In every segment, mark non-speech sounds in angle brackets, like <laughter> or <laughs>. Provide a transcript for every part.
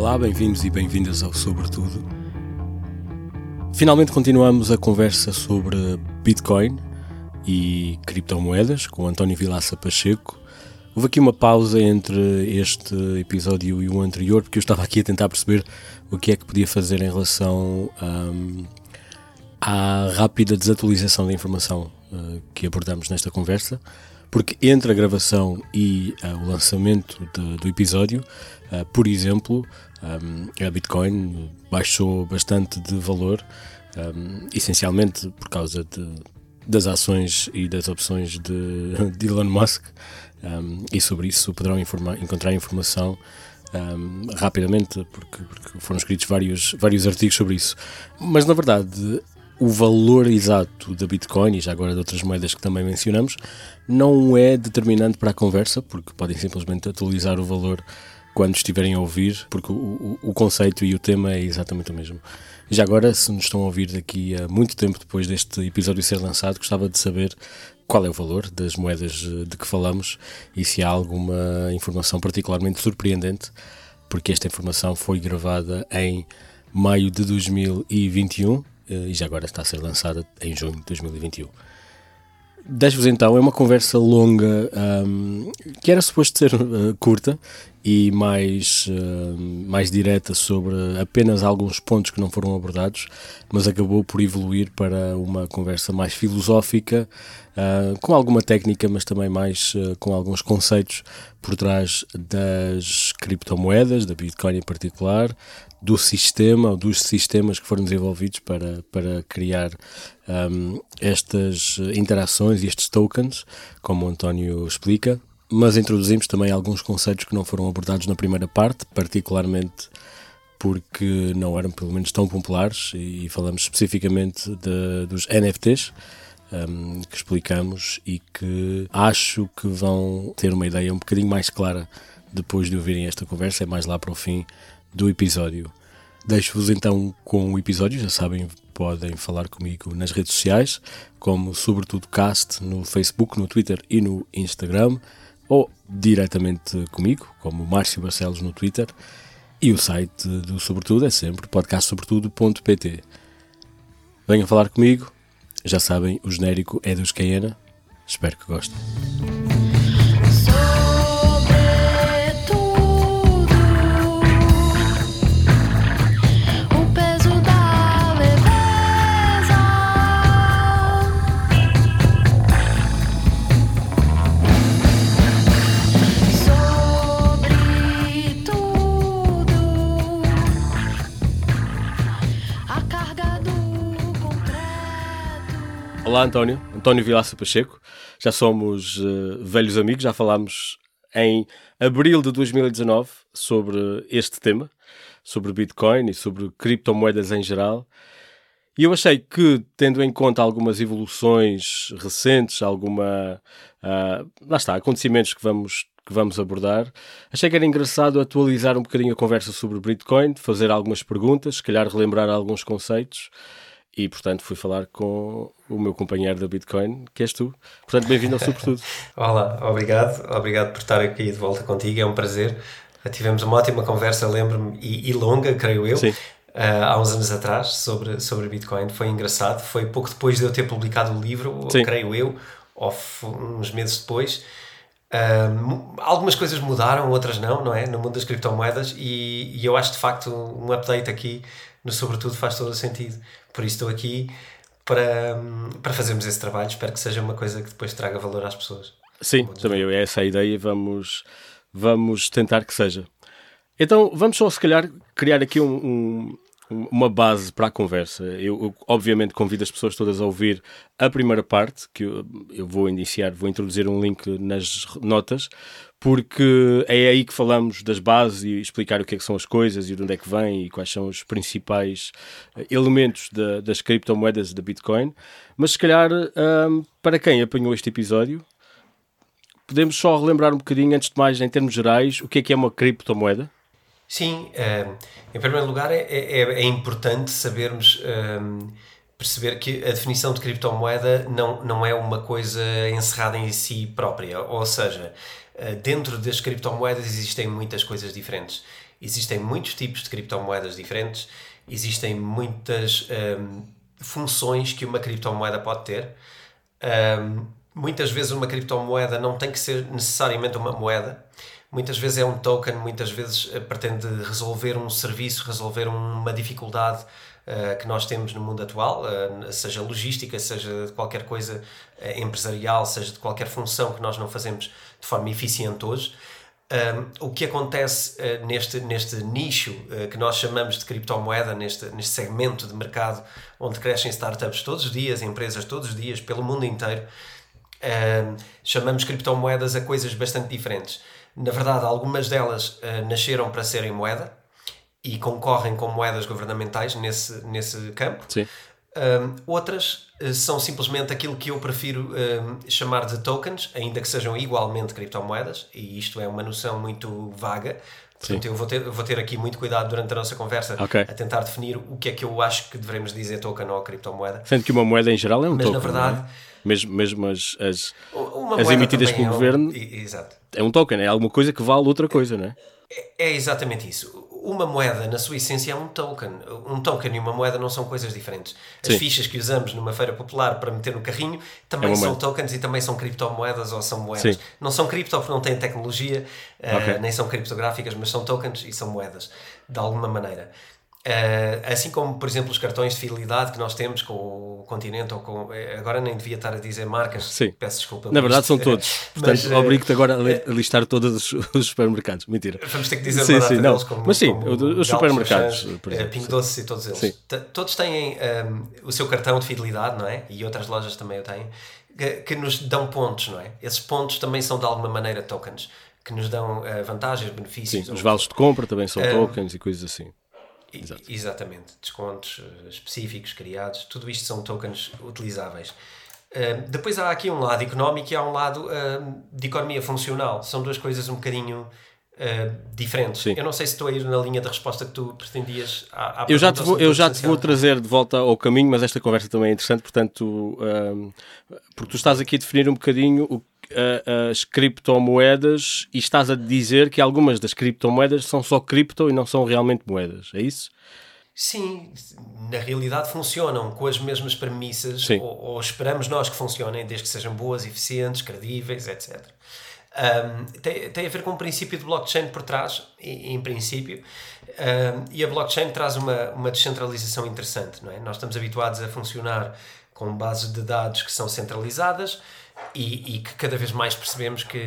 Olá, bem-vindos e bem-vindas ao Sobretudo. Finalmente continuamos a conversa sobre Bitcoin e criptomoedas com António Vilaça Pacheco. Houve aqui uma pausa entre este episódio e o anterior, porque eu estava aqui a tentar perceber o que é que podia fazer em relação um, à rápida desatualização da informação uh, que abordamos nesta conversa, porque entre a gravação e uh, o lançamento de, do episódio, uh, por exemplo, um, a Bitcoin baixou bastante de valor, um, essencialmente por causa de, das ações e das opções de, <laughs> de Elon Musk, um, e sobre isso poderão informar, encontrar informação um, rapidamente, porque, porque, foram escritos vários, vários artigos sobre isso. Mas na verdade, o valor exato da Bitcoin e já agora de outras moedas que também mencionamos não é determinante para a conversa, porque podem simplesmente atualizar o valor quando estiverem a ouvir, porque o, o, conceito e o tema é exatamente o mesmo. Já agora, se nos estão a ouvir daqui a muito tempo depois deste episódio ser lançado, gostava de saber qual é o valor das moedas eh, de que falamos e se há alguma informação particularmente surpreendente, porque esta informação foi gravada em maio de 2021 eh, e já agora está a ser lançada em junho de 2021. Deixo-vos então, é uma conversa longa um, que era suposto ser uh, curta e mais, uh, mais direta sobre apenas alguns pontos que não foram abordados, mas acabou por evoluir para uma conversa mais filosófica, uh, com alguma técnica, mas também mais com alguns conceitos por trás das criptomoedas, da Bitcoin em particular, do sistema, ou dos sistemas que foram desenvolvidos para, para criar um, estas interações e estes tokens, como o António explica. Mas introduzimos também alguns conceitos que não foram abordados na primeira parte, particularmente porque não eram pelo menos tão populares, e falamos especificamente de, dos NFTs. Um, que explicamos e que acho que vão ter uma ideia um bocadinho mais clara depois de ouvirem esta conversa, é mais lá para o fim do episódio. Deixo-vos então com o episódio, já sabem, podem falar comigo nas redes sociais, como sobretudo Cast no Facebook, no Twitter e no Instagram, ou diretamente comigo, como Márcio Barcelos no Twitter, e o site do Sobretudo é sempre podcastsobretudo.pt. Venham falar comigo, já sabem, o genérico é dos Cayena, espero que gostem. Olá, António. António Vilaça Pacheco. Já somos uh, velhos amigos, já falámos em abril de 2019 sobre este tema, sobre Bitcoin e sobre criptomoedas em geral. E eu achei que, tendo em conta algumas evoluções recentes, alguma. Uh, lá está, acontecimentos que vamos, que vamos abordar, achei que era engraçado atualizar um bocadinho a conversa sobre Bitcoin, fazer algumas perguntas, se calhar relembrar alguns conceitos e, portanto, fui falar com o meu companheiro da Bitcoin, que és tu. Portanto, bem-vindo ao Sobretudo. <laughs> Olá, obrigado. Obrigado por estar aqui de volta contigo, é um prazer. Tivemos uma ótima conversa, lembro-me, e, e, longa, creio eu, uh, há uns anos atrás, sobre, sobre Bitcoin. Foi engraçado. Foi pouco depois de eu ter publicado o livro, Sim. creio eu, ou uns meses depois. Uh, algumas coisas mudaram, outras não, não é? No mundo das criptomoedas, e, e eu acho de facto um update aqui no Sobretudo faz todo o sentido. Por isso estou aqui para, para fazermos esse trabalho. Espero que seja uma coisa que depois traga valor às pessoas. Sim, também é essa a ideia vamos, vamos tentar que seja. Então vamos só, se calhar, criar aqui um, um, uma base para a conversa. Eu, eu, obviamente, convido as pessoas todas a ouvir a primeira parte, que eu, eu vou iniciar, vou introduzir um link nas notas, porque é aí que falamos das bases e explicar o que, é que são as coisas e de onde é que vêm e quais são os principais eh, elementos da, das criptomoedas da Bitcoin. Mas se calhar, um, para quem apanhou este episódio, podemos só relembrar um bocadinho, antes de mais, em termos gerais, o que é que é uma criptomoeda? Sim, um, em primeiro lugar, é, é, é importante sabermos. Um, perceber que a definição de criptomoeda não, não é uma coisa encerrada em si própria, ou seja, eh, dentro das criptomoedas existem muitas coisas diferentes. Existem muitos tipos de criptomoedas diferentes, existem muitas um, funções que uma criptomoeda pode ter. Um, muitas vezes uma criptomoeda não tem que ser necessariamente uma moeda. Muitas vezes é um token, muitas vezes eh, pretende resolver um serviço, resolver uma dificuldade uh, que nós temos no mundo atual, uh, seja logística, seja de qualquer coisa empresarial, seja de qualquer função que nós não fazemos de forma eficiente hoje. Um, o que acontece uh, neste, neste nicho uh, que nós chamamos de criptomoeda, neste, neste segmento de mercado onde crescem startups todos os dias, empresas todos os dias, pelo mundo inteiro, um, chamamos criptomoedas a coisas bastante diferentes. Na verdade, algumas delas uh, nasceram para serem moeda e concorrem com moedas governamentais nesse, nesse campo. Sim. Um, outras uh, são simplesmente aquilo que eu prefiro um, chamar de tokens, ainda que sejam igualmente criptomoedas, e isto é uma noção muito vaga. Portanto, eu vou ter, vou ter aqui muito cuidado durante a nossa conversa okay. a tentar definir o que é que eu acho que devemos dizer token ou criptomoeda. Sendo que uma moeda em geral é um Mas, token. na verdade, é? mesmo, mesmo as, as, as emitidas pelo é um, governo, exato. É um token, é alguma coisa que vale outra coisa, não é? É, é exatamente isso uma moeda, na sua essência, é um token. Um token e uma moeda não são coisas diferentes. As Sim. fichas que usamos numa feira popular para meter no carrinho também É são tokens e também são criptomoedas ou são moedas. Sim. Não são cripto porque não têm tecnologia, eh, Ok. nem são criptográficas, mas são tokens e são moedas, de alguma maneira. Eh, assim como, por exemplo, os cartões de fidelidade que nós temos com o Continente ou com. eh, Agora nem devia estar a dizer marcas, Sim. peço desculpa. Na verdade isto. são <laughs> todos. Portanto, Mas, eh, obrigo-te agora a li- a listar todos os, os supermercados. Mentira. Vamos ter que dizer Sim, uma sim, não. deles como, Mas sim, como os Galpos, supermercados, por exemplo, Pingo. Doce e todos eles. Sim. Todos têm um, o seu cartão de fidelidade, não é? E outras lojas também o têm, que, que nos dão pontos, não é? Esses pontos também são de alguma maneira tokens, que nos dão eh, vantagens, benefícios. Sim, os vales de compra também são tokens e coisas assim. E- Exatamente. Descontos eh, específicos criados, tudo isto são tokens utilizáveis. Uh, depois há aqui um lado económico e há um lado uh, de economia funcional. São duas coisas um bocadinho uh, diferentes. Sim. Eu não sei se estou a ir na linha da resposta que tu pretendias à, à Eu já te vou, eu já te vou trazer de volta ao caminho, mas esta conversa também é interessante, portanto, porque tu estás aqui a definir um bocadinho o, a- as criptomoedas e estás a dizer que algumas das criptomoedas são só cripto e não são realmente moedas, é isso? Sim, na realidade funcionam com as mesmas premissas, ou, ou esperamos nós que funcionem, desde que sejam boas, eficientes, credíveis, etc. Um, tem, tem a ver com o princípio de blockchain por trás, em, em princípio, Um, e a blockchain traz uma, uma descentralização interessante. Não é? Nós estamos habituados a funcionar com bases de dados que são centralizadas e, e que cada vez mais percebemos que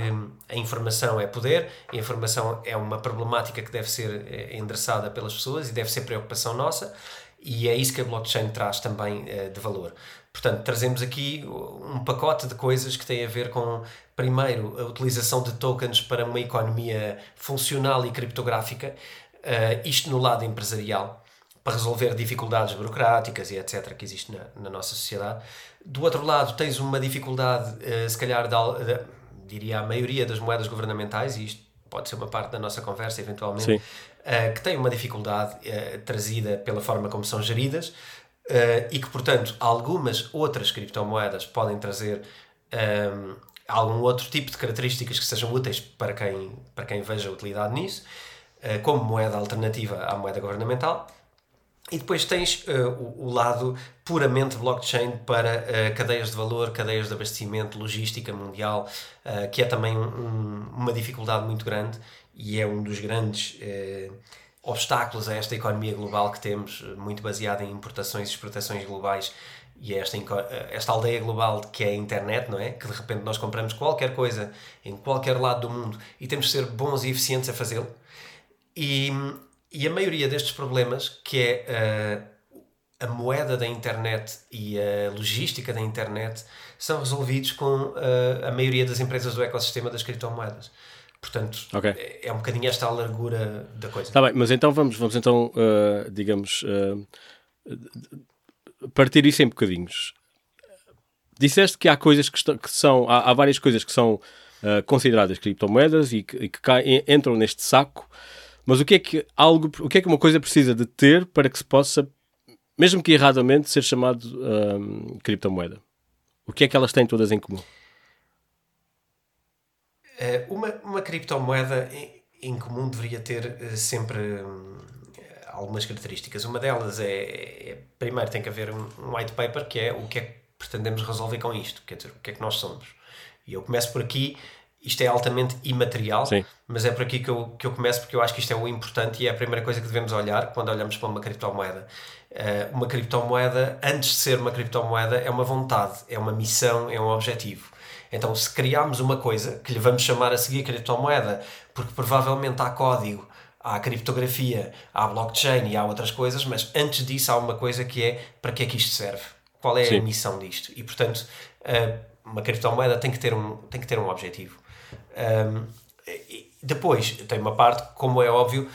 a informação é poder, a informação é uma problemática que deve ser eh, endereçada pelas pessoas e deve ser preocupação nossa, e é isso que a blockchain traz também eh, de valor. Portanto, trazemos aqui um pacote de coisas que têm a ver com, primeiro, a utilização de tokens para uma economia funcional e criptográfica, eh, isto no lado empresarial, para resolver dificuldades burocráticas e etc. que existe na, na nossa sociedade. Do outro lado, tens uma dificuldade, eh, se calhar, da, da- diria a maioria das moedas governamentais, e isto pode ser uma parte da nossa conversa eventualmente, eh, que tem uma dificuldade eh, trazida pela forma como são geridas e que, portanto, algumas outras criptomoedas podem trazer algum outro tipo de características que sejam úteis para quem, para quem veja utilidade nisso, como moeda alternativa à moeda governamental. E depois tens eh, o, o lado puramente blockchain para eh, cadeias de valor, cadeias de abastecimento, logística mundial, eh, que é também um- um- uma dificuldade muito grande e é um dos grandes obstáculos a esta economia global que temos, muito baseada em importações e exportações globais e é esta, esta aldeia global que é a internet, não é? Que de repente nós compramos qualquer coisa em qualquer lado do mundo e temos de ser bons e eficientes a fazê-lo. E, e a maioria destes problemas, que é uh, a moeda da internet e a logística da internet, são resolvidos com uh, a maioria das empresas do ecossistema das criptomoedas. Portanto, Ok. é, um bocadinho esta a largura da coisa. Está bem, mas então vamos, vamos então, ah, digamos, partir isso em bocadinhos. Disseste que há coisas que, que são, há, há várias coisas que são consideradas criptomoedas e que, e que caem- entram neste saco, mas o que é que algo, o que é que uma coisa precisa de ter para que se possa, mesmo que erradamente, ser chamado ah, criptomoeda? O que é que elas têm todas em comum? Uh, uma, uma criptomoeda, em, comum deveria ter sempre hum, algumas características. Uma delas é, é, primeiro tem que haver um, um white paper que é o que é que pretendemos resolver com isto, quer dizer, o que é que nós somos. E eu começo por aqui, isto é altamente imaterial, Sim. mas é por aqui que eu, que eu começo porque eu acho que isto é o importante e é a primeira coisa que devemos olhar quando olhamos para uma criptomoeda. Uh, uma criptomoeda, antes de ser uma criptomoeda, é uma vontade, é uma missão, é um objetivo. Então, se criarmos uma coisa que lhe vamos chamar a seguir criptomoeda, porque provavelmente há código, há criptografia, há blockchain e há outras coisas, mas antes disso há uma coisa que é para que é que isto serve? Qual é Sim. a missão disto? E portanto, uma criptomoeda tem que ter um, tem que ter um objetivo. Um, depois, tem uma parte, como é óbvio,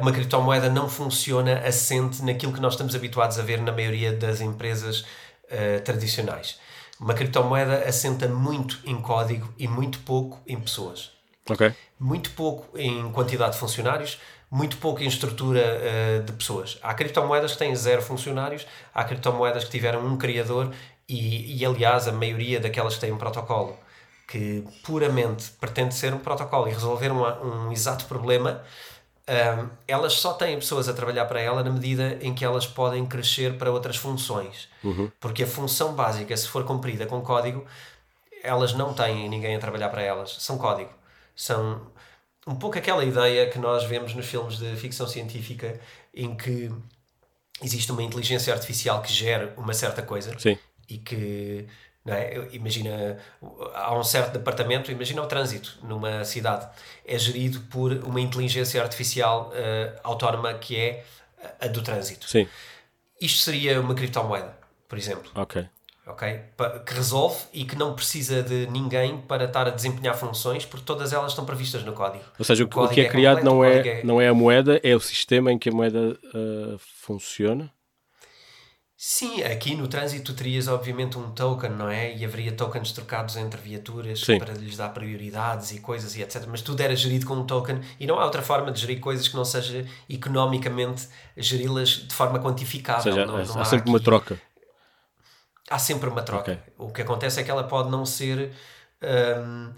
uma criptomoeda não funciona assente naquilo que nós estamos habituados a ver na maioria das empresas uh, tradicionais. Uma criptomoeda assenta muito em código e muito pouco em pessoas. Okay. Muito pouco em quantidade de funcionários, muito pouco em estrutura uh, de pessoas. Há criptomoedas que têm zero funcionários, há criptomoedas que tiveram um criador e, e aliás, a maioria daquelas que têm um protocolo que puramente pretende ser um protocolo e resolver um, um exato problema, um, elas só têm pessoas a trabalhar para ela na medida em que elas podem crescer para outras funções. Uhum. Porque a função básica, se for cumprida com código, elas não têm ninguém a trabalhar para elas, são código. São um pouco aquela ideia que nós vemos nos filmes de ficção científica em que existe uma inteligência artificial que gera uma certa coisa Sim. e que é? Imagina, há um certo departamento, imagina o trânsito numa cidade, é gerido por uma inteligência artificial uh, autónoma que é a do trânsito. Sim. Isto seria uma criptomoeda, por exemplo. Ok ok? Que resolve e que não precisa de ninguém para estar a desempenhar funções, porque todas elas estão previstas no código. Ou seja, o, o que é, é criado completo, não, é, é... não é a moeda, é o sistema em que a moeda uh, funciona? Sim, aqui no trânsito terias obviamente um token, não é? E haveria tokens trocados entre viaturas Sim. para lhes dar prioridades e coisas e etc. Mas tudo era gerido com um token e não há outra forma de gerir coisas que não seja economicamente geri-las de forma quantificável. Ou seja, não, não há, há sempre aqui... uma troca há sempre uma troca. Okay. O que acontece é que ela pode não ser. Um,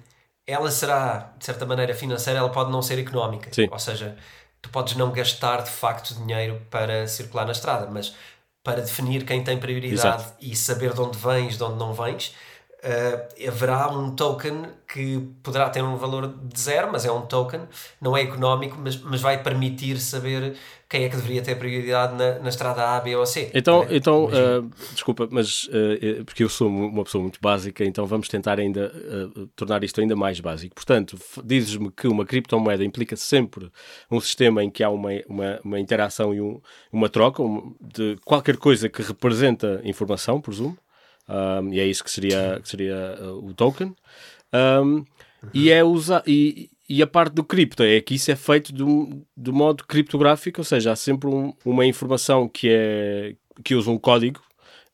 ela será, de certa maneira, financeira, ela pode não ser económica. Sim. Ou seja, tu podes não gastar de facto dinheiro para circular na estrada, mas para definir quem tem prioridade Exato. e saber de onde vens, de onde não vens, uh, haverá um token que poderá ter um valor de zero, mas é um token, não é económico, mas, mas vai permitir saber quem é que deveria ter prioridade na, na estrada A, B ou C. Então, é? então uh, desculpa, mas uh, porque eu sou uma pessoa muito básica, então vamos tentar ainda uh, tornar isto ainda mais básico. Portanto, dizes-me que uma criptomoeda implica sempre um sistema em que há uma, uma, uma interação e um, uma troca um, de qualquer coisa que representa informação, presumo um, e é isso que seria, que seria uh, o token. Um, uhum. E é usa e, e a parte do cripto é que isso é feito do, do modo criptográfico, ou seja, há sempre um, uma informação que é que usa um código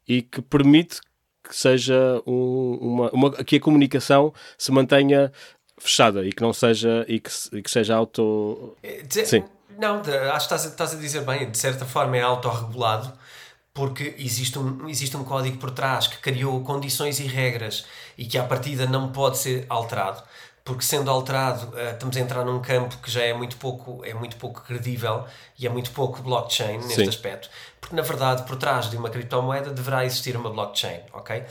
e que permite que seja um, uma, uma que a comunicação se mantenha fechada e que não seja e que, e que seja auto eh, Sim. não, acho que estás, estás a dizer bem, de certa forma é autorregulado porque existe um, existe um código por trás que criou condições e regras e que à partida não pode ser alterado. Porque sendo alterado uh, estamos a entrar num campo que já é muito pouco é muito pouco credível e é muito pouco blockchain neste Sim. aspecto. Porque na verdade por trás de uma criptomoeda deverá existir uma blockchain ok? Uh,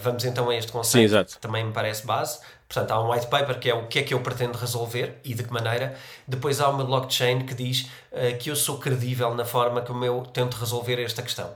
vamos então a este conceito Sim, que também me parece base Portanto, há um white paper que é o que é que eu pretendo resolver e de que maneira. Depois há uma blockchain que diz uh, que eu sou credível na forma como eu tento resolver esta questão.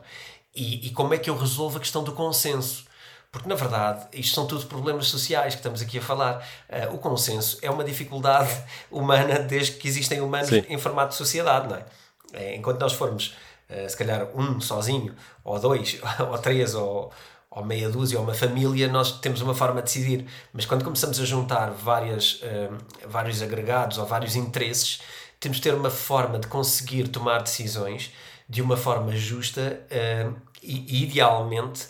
E, e como é que eu resolvo a questão do consenso. Porque, na verdade, isto são tudo problemas sociais que estamos aqui a falar. Uh, o consenso é uma dificuldade <laughs> humana desde que existem humanos Sim. em formato de sociedade, não é? é enquanto nós formos, uh, se calhar, um sozinho, ou dois, <laughs> ou três, ou, ou meia dúzia ou uma família, nós temos uma forma de decidir. Mas quando começamos a juntar várias, uh, vários agregados ou vários interesses, temos de ter uma forma de conseguir tomar decisões de uma forma justa uh, e, idealmente,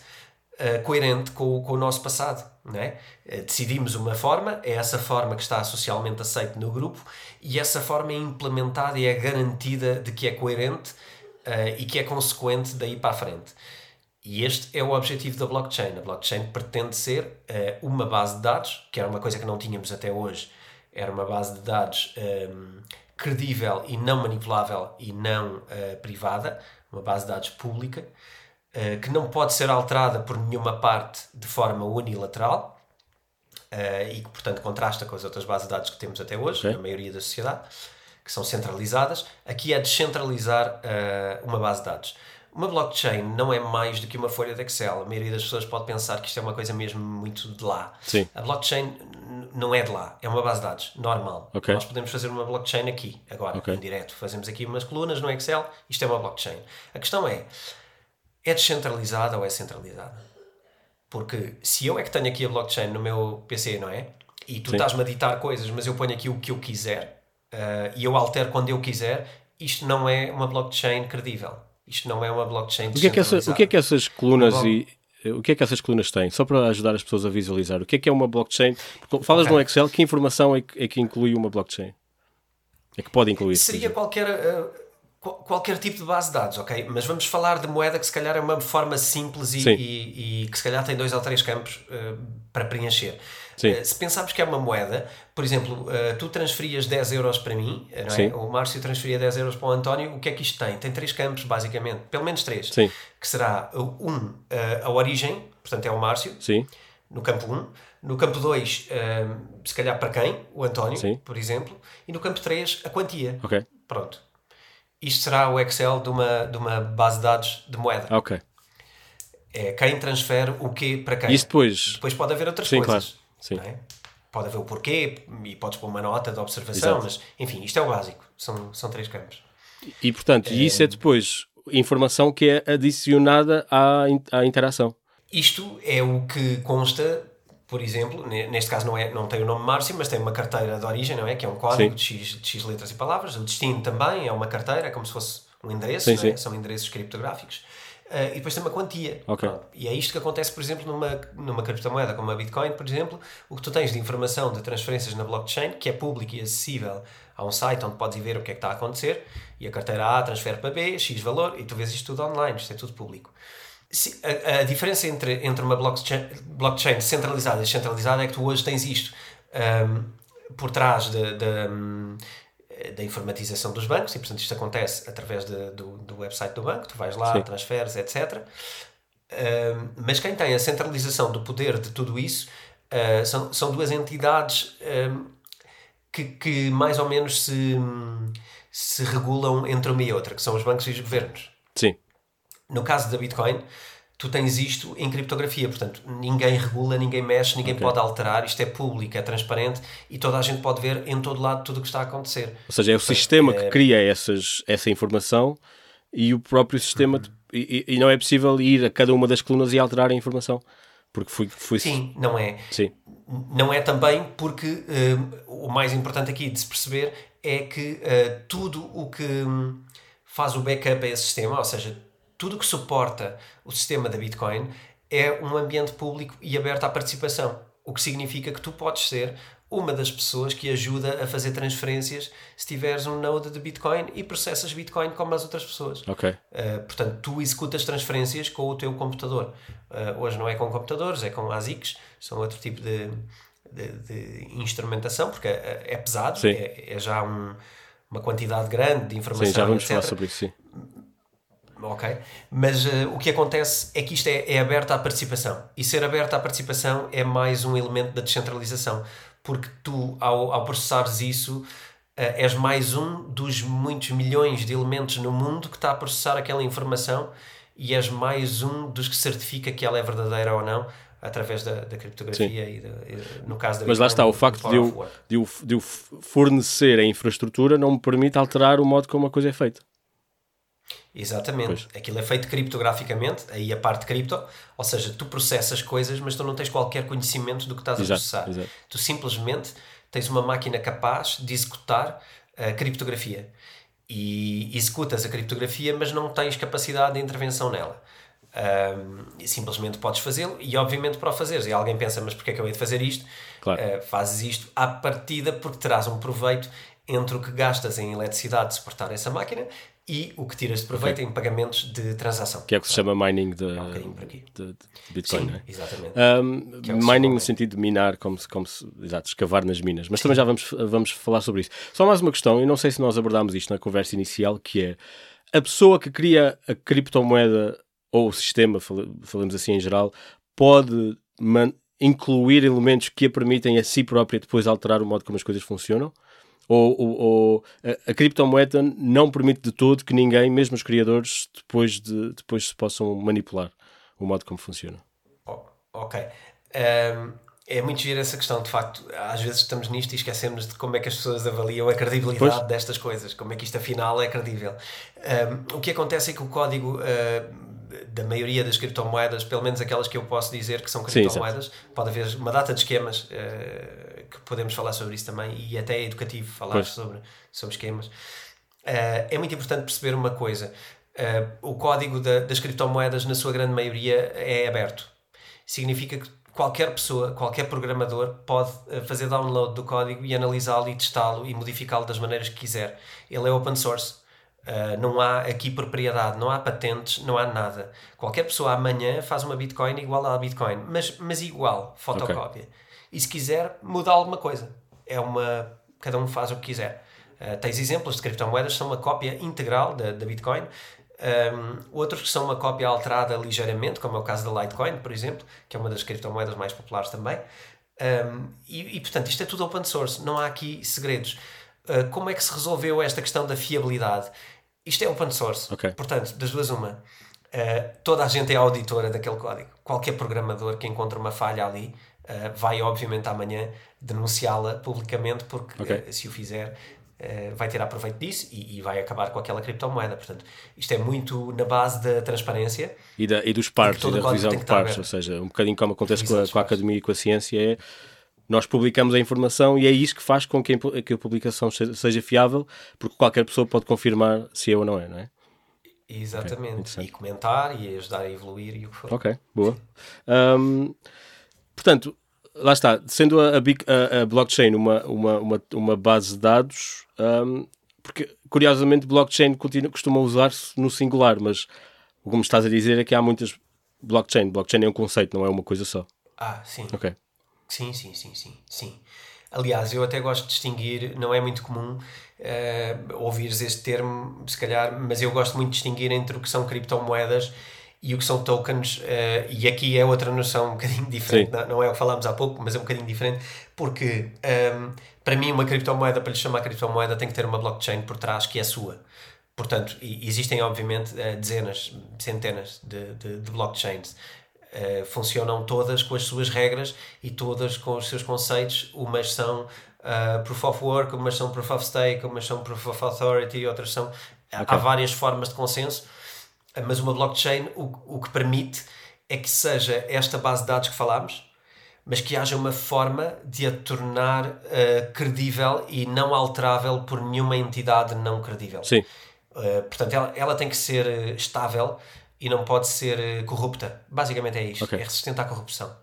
uh, coerente com, com o nosso passado. É? decidimos uma forma, é essa forma que está socialmente aceita no grupo e essa forma é implementada e é garantida de que é coerente e que é consequente daí para a frente. E este é o objetivo da blockchain. A blockchain pretende ser uh, uma base de dados, que era uma coisa que não tínhamos até hoje, era uma base de dados um, credível e não manipulável e não uh, privada, uma base de dados pública, uh, que não pode ser alterada por nenhuma parte de forma unilateral. E que, portanto, contrasta com as outras bases de dados que temos até hoje, okay. na maioria da sociedade, que são centralizadas. Aqui é descentralizar uma base de dados. Uma blockchain não é mais do que uma folha de Excel. A maioria das pessoas pode pensar que isto é uma coisa mesmo muito de lá. Sim. A blockchain não é de lá, é uma base de dados normal. Okay. Nós podemos fazer uma blockchain aqui, agora, okay. em direto. Fazemos aqui umas colunas no Excel, isto é uma blockchain. A questão é, é descentralizada ou é centralizada? Porque se eu é que tenho aqui a blockchain no meu PC, não é? E tu estás-me a ditar coisas, mas eu ponho aqui o que eu quiser uh, e eu altero quando eu quiser, isto não é uma blockchain credível isto não é uma blockchain o que é que, essa, o que, é que essas colunas e o que é que essas colunas têm? Só para ajudar as pessoas a visualizar. O que é que é uma blockchain? Porque falas okay. no Excel, que informação é que, é que, inclui uma blockchain? É que pode incluir? Seria qualquer, uh, qualquer tipo de base de dados, ok? Mas vamos falar de moeda que se calhar é uma forma simples e, e, e que se calhar tem dois ou três campos uh, para preencher. Uh, se pensarmos que é uma moeda, por exemplo, uh, tu transferias 10 euros para mim, não é? o Márcio transferia 10 euros para o António, o que é que isto tem? Tem três campos, basicamente, pelo menos três. Sim. Que será, um, a origem, portanto é o Márcio. Sim. No campo 1. Um. No campo 2, se calhar para quem? O António, Sim. por exemplo. E no campo 3, a quantia. Pronto isto será o Excel de uma, de uma base de dados de moeda. Ok. É quem transfere o quê para quem. Isso depois. Depois pode haver outras Sim, coisas. Claro. Sim. É? Pode haver o porquê e podes pôr uma nota de observação, Exato. mas enfim, isto é o básico. São, são três campos. E portanto, é... isso é depois informação que é adicionada à, à interação. Isto é o que consta por exemplo, neste caso não, é, não tem o nome Márcio, mas tem uma carteira de origem, não é? Que é um código de X, de X, letras e palavras. O destino também é uma carteira, é como se fosse um endereço, sim, sim. É? são endereços criptográficos. Uh, e depois tem uma quantia. Okay. E é isto que acontece, por exemplo, numa, numa criptomoeda como a Bitcoin, por exemplo, o que tu tens de informação de transferências na blockchain, que é público e acessível a um site onde podes ver o que é que está a acontecer, e a carteira A transfere para B, X valor, e tu vês isto tudo online, isto é tudo público. A, a, diferença entre, entre uma blockchain, blockchain centralizada e descentralizada é que tu hoje tens isto um, por trás de, de, um, da informatização dos bancos, e portanto isto acontece através de, do, do website do banco, tu vais lá, Sim. transferes, etc. Um, mas quem tem a centralização do poder de tudo isso uh, são, são duas entidades que, que mais ou menos se, se regulam entre uma e outra, que são os bancos e os governos. Sim. No caso da Bitcoin, tu tens isto em criptografia, portanto, ninguém regula, ninguém mexe, ninguém okay. pode alterar, isto é público, é transparente e toda a gente pode ver em todo lado tudo o que está a acontecer. Ou seja, é o portanto, sistema é... que cria essas, essa informação e o próprio sistema, uhum. e, e, não é possível ir a cada uma das colunas e alterar a informação. Porque foi, foi... Sim, não é. Sim. Não é também porque uh, o mais importante aqui de se perceber é que uh, tudo o que um, faz o backup a esse sistema, ou seja, tudo que suporta o sistema da Bitcoin é um ambiente público e aberto à participação. O que significa que tu podes ser uma das pessoas que ajuda a fazer transferências se tiveres um node de Bitcoin e processas Bitcoin como as outras pessoas. Ok. Uh, portanto, tu executas transferências com o teu computador. Uh, hoje não é com computadores, é com ASICs, são outro tipo de, de, de instrumentação, porque é, é pesado, é, é, já um, uma quantidade grande de informação. Sim, já vamos etc. falar sobre isso, sim ok? Mas uh, o que acontece é que isto é, é aberto à participação. E ser aberto à participação é mais um elemento da descentralização. Porque tu, ao, ao processares isso, uh, és mais um dos muitos milhões de elementos no mundo que está a processar aquela informação e és mais um dos que certifica que ela é verdadeira ou não através da, da criptografia Sim. e, no caso da Mas lá está, o facto de eu, de, eu, de eu fornecer a infraestrutura não me permite alterar o modo como a coisa é feita. Exatamente. Pois. Aquilo é feito criptograficamente, aí a parte cripto, ou seja, tu processas coisas, mas tu não tens qualquer conhecimento do que estás exato, a processar. Exato. Tu simplesmente tens uma máquina capaz de executar a criptografia. E executas a criptografia, mas não tens capacidade de intervenção nela. Um, simplesmente podes fazê-lo e obviamente para o fazeres e alguém pensa, mas porquê é que eu hei de fazer isto? Claro. Uh, fazes isto à partida porque terás um proveito entre o que gastas em eletricidade de suportar essa máquina e o que tiras de proveito em pagamentos de transação. Que é o que se chama mining de, um de, de Bitcoin, Sim, é? exatamente. Um, é mining no sentido de minar, como se, como se exato, escavar nas minas. Mas Sim. também já vamos, vamos falar sobre isso. Só mais uma questão, e não sei se nós abordámos isto na conversa inicial, que é a pessoa que cria a criptomoeda ou o sistema, falamos assim em geral, pode incluir elementos que a permitem a si própria depois alterar o modo como as coisas funcionam? Ou, ou, ou a, a, criptomoeda não permite de todo que ninguém, mesmo os criadores, depois, de, depois se possam manipular o modo como funciona. Oh, ok. Um, é muito giro essa questão, de facto. Às vezes estamos nisto e esquecemos de como é que as pessoas avaliam a credibilidade pois. destas coisas, como é que isto afinal é credível. Um, o que acontece é que o código. Uh, da maioria das criptomoedas, pelo menos aquelas que eu posso dizer que são criptomoedas, Sim, pode haver uma data de esquemas uh, que podemos falar sobre isso também e até é educativo falar sobre, sobre esquemas. Uh, é muito importante perceber uma coisa: uh, o código da, das criptomoedas, na sua grande maioria, é aberto. Significa que qualquer pessoa, qualquer programador pode fazer download do código e analisá-lo e testá-lo e modificá-lo das maneiras que quiser. Ele é open source Uh, não há aqui propriedade, não há patentes, não há nada. Qualquer pessoa amanhã faz uma Bitcoin igual à Bitcoin, mas, mas igual, fotocópia. Okay. E se quiser, muda alguma coisa. É uma. Cada um faz o que quiser. Uh, tens exemplos de criptomoedas que são uma cópia integral da, da Bitcoin, um, outros que são uma cópia alterada ligeiramente, como é o caso da Litecoin, por exemplo, que é uma das criptomoedas mais populares também. Um, e, e, portanto, isto é tudo open source, não há aqui segredos. Uh, como é que se resolveu esta questão da fiabilidade? Isto é open source. Okay. Portanto, das duas, uma. Uh, toda a gente é auditora daquele código. Qualquer programador que encontre uma falha ali uh, vai, obviamente, amanhã denunciá-la publicamente, porque okay. uh, se o fizer, vai tirar proveito disso e, e, vai acabar com aquela criptomoeda. Portanto, isto é muito na base da transparência e, da, e dos pares, e, da revisão de pares. Ou seja, um bocadinho como acontece com a, com a academia e com a ciência, é nós publicamos a informação e é isso que faz com que a publicação seja fiável, porque qualquer pessoa pode confirmar se é ou não é, não é? Exatamente. Okay, e comentar e ajudar a evoluir e o que for. Ok, boa. Um, portanto, lá está, sendo a, a, a blockchain uma, uma, uma, uma, base de dados, um, porque curiosamente blockchain continua, costuma usar-se no singular, mas o que me estás a dizer é que há muitas blockchain. Blockchain é um conceito, não é uma coisa só. Ah, sim. Ok. Sim, sim, sim, sim, sim. Aliás, eu até gosto de distinguir, não é muito comum uh, ouvires este termo, se calhar, mas eu gosto muito de distinguir entre o que são criptomoedas e o que são tokens, uh, e aqui é outra noção um bocadinho <laughs> diferente, não, não, é o que falámos há pouco, mas é um bocadinho diferente, porque um, ehm, para mim uma criptomoeda, para lhe chamar criptomoeda, tem que ter uma blockchain por trás que é sua. Portanto, existem obviamente eh, dezenas, centenas de, de, de blockchains. Uh, funcionam todas com as suas regras e todas com os seus conceitos. Umas são uh, Proof of Work, umas são Proof of Stake, umas são Proof of Authority, outras são. Okay. Há várias formas de consenso, mas uma blockchain o, o que permite é que seja esta base de dados que falámos, mas que haja uma forma de a tornar uh, credível e não alterável por nenhuma entidade não credível. Sim. portanto, ela, ela tem que ser estável e não pode ser eh, corrupta. Basicamente é isto, okay. é resistente à corrupção.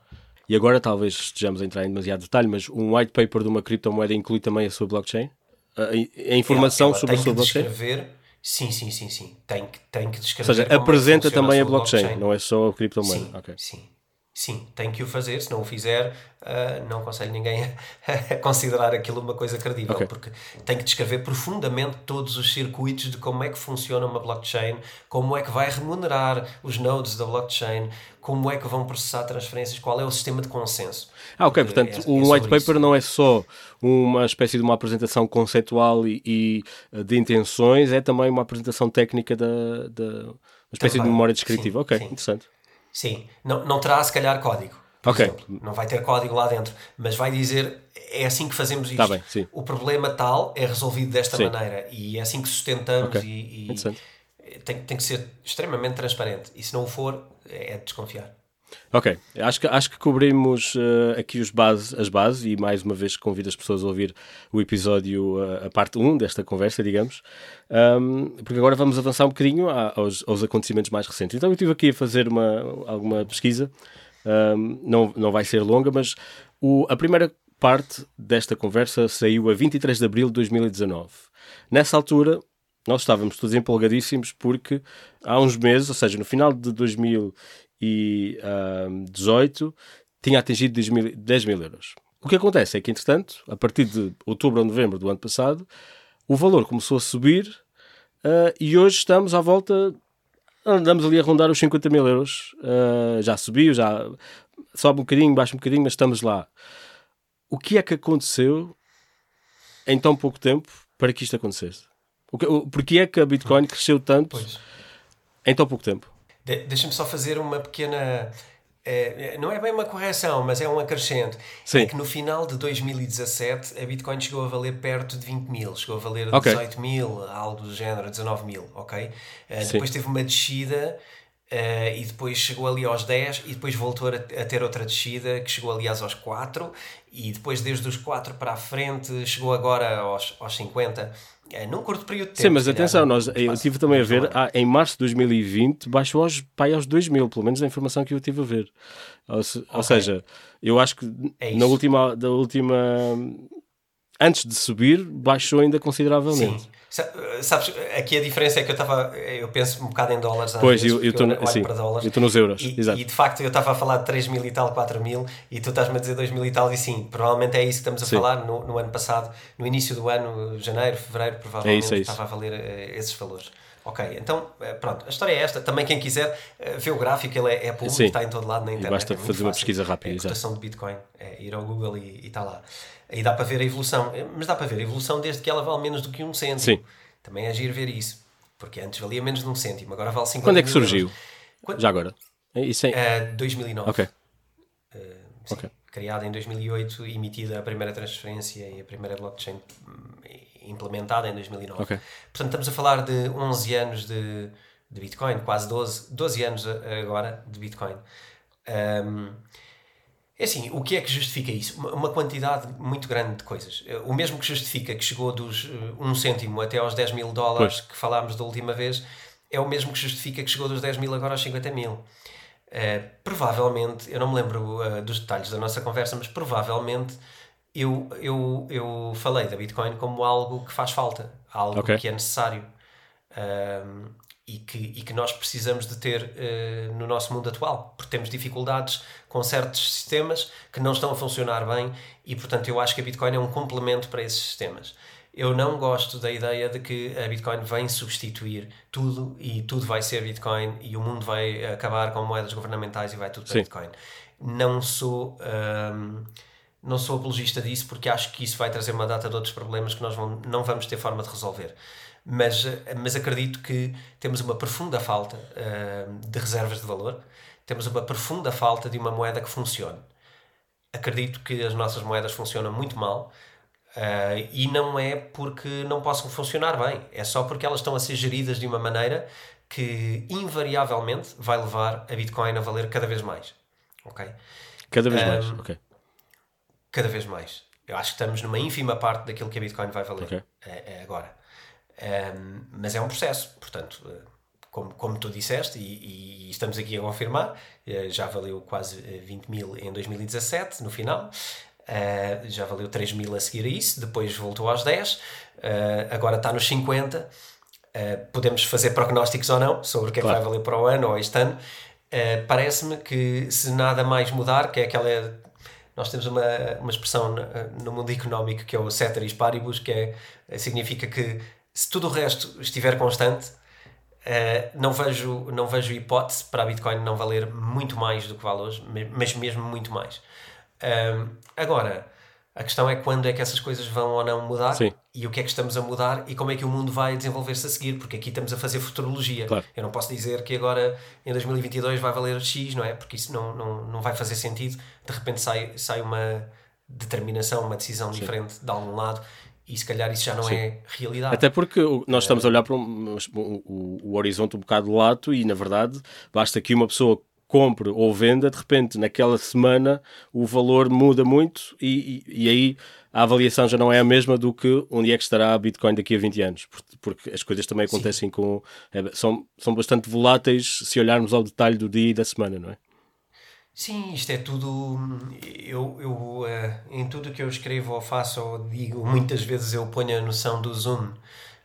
E agora talvez estejamos a entrar em demasiado detalhe, mas um white paper de uma criptomoeda inclui também a sua blockchain? A, a informação ela, ela sobre a sua blockchain? Descrever, sim, sim, sim, sim. Tem que, tem que descrever. Ou seja, apresenta também a blockchain, blockchain, não é só a criptomoeda. Sim, okay. sim. Sim, tem que o fazer, se não o fizer, uh, não aconselho ninguém <laughs> a considerar aquilo uma coisa credível, okay. porque tem que descrever profundamente todos os circuitos de como é que funciona uma blockchain, como é que vai remunerar os nodes da blockchain, como é que vão processar transferências, qual é o sistema de consenso. Ah, ok, portanto, é, é um white paper isso. não é só uma espécie de uma apresentação conceitual e, e, de intenções, é também uma apresentação técnica da, da uma espécie também, de memória descritiva. Sim, ok, sim. interessante. Sim, não, não terá se calhar código. Ok. Exemplo. Não vai ter código lá dentro, mas vai dizer é assim que fazemos isto. Tá bem, sim. O problema tal é resolvido desta sim. maneira e é assim que sustentamos okay. e, e tem, tem que ser extremamente transparente. E se não o for, é de desconfiar. Ok, acho que, acho que cobrimos uh, aqui os as bases e mais uma vez convido as pessoas a ouvir o episódio, uh, a parte 1 desta conversa, digamos, um, porque agora vamos avançar um bocadinho aos, aos, acontecimentos mais recentes. Então eu estive aqui a fazer uma, alguma pesquisa, um, não, não vai ser longa, mas o, a primeira parte desta conversa saiu a 23 de abril de 2019. Nessa altura, nós estávamos todos empolgadíssimos porque há uns meses, ou seja, no final de 2018, tinha atingido 10 mil, 10 mil euros. O que acontece é que, entretanto, a partir de outubro ou novembro do ano passado, o valor começou a subir uh, e hoje estamos à volta, andamos ali a rondar os 50 mil euros. Uh, já subiu, já sobe um bocadinho, baixa um bocadinho, mas estamos lá. O que é que aconteceu em tão pouco tempo para que isto acontecesse? O porque é que a Bitcoin cresceu tanto pois. em tão pouco tempo? De, Deixa-me só fazer uma pequena é, não é bem uma correção, mas é um acrescento. Sim. É que no final de 2017 a Bitcoin chegou a valer perto de 20 mil, chegou a valer okay. 18 mil, algo do género, 19 mil, ok? Uh, depois teve uma descida uh, e depois chegou ali aos 10 e depois voltou a, a, ter outra descida que chegou aliás aos 4 e depois desde os 4 para a frente chegou agora aos, aos 50 é, num curto período de tempo. Sim, mas atenção, nós, eu estive também a ver, há, em março de 2020 baixou aos, pai, aos 2 mil, pelo menos a informação que eu tive a ver. Ou, se, okay. ou seja, eu acho que é na última, da última. Antes de subir, baixou ainda consideravelmente. Sim. Sabes, aqui a diferença é que eu estava, eu penso um bocado em dólares. Pois, vezes, eu estou eu nos euros. E, Exato. e de facto eu estava a falar de 3 mil e tal, 4 mil, e tu estás-me a dizer 2 mil e tal, e sim, provavelmente é isso que estamos a sim. falar no, no, ano passado, no início do ano, janeiro, fevereiro, provavelmente é isso, é isso. estava a valer uh, esses valores. Ok, então uh, pronto, a história é esta. Também quem quiser uh, ver o gráfico, ele é, é público, sim. está em todo lado na internet. E basta é fazer uma pesquisa rápida. É a cotação de Bitcoin, é ir ao Google e, e está lá. Aí dá para ver a evolução, mas dá para ver a evolução desde que ela vale menos do que um cêntimo. Sim. Também é agir ver isso. Porque antes valia menos de um cêntimo, agora vale 50 Quando é que surgiu? Quando... Já agora? Isso é... Uh, 2009. Ok. Uh, sim, okay. Criada em 2008, emitida a primeira transferência e a primeira blockchain implementada em 2009. Okay. Portanto, estamos a falar de 11 anos de, de Bitcoin, quase 12, 12 anos agora de Bitcoin. Um, é assim, o que é que justifica isso? Uma quantidade muito grande de coisas. O mesmo que justifica que chegou dos 1 um cêntimo até aos 10 mil dólares pois. que falámos da última vez, é o mesmo que justifica que chegou dos 10 mil agora aos 50 mil. Uh, provavelmente, eu não me lembro uh, dos detalhes da nossa conversa, mas provavelmente eu, eu, eu falei da Bitcoin como algo que faz falta, algo okay. que é necessário. Uh, e que, e que nós precisamos de ter no nosso mundo atual, porque temos dificuldades com certos sistemas que não estão a funcionar bem e, portanto, eu acho que a Bitcoin é um complemento para esses sistemas. Eu não gosto da ideia de que a Bitcoin vem substituir tudo e tudo vai ser Bitcoin e o mundo vai acabar com moedas governamentais e vai tudo para Sim. Bitcoin. Não sou. Um, não sou apologista disso porque acho que isso vai trazer uma data de outros problemas que nós não vamos ter forma de resolver mas, mas acredito que temos uma profunda falta uh, de reservas de valor, temos uma profunda falta de uma moeda que funcione. Acredito que as nossas moedas funcionam muito mal uh, e não é porque não possam funcionar bem, é só porque elas estão a ser geridas de uma maneira que invariavelmente vai levar a Bitcoin a valer cada vez mais. Ok? Cada vez um, mais, ok. Cada vez mais. Eu acho que estamos numa ínfima parte daquilo que a Bitcoin vai valer okay. é, é agora. Um, mas é um processo, portanto, eh, como, como tu disseste, e, e estamos aqui a confirmar, eh, já valeu quase 20 eh, mil em 2017, no final, uh, já valeu 3 mil a seguir a isso, depois voltou aos 10, uh, agora está nos 50. Uh, podemos fazer prognósticos ou não sobre o que é claro. que vai valer para o ano ou este ano. Parece-me que se nada mais mudar, que é aquela nós temos uma, uma expressão no, no mundo económico que é o ceteris paribus, que é, significa que se tudo o resto estiver constante, uh, não, vejo, não vejo hipótese para a Bitcoin não valer muito mais do que vale hoje, mas mesmo muito mais. Um, agora, a questão é quando é que essas coisas vão ou não mudar Sim. e o que é que estamos a mudar e como é que o mundo vai desenvolver-se a seguir, porque aqui estamos a fazer futurologia. Claro. Eu não posso dizer que agora em 2022 vai valer X, não é? Porque isso não, não, não vai fazer sentido. De repente sai, sai uma determinação, uma decisão Sim. diferente de algum lado e se calhar isso já não Sim. é realidade. Até porque nós estamos a olhar para um, o, o, horizonte um bocado lato e, na verdade, basta que uma pessoa compre ou venda, de repente, naquela semana, o valor muda muito e, e, e, aí a avaliação já não é a mesma do que onde é que estará a Bitcoin daqui a 20 anos, porque, porque as coisas também acontecem Sim. com... É, são, são bastante voláteis se olharmos ao detalhe do dia e da semana, não é? Sim, isto é tudo. Eu, eu uh, em tudo que eu escrevo ou faço ou digo, muitas vezes eu ponho a noção do zoom.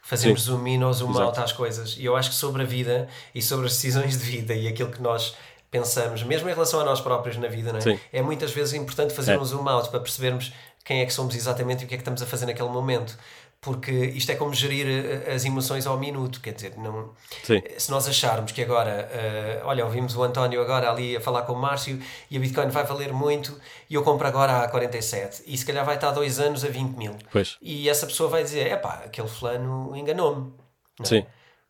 fazemos Sim. zoom in ou zoom Exato. out às coisas. E eu acho que sobre a vida e sobre as decisões de vida e aquilo que nós pensamos, mesmo em relação a nós próprios na vida, é? é muitas vezes importante fazer é. um zoom out para percebermos quem é que somos exatamente e o que é que estamos a fazer naquele momento porque isto é como gerir eh, as emoções ao minuto, quer dizer, não, Sim. se nós acharmos que agora, uh, olha, ouvimos o António agora ali a falar com o Márcio e a Bitcoin vai valer muito e eu compro agora a 47 e se calhar vai estar dois anos a 20 mil pois. e essa pessoa vai dizer, epá, aquele fulano enganou-me é? Sim.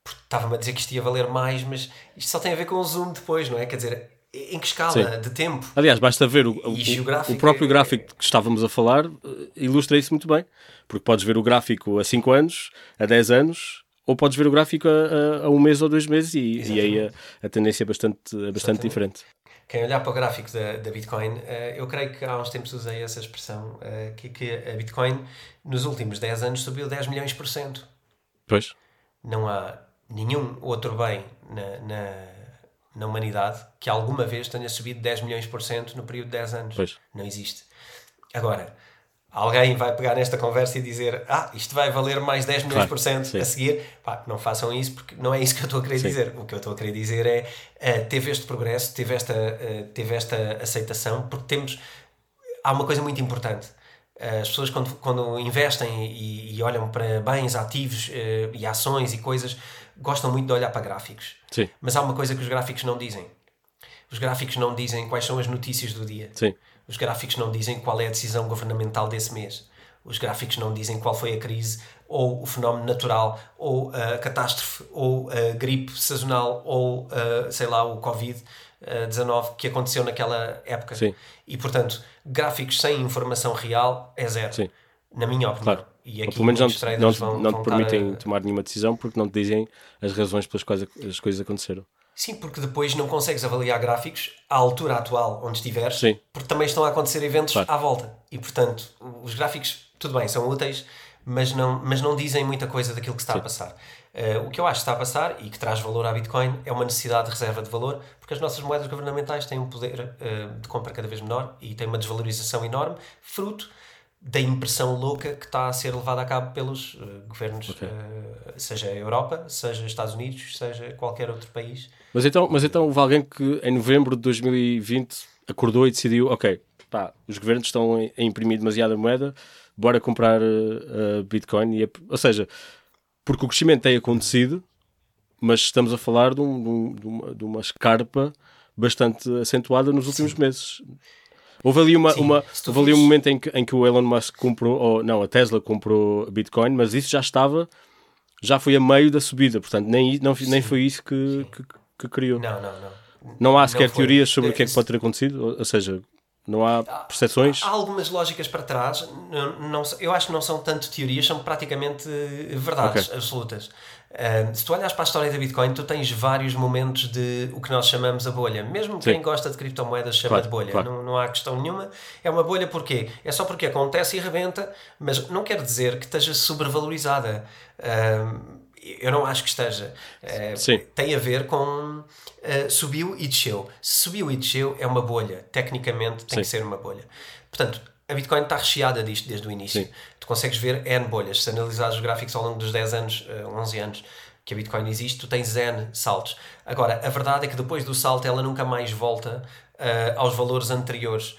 estava-me a dizer que isto ia valer mais mas isto só tem a ver com o zoom depois, não é? Quer dizer, em que escala Sim. de tempo? Aliás, basta ver o, o, o próprio gráfico que estávamos a falar eh, ilustra isso muito bem. Porque podes ver o gráfico a 5 anos, a 10 anos, ou podes ver o gráfico a, a, a um mês ou dois meses e, e aí a, a, tendência é bastante, é bastante diferente. Quem olhar para o gráfico da, da Bitcoin, uh, eu creio que há uns tempos usei essa expressão, uh, que, que a Bitcoin nos últimos 10 anos subiu 10 milhões por cento. Pois. Não há nenhum outro bem na, na, na, humanidade que alguma vez tenha subido 10 milhões por cento no período de 10 anos. Pois. Não existe. Agora, alguém vai pegar nesta conversa e dizer ah, isto vai valer mais 10 milhões claro, por cento sim. a seguir, pá, não façam isso porque não é isso que eu estou a querer sim. dizer. O que eu estou a querer dizer é uh, teve este progresso, teve esta, uh, teve esta aceitação, porque temos. Há uma coisa muito importante. Uh, as pessoas, quando, quando investem e, e olham para bens, ativos e ações e coisas, gostam muito de olhar para gráficos. Sim. Mas há uma coisa que os gráficos não dizem. Os gráficos não dizem quais são as notícias do dia. Sim os gráficos não dizem qual é a decisão governamental desse mês. Os gráficos não dizem qual foi a crise, ou o fenómeno natural, ou a catástrofe, ou a gripe sazonal, ou a, sei lá, o Covid-19 que aconteceu naquela época. Sim. E portanto, gráficos sem informação real é zero. Sim. Na minha opinião. Claro. E aqui pelo menos não, não, vão, não te permitem a... tomar nenhuma decisão porque não te dizem as razões pelas quais as coisas aconteceram. Sim, porque depois não consegues avaliar gráficos à altura atual onde estiveres, Sim. porque também estão a acontecer eventos claro. à volta. E portanto, os gráficos, tudo bem, são úteis, mas não, mas não dizem muita coisa daquilo que está Sim. a passar. Uh, o que eu acho que está a passar e que traz valor à Bitcoin é uma necessidade de reserva de valor, porque as nossas moedas governamentais têm um poder uh, de compra cada vez menor e têm uma desvalorização enorme, fruto da impressão louca que está a ser levada a cabo pelos uh, governos, okay. seja a Europa, seja Estados Unidos, seja qualquer outro país mas então, mas então houve alguém que em novembro de 2020 acordou e decidiu: ok, pá, os governos estão a imprimir demasiada moeda, bora comprar uh, Bitcoin. E, ou seja, porque o crescimento tem acontecido, mas estamos a falar de, um, de, uma, de uma escarpa bastante acentuada nos últimos Sim. meses. Houve ali, uma, Sim, uma, houve ali um momento em que, em que o Elon Musk comprou, ou não, a Tesla comprou Bitcoin, mas isso já estava, já foi a meio da subida, portanto, nem, não, nem foi isso que, que, que criou. Não, não, não. Não há sequer não teorias sobre o que é que pode ter acontecido? Ou seja, não há percepções? Há, há algumas lógicas para trás. Não, não, eu acho que não são tanto teorias, são praticamente verdades okay. absolutas. Uh, se tu olhas para a história da Bitcoin, tu tens vários momentos de o que nós chamamos a bolha. Mesmo Sim. quem gosta de criptomoedas chama claro, de bolha. Claro. Não, não há questão nenhuma. É uma bolha porquê? É só porque acontece e rebenta, mas não quer dizer que esteja sobrevalorizada. Uh, eu não acho que esteja. Uh, tem a ver com uh, subiu e desceu. Se subiu e desceu, é uma bolha. Tecnicamente tem Sim. que ser uma bolha. Portanto, a Bitcoin está recheada disto desde o início. Sim. Tu consegues ver N bolhas. Se analisares os gráficos ao longo dos 10 anos, uh, eh, 11 anos que a Bitcoin existe, tu tens N saltos. Agora, a verdade é que depois do salto ela nunca mais volta aos valores anteriores.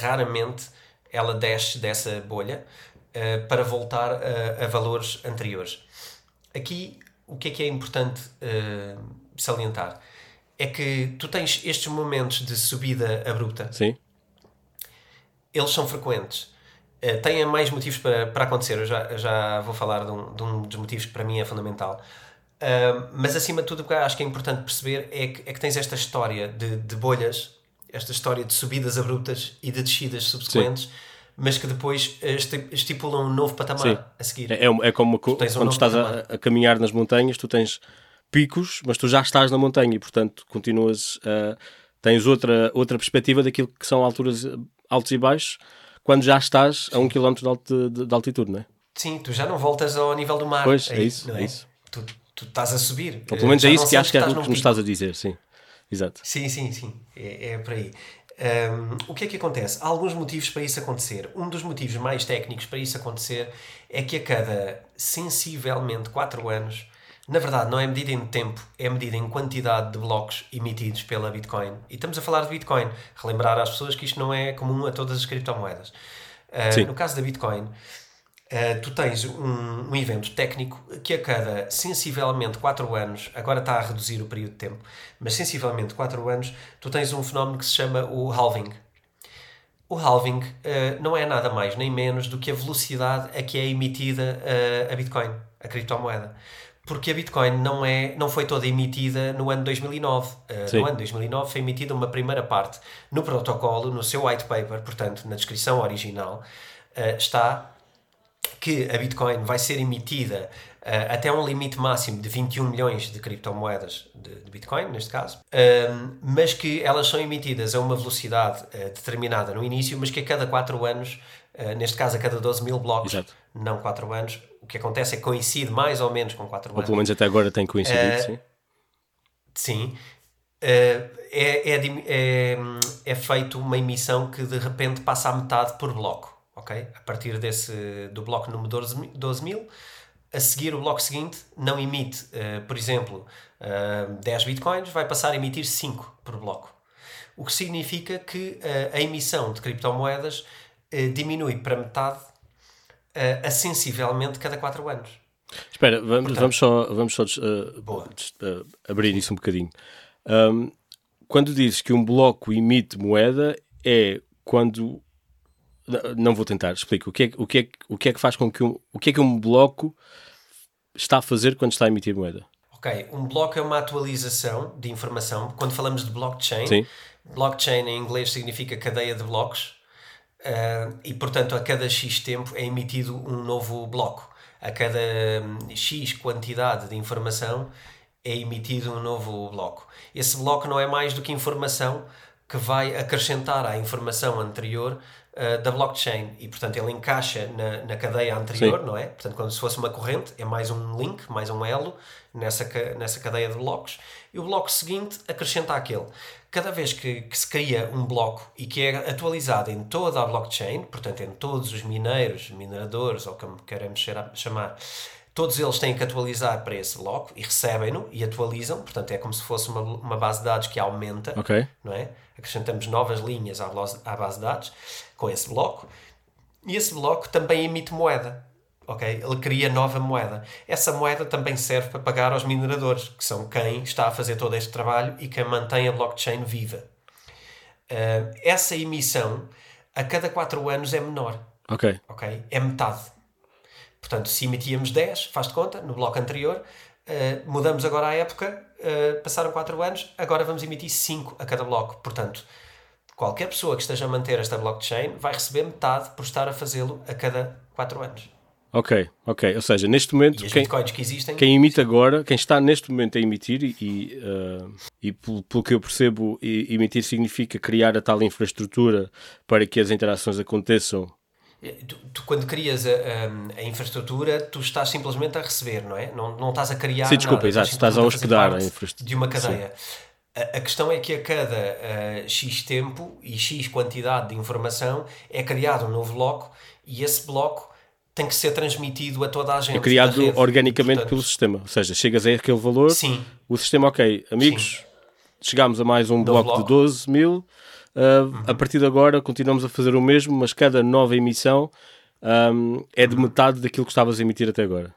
raramente ela desce dessa bolha para voltar a valores anteriores. Aqui, o que é que é importante uh, salientar? É que tu tens estes momentos de subida abrupta. Sim. Eles são frequentes. Uh, têm mais motivos para, para acontecer. Eu já, já vou falar de um, de um dos motivos que para mim é fundamental. Uh, mas acima de tudo, o que acho que é importante perceber é que, é que tens esta história de, de bolhas, esta história de subidas abruptas e de descidas subsequentes. Sim mas que depois eh, estipulam um novo patamar Sim. a seguir. É, é, é como quando um estás a, a, caminhar nas montanhas, tu tens picos, mas tu já estás na montanha e, portanto, continuas a. tens outra, outra perspectiva daquilo que são alturas altos e baixos quando já estás a um quilómetro de, de, de, altitude, não é? Sim, tu já não voltas ao nível do mar. Pois, é, é isso, é? é? isso. Tu, tu estás a subir. Ou pelo menos já é isso que acho que é o que me estás a dizer, sim. Exato. Sim, sim, sim. É, é por aí. Um, o que é que acontece? Há alguns motivos para isso acontecer. Um dos motivos mais técnicos para isso acontecer é que a cada sensivelmente 4 anos, na verdade não é medida em tempo, é medida em quantidade de blocos emitidos pela Bitcoin. E estamos a falar de Bitcoin. Relembrar às pessoas que isto não é comum a todas as criptomoedas. Uh, no caso da Bitcoin, Uh, tu tens um, um, evento técnico que a cada sensivelmente 4 anos, agora está a reduzir o período de tempo, mas sensivelmente 4 anos, tu tens um fenómeno que se chama o halving. O halving uh, não é nada mais nem menos do que a velocidade a que é emitida uh, a Bitcoin, a criptomoeda. Porque a Bitcoin não, é, não foi toda emitida no ano 2009. no ano 2009 foi emitida uma primeira parte. No protocolo, no seu white paper, portanto, na descrição original, está que a Bitcoin vai ser emitida uh, até um limite máximo de 21 milhões de criptomoedas de, de Bitcoin, neste caso, uh, mas que elas são emitidas a uma velocidade uh, determinada no início, mas que a cada 4 anos, eh, neste caso a cada 12 mil blocos, Exato. não 4 anos, o que acontece é que coincide mais ou menos com 4 anos. Ou pelo menos até agora tem coincidido, sim. Sim. É, é, é, é feito uma emissão que de repente passa a metade por bloco ok? A partir desse, do bloco número 12, 12 mil, a seguir o bloco seguinte não emite, uh, por exemplo, uh, eh, 10 bitcoins, vai passar a emitir 5 por bloco. O que significa que uh, a emissão de criptomoedas diminui para metade a sensivelmente cada 4 anos. Espera, vamos, Portanto, vamos só, vamos só abrir isso um bocadinho. Um, quando dizes que um bloco emite moeda, é quando não vou tentar, explico. O que é, o que é, o que, é que faz com que um, o que é que um bloco está a fazer quando está a emitir moeda? Ok, um bloco é uma atualização de informação. Quando falamos de blockchain, Sim. blockchain em inglês significa cadeia de blocos uh, e, portanto, a cada X tempo é emitido um novo bloco. A cada um, X quantidade de informação é emitido um novo bloco. Esse bloco não é mais do que informação que vai acrescentar à informação anterior uh, da blockchain e, portanto, ele encaixa na, na cadeia anterior, Sim. não é? Portanto, quando se fosse uma corrente, é mais um link, mais um elo nessa, nessa cadeia de blocos e o bloco seguinte acrescenta aquele. Cada vez que, que se cria um bloco e que é atualizado em toda a blockchain, portanto, em todos os mineiros, mineradores ou como queremos chamar, todos eles têm que atualizar para esse bloco e recebem-no e atualizam, portanto é como se fosse uma, uma base de dados que aumenta, okay. não é? Acrescentamos novas linhas à, à base de dados com esse bloco e esse bloco também emite moeda, ok? Ele cria nova moeda. Essa moeda também serve para pagar aos mineradores, que são quem está a fazer todo este trabalho e quem mantém a blockchain viva. Uh, essa emissão a cada 4 anos é menor. Ok. Ok? É metade. Portanto, se emitíamos 10, faz de conta, no bloco anterior, uh, mudamos agora a época, uh, passaram 4 anos, agora vamos emitir 5 a cada bloco. Portanto, qualquer pessoa que esteja a manter esta blockchain vai receber metade por estar a fazê-lo a cada 4 anos. Ok, ok. Ou seja, neste momento, quem, que existem, quem emite agora, quem está neste momento a emitir, e, uh, e pelo, pelo, que eu percebo, emitir significa criar a tal infraestrutura para que as interações aconteçam Tu, tu, quando crias a, a, a, infraestrutura, tu estás simplesmente a receber, não é? Não, não estás a criar. Sim, desculpa, nada, exato, estás a hospedar a infraestrutura. De uma cadeia. A, a, questão é que a cada uh, X tempo e X quantidade de informação é criado um novo bloco e esse bloco tem que ser transmitido a toda a gente. É criado organicamente Portanto, pelo sistema. Ou seja, chegas a aquele valor, sim. o sistema, ok, amigos, sim. chegámos a mais um bloco, bloco, de 12 mil Uh, uhum. A partir de agora continuamos a fazer o mesmo, mas cada nova emissão um, é de metade daquilo que estavas a emitir até agora.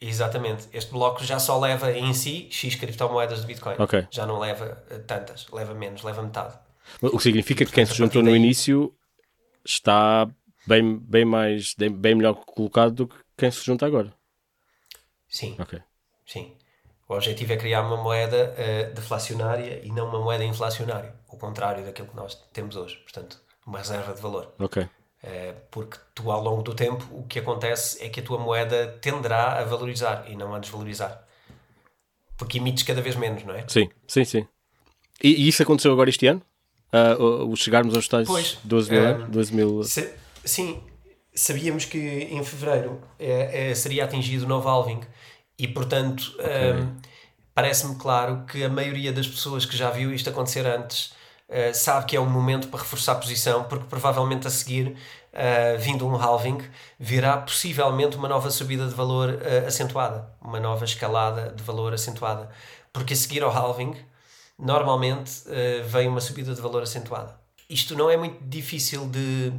Exatamente. Este bloco já só leva em si X criptomoedas de Bitcoin. Okay. Já não leva eh, tantas, leva menos, leva metade. O que significa que quem se juntou no início está bem, bem, mais, bem melhor colocado do que quem se junta agora. Sim. Ok. Sim. O objetivo é criar uma moeda uh, deflacionária e não uma moeda inflacionária. O contrário daquilo que nós temos hoje. Portanto, uma reserva de valor. Ok. Uh, porque tu, ao longo do tempo, o que acontece é que a tua moeda tenderá a valorizar e não a desvalorizar. Porque emites cada vez menos, não é? Sim, sim, sim. E, e isso aconteceu agora este ano? Uh, o chegarmos aos tais pois, 12 mil? 12 mil... Se, sim, sabíamos que em fevereiro é, é, seria atingido o novo halving e portanto, okay. um, parece-me claro que a maioria das pessoas que já viu isto acontecer antes uh, sabe que é um momento para reforçar a posição, porque provavelmente a seguir, uh, vindo um halving, virá possivelmente uma nova subida de valor uh, acentuada, uma nova escalada de valor acentuada. Porque a seguir ao halving, normalmente vem uma subida de valor acentuada. Isto não é muito difícil de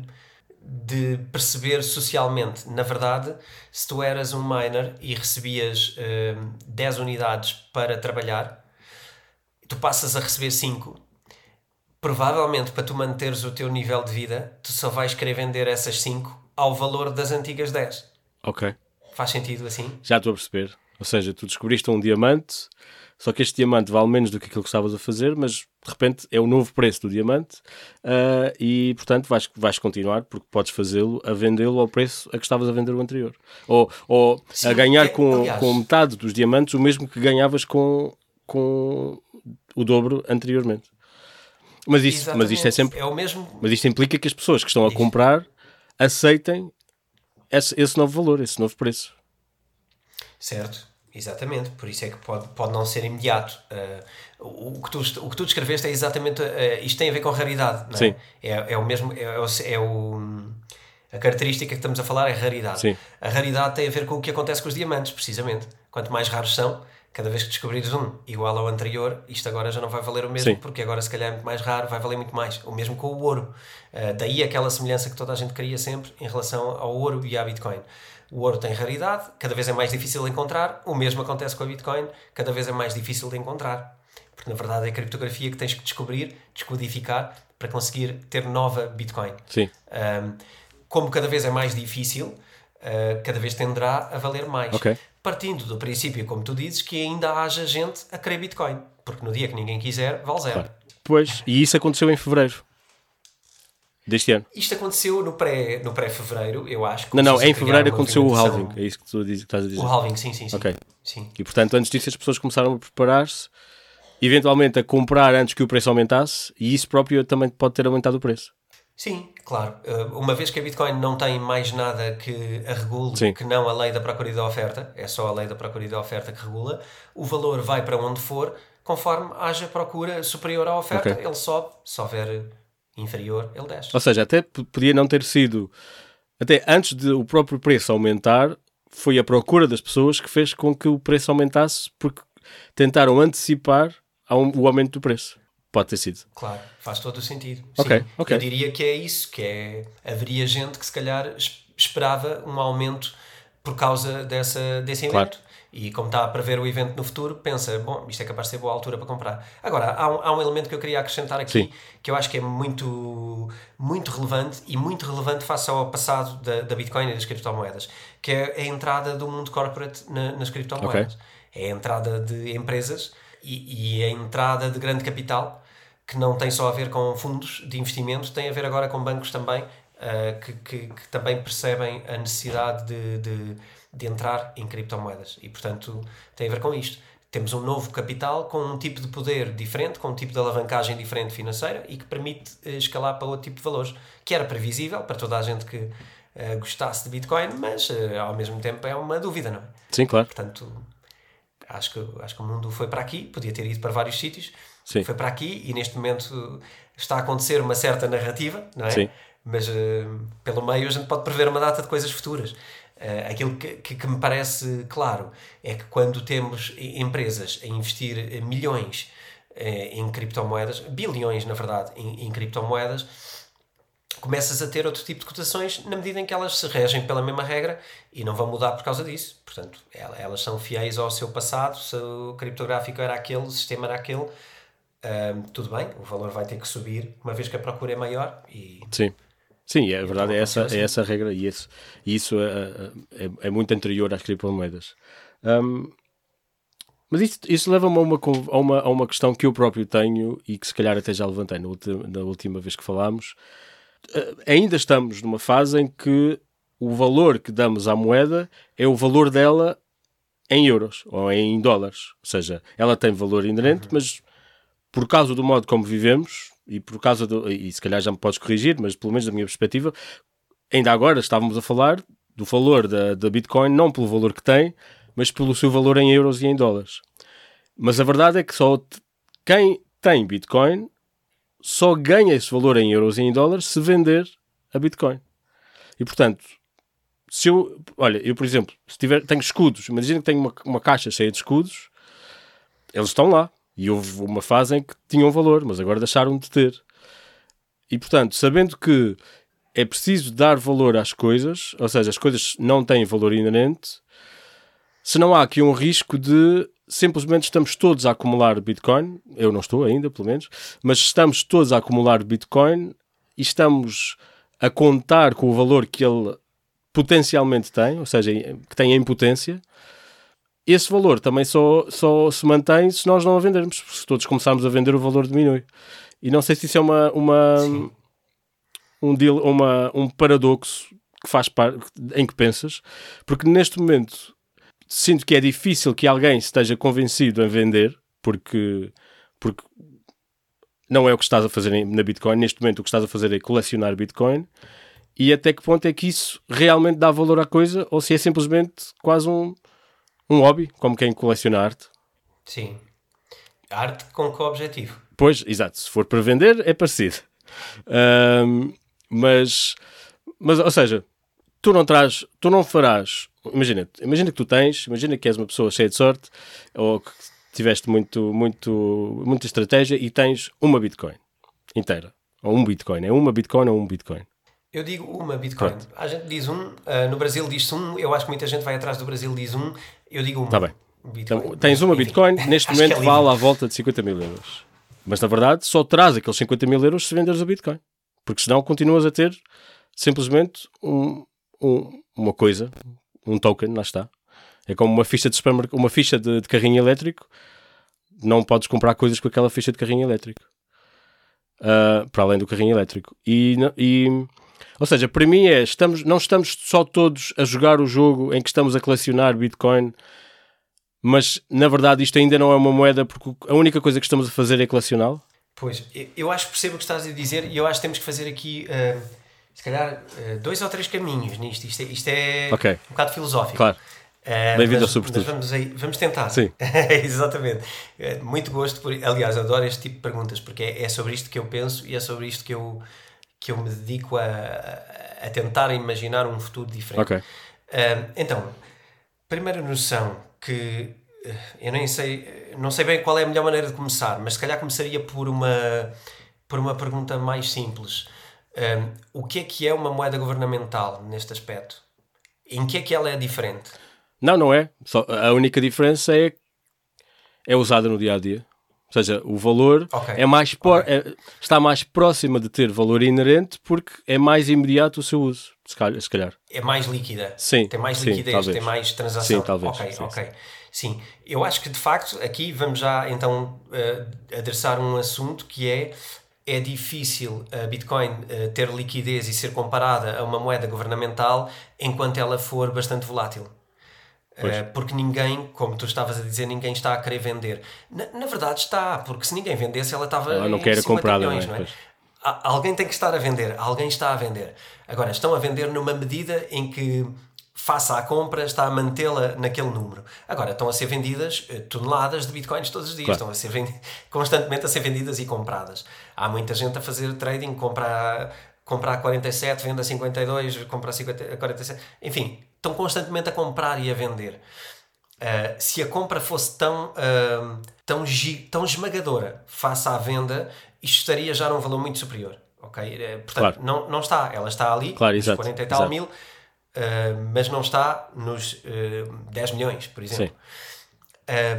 de perceber socialmente. Na verdade, se tu eras um miner e recebias uh, hum, 10 unidades para trabalhar, tu passas a receber 5. Provavelmente, para tu manteres o teu nível de vida, tu só vais querer vender essas 5 ao valor das antigas 10. Ok. Faz sentido assim? Já estou a perceber. Ou seja, tu descobriste um diamante só que este diamante vale menos do que aquilo que estavas a fazer, mas de repente é o novo preço do diamante uh, e, portanto, vais, vais continuar porque podes fazê-lo a vendê-lo ao preço a que estavas a vender o anterior. Ou, ou Sim, a ganhar é, com, com metade dos diamantes o mesmo que ganhavas com, com o dobro anteriormente. Mas isso, mas isto é sempre. É o mesmo. Mas isto implica que as pessoas que estão a comprar aceitem esse, esse novo valor, esse novo preço. Certo. Exatamente, por isso é que pode, pode não ser imediato. Uh, o, que tu, o que tu descreveste é exatamente. Uh, isto tem a ver com raridade, não é? Sim. É, é o mesmo. É, é, é, o, a característica que estamos a falar é raridade. Sim. A raridade tem a ver com o que acontece com os diamantes, precisamente. Quanto mais raros são, cada vez que descobrires um igual ao anterior, isto agora já não vai valer o mesmo, Sim. porque agora se calhar é muito mais raro, vai valer muito mais. O mesmo com o ouro. Uh, daí aquela semelhança que toda a gente queria sempre em relação ao ouro e à Bitcoin. O ouro tem raridade, cada vez é mais difícil de encontrar. O mesmo acontece com a Bitcoin, cada vez é mais difícil de encontrar. Porque na verdade é a criptografia que tens que descobrir, descodificar, para conseguir ter nova Bitcoin. Sim. Um, como cada vez é mais difícil, uh, cada vez tenderá a valer mais. Okay. Partindo do princípio, como tu dizes, que ainda haja gente a querer Bitcoin. Porque no dia que ninguém quiser, vale zero. Claro. Pois, e isso aconteceu em fevereiro deste ano. Isto aconteceu no pré-fevereiro, no pré -fevereiro, eu acho. Não, não, em fevereiro aconteceu o halving. É isso que tu, diz, que estás a dizer. O halving, sim, sim, sim. Ok. Sim. E portanto, antes disso, as pessoas começaram a preparar-se, eventualmente a comprar antes que o preço aumentasse, e isso próprio também pode ter aumentado o preço. Sim, claro. Eh, uma vez que a Bitcoin não tem mais nada que a regule, Sim. que não a lei da procura e da oferta, é só a lei da procura e da oferta que regula, o valor vai para onde for, conforme haja procura superior à oferta, okay. ele sobe, se houver inferior, ele desce. Ou seja, até podia não ter sido. Até antes de o próprio preço aumentar, foi a procura das pessoas que fez com que o preço aumentasse, porque tentaram antecipar o aumento do preço. Pode ter sido. Claro, faz todo o sentido. Ok, ok. Eu diria que é isso, que é haveria gente que se calhar esperava um aumento por causa dessa, desse evento. Claro. E como está a prever o evento no futuro, pensa, bom, isto é capaz de ser boa altura para comprar. Agora, há um, há um elemento que eu queria acrescentar aqui, Sim. que eu acho que é muito, muito relevante e muito relevante face ao passado da, da Bitcoin e das criptomoedas, que é a entrada do mundo corporate na, nas criptomoedas. Okay. É a entrada de empresas e, e a entrada de grande capital, que não tem só a ver com fundos de investimento, tem a ver agora com bancos também, uh, que, que, que, também percebem a necessidade de, de de entrar em criptomoedas. E, portanto, tem a ver com isto. Temos um novo capital com um tipo de poder diferente, com um tipo de alavancagem diferente financeira e que permite uh, escalar para outro tipo de valores, que era previsível para toda a gente que uh, gostasse de Bitcoin, mas uh, ao mesmo tempo é uma dúvida, não é? Sim, claro. Portanto, acho que, acho que o mundo foi para aqui, podia ter ido para vários sítios, Sim. foi para aqui e neste momento está a acontecer uma certa narrativa, não é? Sim. Mas pelo meio a gente pode prever uma data de coisas futuras. Uh, aquilo que, que, que, me parece claro é que quando temos empresas a investir milhões uh, em criptomoedas, bilhões na verdade, em, em, criptomoedas, começas a ter outro tipo de cotações na medida em que elas se regem pela mesma regra e não vão mudar por causa disso. Portanto, elas são fiéis ao seu passado, se o criptográfico era aquele, o sistema era aquele, uh, tudo bem, o valor vai ter que subir uma vez que a procura é maior e. Sim Sim, é verdade, é essa, é essa a regra e isso, isso é, é, é, muito anterior às criptomoedas. Um, mas isso, isso leva-me a uma, a, uma, a uma questão que eu próprio tenho e que se calhar até já levantei na última, na última vez que falámos. Uh, ainda estamos numa fase em que o valor que damos à moeda é o valor dela em euros ou em dólares. Ou seja, ela tem valor inerente, uhum. mas por causa do modo como vivemos, e por causa do. E se calhar já me podes corrigir, mas pelo menos da minha perspectiva, ainda agora estávamos a falar do valor da, da Bitcoin, não pelo valor que tem, mas pelo seu valor em euros e em dólares. Mas a verdade é que só quem tem Bitcoin só ganha esse valor em euros e em dólares se vender a Bitcoin. E portanto, se eu, olha, eu por exemplo, se tiver, tenho escudos, imagina que tenho uma, uma caixa cheia de escudos, eles estão lá. E houve uma fase em que tinham valor, mas agora deixaram de ter. E portanto, sabendo que é preciso dar valor às coisas, ou seja, as coisas não têm valor inerente, se não há aqui um risco de simplesmente estamos todos a acumular Bitcoin, eu não estou ainda, pelo menos, mas estamos todos a acumular Bitcoin e estamos a contar com o valor que ele potencialmente tem, ou seja, que tem em potência, esse valor também só, só se mantém se nós não a vendermos. Se todos começarmos a vender, o valor diminui. E não sei se isso é uma, uma, um, deal, uma, um paradoxo que faz parte, em que pensas, porque neste momento sinto que é difícil que alguém esteja convencido a vender, porque, porque não é o que estás a fazer na Bitcoin. Neste momento, o que estás a fazer é colecionar Bitcoin e até que ponto é que isso realmente dá valor à coisa ou se é simplesmente quase um, um hobby, como quem coleciona arte. Sim. Arte com que objetivo? Pois, exato. Se for para vender, é parecido. Um, mas, mas, ou seja, tu não traz, tu não farás. Imagina, imagina que tu tens, imagina que és uma pessoa cheia de sorte ou que tiveste muito, muito, muita estratégia e tens uma Bitcoin inteira. Ou um Bitcoin. É uma Bitcoin ou um Bitcoin. Eu digo uma Bitcoin. Pronto. A gente diz um, uh, no Brasil diz-se um, eu acho que muita gente vai atrás do Brasil diz um, eu digo uma. Está bem. Então, tens uma Bitcoin, <laughs> neste momento é vale à volta de 50 mil euros. Mas na verdade só traz aqueles 50 mil euros se venderes o Bitcoin. Porque senão continuas a ter simplesmente um, um, uma coisa, um token, lá está. É como uma ficha de supermercado, uma ficha de, de, carrinho elétrico. Não podes comprar coisas com aquela ficha de carrinho elétrico. Uh, para além do carrinho elétrico. E, e ou seja, para mim é, estamos, não estamos só todos a jogar o jogo em que estamos a colecionar Bitcoin, mas na verdade isto ainda não é uma moeda porque a única coisa que estamos a fazer é colecioná-lo. Pois, eu acho que percebo o que estás a dizer e eu acho que temos que fazer aqui, uh, se calhar, uh, dois ou três caminhos nisto. Isto é, isto é okay. um bocado filosófico. Claro. Uh, Bem-vindo ao Sobretudo. Vamos, aí, vamos tentar. Sim. <laughs> Exatamente. Muito gosto. Por, aliás, adoro este tipo de perguntas porque é, é sobre isto que eu penso e é sobre isto que eu que eu me dedico a, a tentar imaginar um futuro diferente. Okay. Uh, então, primeira noção que uh, eu nem sei, não sei bem qual é a melhor maneira de começar, mas se calhar começaria por uma, por uma pergunta mais simples. Uh, o que é que é uma moeda governamental neste aspecto? Em que é que ela é diferente? Não, não é. Só, a única diferença é é usada no dia a dia. Ou seja, o valor okay. é mais okay. é, está mais próxima de ter valor inerente porque é mais imediato o seu uso, se calhar. Se calhar. É mais líquida. Sim. Tem mais sim, liquidez, talvez. tem mais transação. Sim, talvez. Ok, sim, ok. Sim. sim. eu acho que de facto aqui vamos já então uh, adressar um assunto que é é difícil a Bitcoin uh, ter liquidez e ser comparada a uma moeda governamental enquanto ela for bastante volátil. Uh, porque ninguém, como tu estavas a dizer, ninguém está a querer vender. Na, na verdade está, porque se ninguém vendesse, ela estava ela não quer comprar, milhões, não é? Não é? Alguém tem que estar a vender, alguém está a vender. Agora, estão a vender numa medida em que, faça a compra, está a mantê-la naquele número. Agora, estão a ser vendidas eh, toneladas de bitcoins todos os dias, claro. estão a ser <laughs> constantemente a ser vendidas e compradas. Há muita gente a fazer trading, comprar compra a 47, vende a 52, compra a, 50, a 47, enfim, estão constantemente a comprar e a vender. Uh, se a compra fosse tão, uh, tão, tão esmagadora face à venda, isto estaria já num valor muito superior. Okay? Uh, portanto, claro. não, não está. Ela está ali, claro, nos exato, 40 e tal exato. mil, mas não está nos uh, 10 milhões, por exemplo.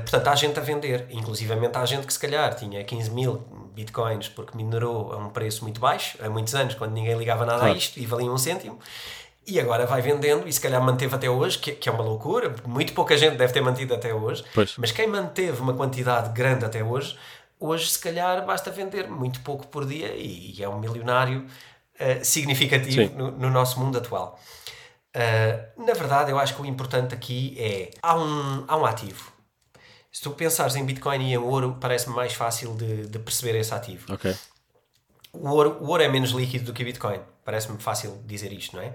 Portanto, há gente a vender, inclusivamente há gente que se calhar tinha 15 mil bitcoins porque minerou a um preço muito baixo, há muitos anos, quando ninguém ligava nada claro. a isto e valia um cêntimo, e agora vai vendendo e se calhar manteve até hoje, que, que é uma loucura, muito pouca gente deve ter mantido até hoje, pois. mas quem manteve uma quantidade grande até hoje, hoje se calhar basta vender muito pouco por dia e, e é um milionário uh, significativo no, no, nosso mundo atual. Uh, na verdade, eu acho que o importante aqui é há um, há um ativo. Se tu pensares em Bitcoin e em ouro, parece-me mais fácil de, de, perceber esse ativo. Okay. O, ouro, o ouro é menos líquido do que Bitcoin. Parece-me fácil dizer isto, não é?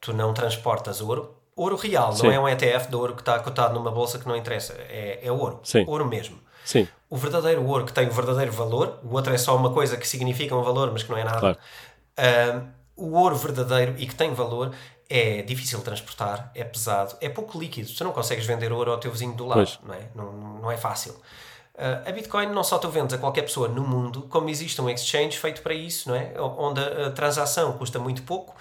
Tu não transportas ouro. Ouro real, Sim. não é um ETF de ouro que está cotado numa bolsa que não interessa. É, é ouro. Sim. Ouro mesmo. Sim. o verdadeiro ouro que tem o verdadeiro valor, o outro é só uma coisa que significa um valor, mas que não é nada. Claro. O ouro verdadeiro e que tem valor é difícil de transportar, é pesado, é pouco líquido. Tu não consegues vender ouro ao teu vizinho do lado, não é? Não, não é fácil. Uh, a Bitcoin não só tu vendes a qualquer pessoa no mundo, como existe um exchange feito para isso, não é? Onde a transação custa muito pouco,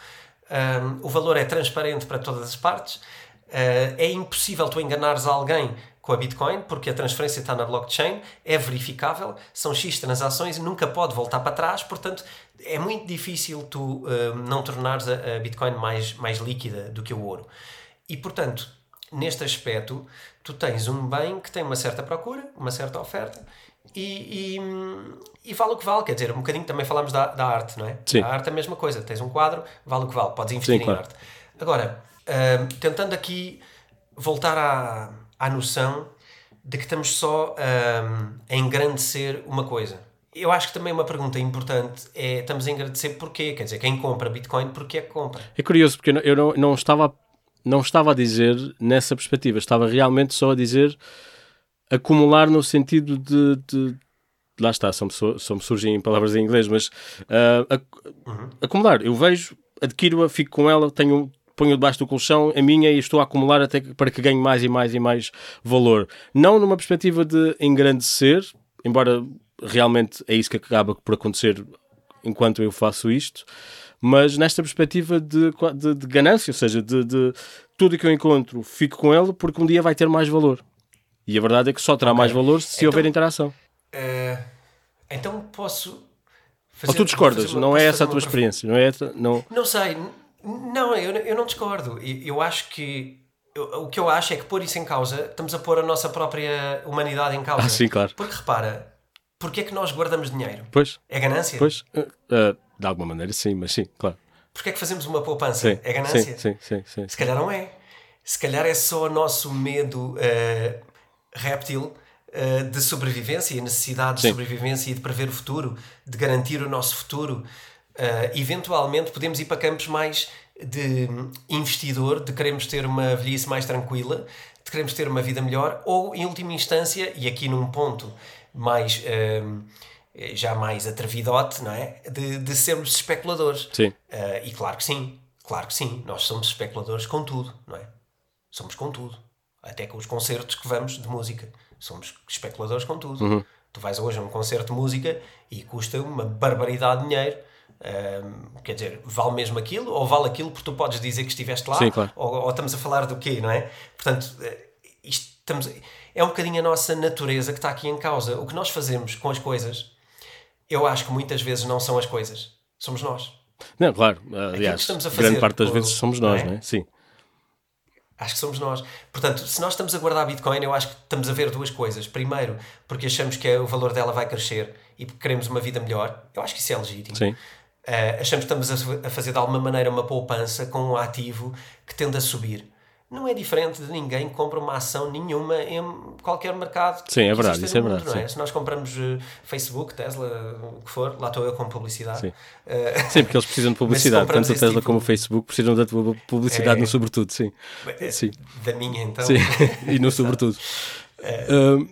um, o valor é transparente para todas as partes, uh, é impossível tu enganares alguém com a Bitcoin, porque a transferência está na blockchain, é verificável, são X transações e nunca pode voltar para trás, portanto é muito difícil tu uh, não tornares a, a, Bitcoin mais, mais líquida do que o ouro. E portanto, neste aspecto, tu tens um bem que tem uma certa procura, uma certa oferta, e, e, e, vale o que vale, quer dizer, um bocadinho também falamos da, da arte, não é? Sim. A arte é a mesma coisa, tens um quadro, vale o que vale, podes investir Sim, em claro. arte. Agora, uh, tentando aqui voltar à, à noção de que estamos só um, a engrandecer uma coisa. Eu acho que também uma pergunta importante é: estamos a engrandecer porquê? Quer dizer, quem compra Bitcoin, porquê é que compra? É curioso, porque eu não, não, estava, não estava a dizer nessa perspectiva, estava realmente só a dizer acumular no sentido de, de lá está, só me, só me surgem palavras em inglês, mas uh, uhum. acumular. Eu vejo, adquiro-a, fico com ela, tenho, ponho debaixo do colchão a minha e estou a acumular até para que ganhe mais e mais e mais valor. Não numa perspectiva de engrandecer, embora realmente é isso que acaba por acontecer enquanto eu faço isto, mas nesta perspectiva de, de, de ganância, ou seja, de, de tudo que eu encontro fico com ele porque um dia vai ter mais valor. E a verdade é que só terá okay. mais valor se então, houver interação. Uh, então posso. Fazer, Ou tu discordas? Uma, não é essa a tua experiência? Não, é, não... não sei, não, eu, eu não discordo. Eu, eu acho que. Eu, o que eu acho é que pôr isso em causa, estamos a pôr a nossa própria humanidade em causa. Ah, sim, claro. Porque repara, porque é que nós guardamos dinheiro? Pois. É ganância? Pois. Uh, de alguma maneira, sim, mas sim, claro. Porque é que fazemos uma poupança? Sim, é ganância? Sim, sim, sim, sim, Se calhar não é. Se calhar é só o nosso medo uh, réptil uh, de sobrevivência e necessidade de sim. sobrevivência e de prever o futuro, de garantir o nosso futuro. Uh, eventualmente podemos ir para campos mais de investidor, de queremos ter uma velhice mais tranquila, de queremos ter uma vida melhor, ou em última instância, e aqui num ponto mais uh, já mais atrevidote, não é? De, de sermos especuladores. Sim. Uh, e claro que sim, claro que sim, nós somos especuladores com tudo, não é? Somos com tudo. Até com os concertos que vamos de música. Somos especuladores com tudo. Uhum. Tu vais hoje a um concerto de música e custa uma barbaridade de dinheiro um, quer dizer, vale mesmo aquilo ou vale aquilo porque tu podes dizer que estiveste lá? Sim, claro. ou, ou, estamos a falar do quê, não é? Portanto, eh, isto, estamos, é um bocadinho a nossa natureza que está aqui em causa. O que nós fazemos com as coisas, eu acho que muitas vezes não são as coisas, somos nós. Não, claro, aliás, grande parte das vezes somos nós, não é? Não é? Sim. Acho que somos nós. Portanto, se nós estamos a guardar Bitcoin, eu acho que estamos a ver duas coisas. Primeiro, porque achamos que o valor dela vai crescer e porque queremos uma vida melhor. Eu acho que isso é legítimo. Sim. Uh, achamos que estamos a, a, fazer de alguma maneira uma poupança com um ativo que tende a subir. Não é diferente de ninguém que compra uma ação nenhuma em qualquer mercado. Sim, é verdade, isso é mundo, é verdade. É? Se nós compramos uh, Facebook, Tesla, o que for, lá estou eu com publicidade. Sim, uh, sim porque eles precisam de <laughs> publicidade. Tanto a Tesla tipo... como o Facebook precisam da tua publicidade é... no sobretudo, sim. sim. Da minha, então. Sim, <laughs> e no sobretudo. Uh,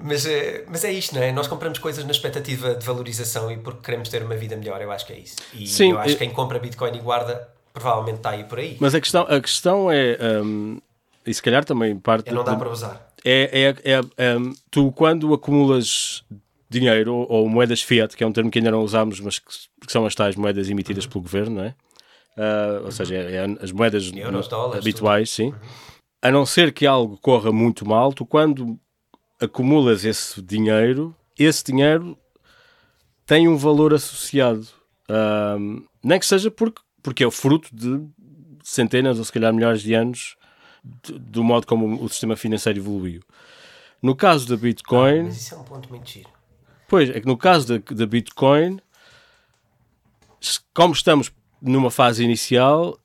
mas, eh, mas é isto, não é? Nós compramos coisas na expectativa de valorização e porque queremos ter uma vida melhor, eu acho que é isso. E Sim, eu acho que quem compra Bitcoin e guarda provavelmente está aí por aí. Mas a questão, a questão é, um, e se calhar também parte. É não dá de, para usar. É, é, é um, tu quando acumulas dinheiro ou, ou, moedas fiat, que é um termo que ainda não usamos, mas que, que são as tais moedas emitidas uhum. pelo governo, não é? Uh, ou uhum. seja, é, é as moedas Euros, dólares, habituais, tudo. sim. Uhum. A não ser que algo corra muito mal, tu quando acumulas esse dinheiro, esse dinheiro tem um valor associado. Um, nem que seja porque, porque é o fruto de centenas ou se calhar milhares de anos de, do modo como o sistema financeiro evoluiu. No caso da Bitcoin. Ah, mas isso é um ponto muito giro. Pois, é que no caso da, da Bitcoin, como estamos numa fase inicial,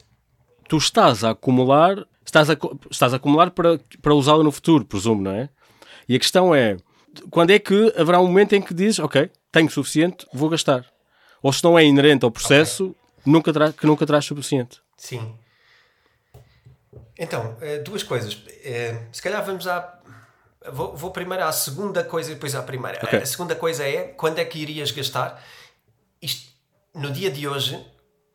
tu estás a acumular, estás a, estás a acumular para, para usá-lo no futuro, presumo, não é? E a questão é, quando é que haverá um momento em que dizes, ok, tenho suficiente, vou gastar? Ou se não é inerente ao processo, okay. Nunca terá, que nunca traz suficiente. Sim. Então, eh, duas coisas. Eh, se calhar vamos à, vou, vou primeiro à segunda coisa e depois à primeira. Okay. A segunda coisa é quando é que irias gastar? Isto, no dia de hoje,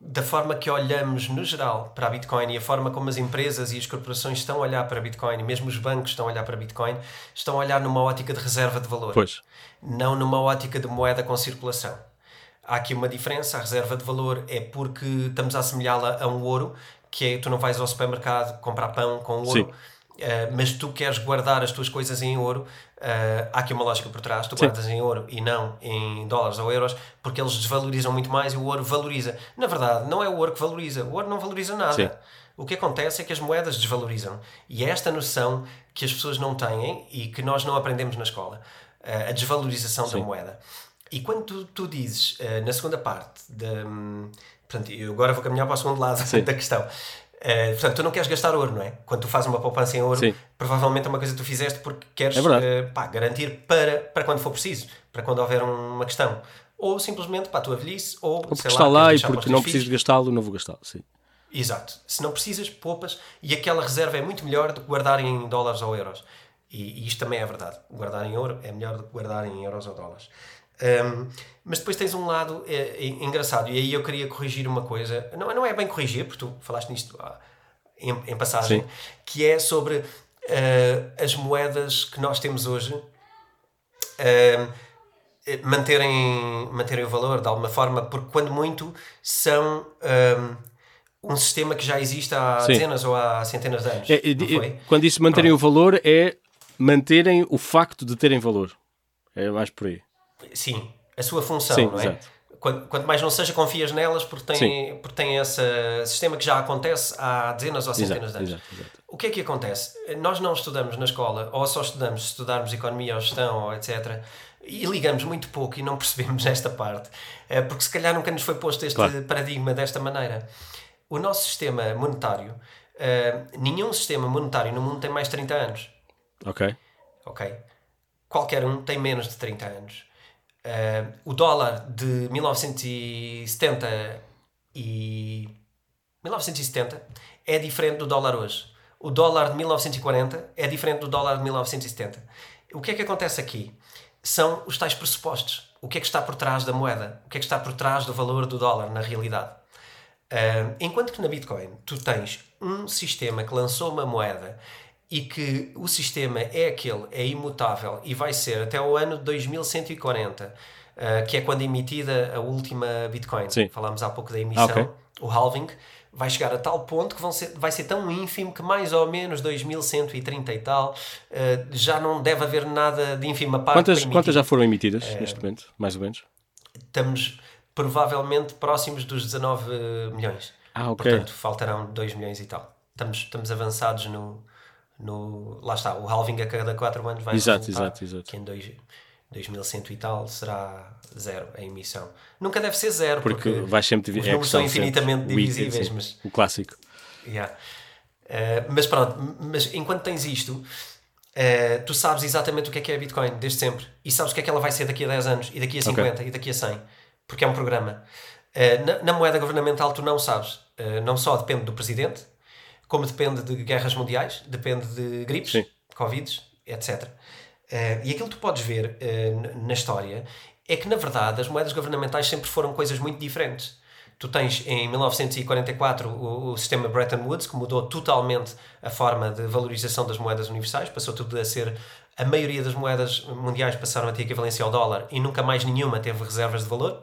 da forma que olhamos no geral para a Bitcoin e a forma como as empresas e as corporações estão a olhar para a Bitcoin, e mesmo os bancos estão a olhar para a Bitcoin, estão a olhar numa ótica de reserva de valor, pois. não numa ótica de moeda com circulação. Há aqui uma diferença, a reserva de valor é porque estamos a assemelhá-la a um ouro, que é tu não vais ao supermercado comprar pão com ouro. Sim. Uh, mas tu queres guardar as tuas coisas em ouro, uh, há aqui uma lógica por trás. Tu Sim. guardas em ouro e não em dólares ou euros, porque eles desvalorizam muito mais e o ouro valoriza. Na verdade, não é o ouro que valoriza, o ouro não valoriza nada. Sim. O que acontece é que as moedas desvalorizam. E é esta noção que as pessoas não têm e que nós não aprendemos na escola: uh, a desvalorização Sim. da moeda. E quando tu, tu dizes, na segunda parte, de, hum, portanto, eu agora vou caminhar para o segundo lado Sim. <laughs> da questão. Uh, portanto, tu não queres gastar ouro, não é? Quando tu fazes uma poupança em ouro, Sim. provavelmente é uma coisa que tu fizeste porque queres É uh, pá, garantir para, para quando for preciso, para quando houver um- uma questão. Ou simplesmente para a tua velhice, ou, Ou porque sei está lá, lá e porque não preciso gastá-lo, não vou gastá-lo. Sim. Exato. Se não precisas, poupas e aquela reserva é muito melhor do que guardar em dólares ou euros. E, e isto também é verdade. Guardar em ouro é melhor do que guardar em euros ou dólares. Um, mas depois tens um lado é, é, engraçado, e aí eu queria corrigir uma coisa. Não, não é bem corrigir, porque tu falaste nisto ah, em, em passagem, Sim. que é sobre ah, as moedas que nós temos hoje. eh, manterem, manterem o valor de alguma forma, porque quando muito são um, um sistema que já existe há Sim. dezenas ou há centenas de anos. É, quando disse manterem o valor, é manterem o facto de terem valor. É mais por aí. Sim, a sua função, Sim, não é? exato. Quanto, quanto mais não seja, confias nelas porque tem, Sim. porque tem esse sistema que já acontece há dezenas ou centenas Exato, de anos. exato, exato. O que é que acontece? Nós não estudamos na escola, ou só estudamos se estudarmos economia ou gestão, ou etc. E ligamos muito pouco e não <laughs> percebemos esta parte, eh, porque se calhar nunca nos foi posto este Claro. paradigma desta maneira. O nosso sistema monetário, eh, nenhum sistema monetário no mundo tem mais de 30 anos Ok. ok? Qualquer um tem menos de 30 anos. Eh, o dólar de 1970 e 1970 é diferente do dólar hoje. O dólar de 1940 é diferente do dólar de 1970. O que é que acontece aqui? São os tais pressupostos. O que é que está por trás da moeda? O que é que está por trás do valor do dólar na realidade? Uh, enquanto que na Bitcoin tu tens um sistema que lançou uma moeda e que o sistema é aquele, é imutável e vai ser até o ano 2140, uh, que é quando é emitida a última Bitcoin. Sim. Falámos há pouco da emissão, Ok. o halving, vai chegar a tal ponto que vão ser, vai ser tão ínfimo que mais ou menos 2130 e tal uh, já não deve haver nada de ínfima parte Quantas, quantas já foram emitidas É. neste momento? Mais ou menos? estamos provavelmente próximos dos 19 milhões. Ah, ok. Portanto, faltarão 2 milhões e tal. Estamos, estamos avançados no, no. Lá está, o halving a cada 4 anos vai Exato, resultar exato, exato. Que em dois, 2100 e tal será zero a emissão. Nunca deve ser zero, Porque, porque, vais sempre os dividir. números são infinitamente divisíveis, mas O clássico. Yeah. Uh, mas pronto, mas enquanto tens isto, uh, tu sabes exatamente o que é que é a Bitcoin desde sempre e sabes o que é que ela vai ser daqui a 10 anos e daqui a 50 e daqui a 100 porque é um programa. Uh, na, na moeda governamental, tu não sabes, não só depende do presidente, como depende de guerras mundiais, depende de gripes, Sim. Covids, etc. Uh, e aquilo que tu podes ver uh, na história é que, na verdade, as moedas governamentais sempre foram coisas muito diferentes. Tu tens em 1944 o, o sistema Bretton Woods, que mudou totalmente a forma de valorização das moedas universais, passou tudo a ser. A maioria das moedas mundiais passaram a ter equivalência ao dólar e nunca mais nenhuma teve reservas de valor.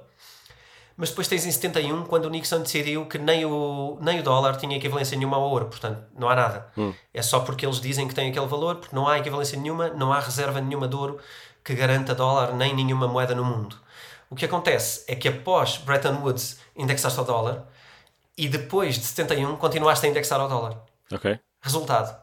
Mas depois tens em 71, quando o Nixon decidiu que nem o, nem o dólar tinha equivalência nenhuma ao ouro, portanto, não há nada. É só porque eles dizem que tem aquele valor, porque não há equivalência nenhuma, não há reserva nenhuma de ouro que garanta dólar nem nenhuma moeda no mundo. O que acontece é que após Bretton Woods indexaste ao dólar e depois de 71 continuaste a indexar ao dólar. Ok. Resultado: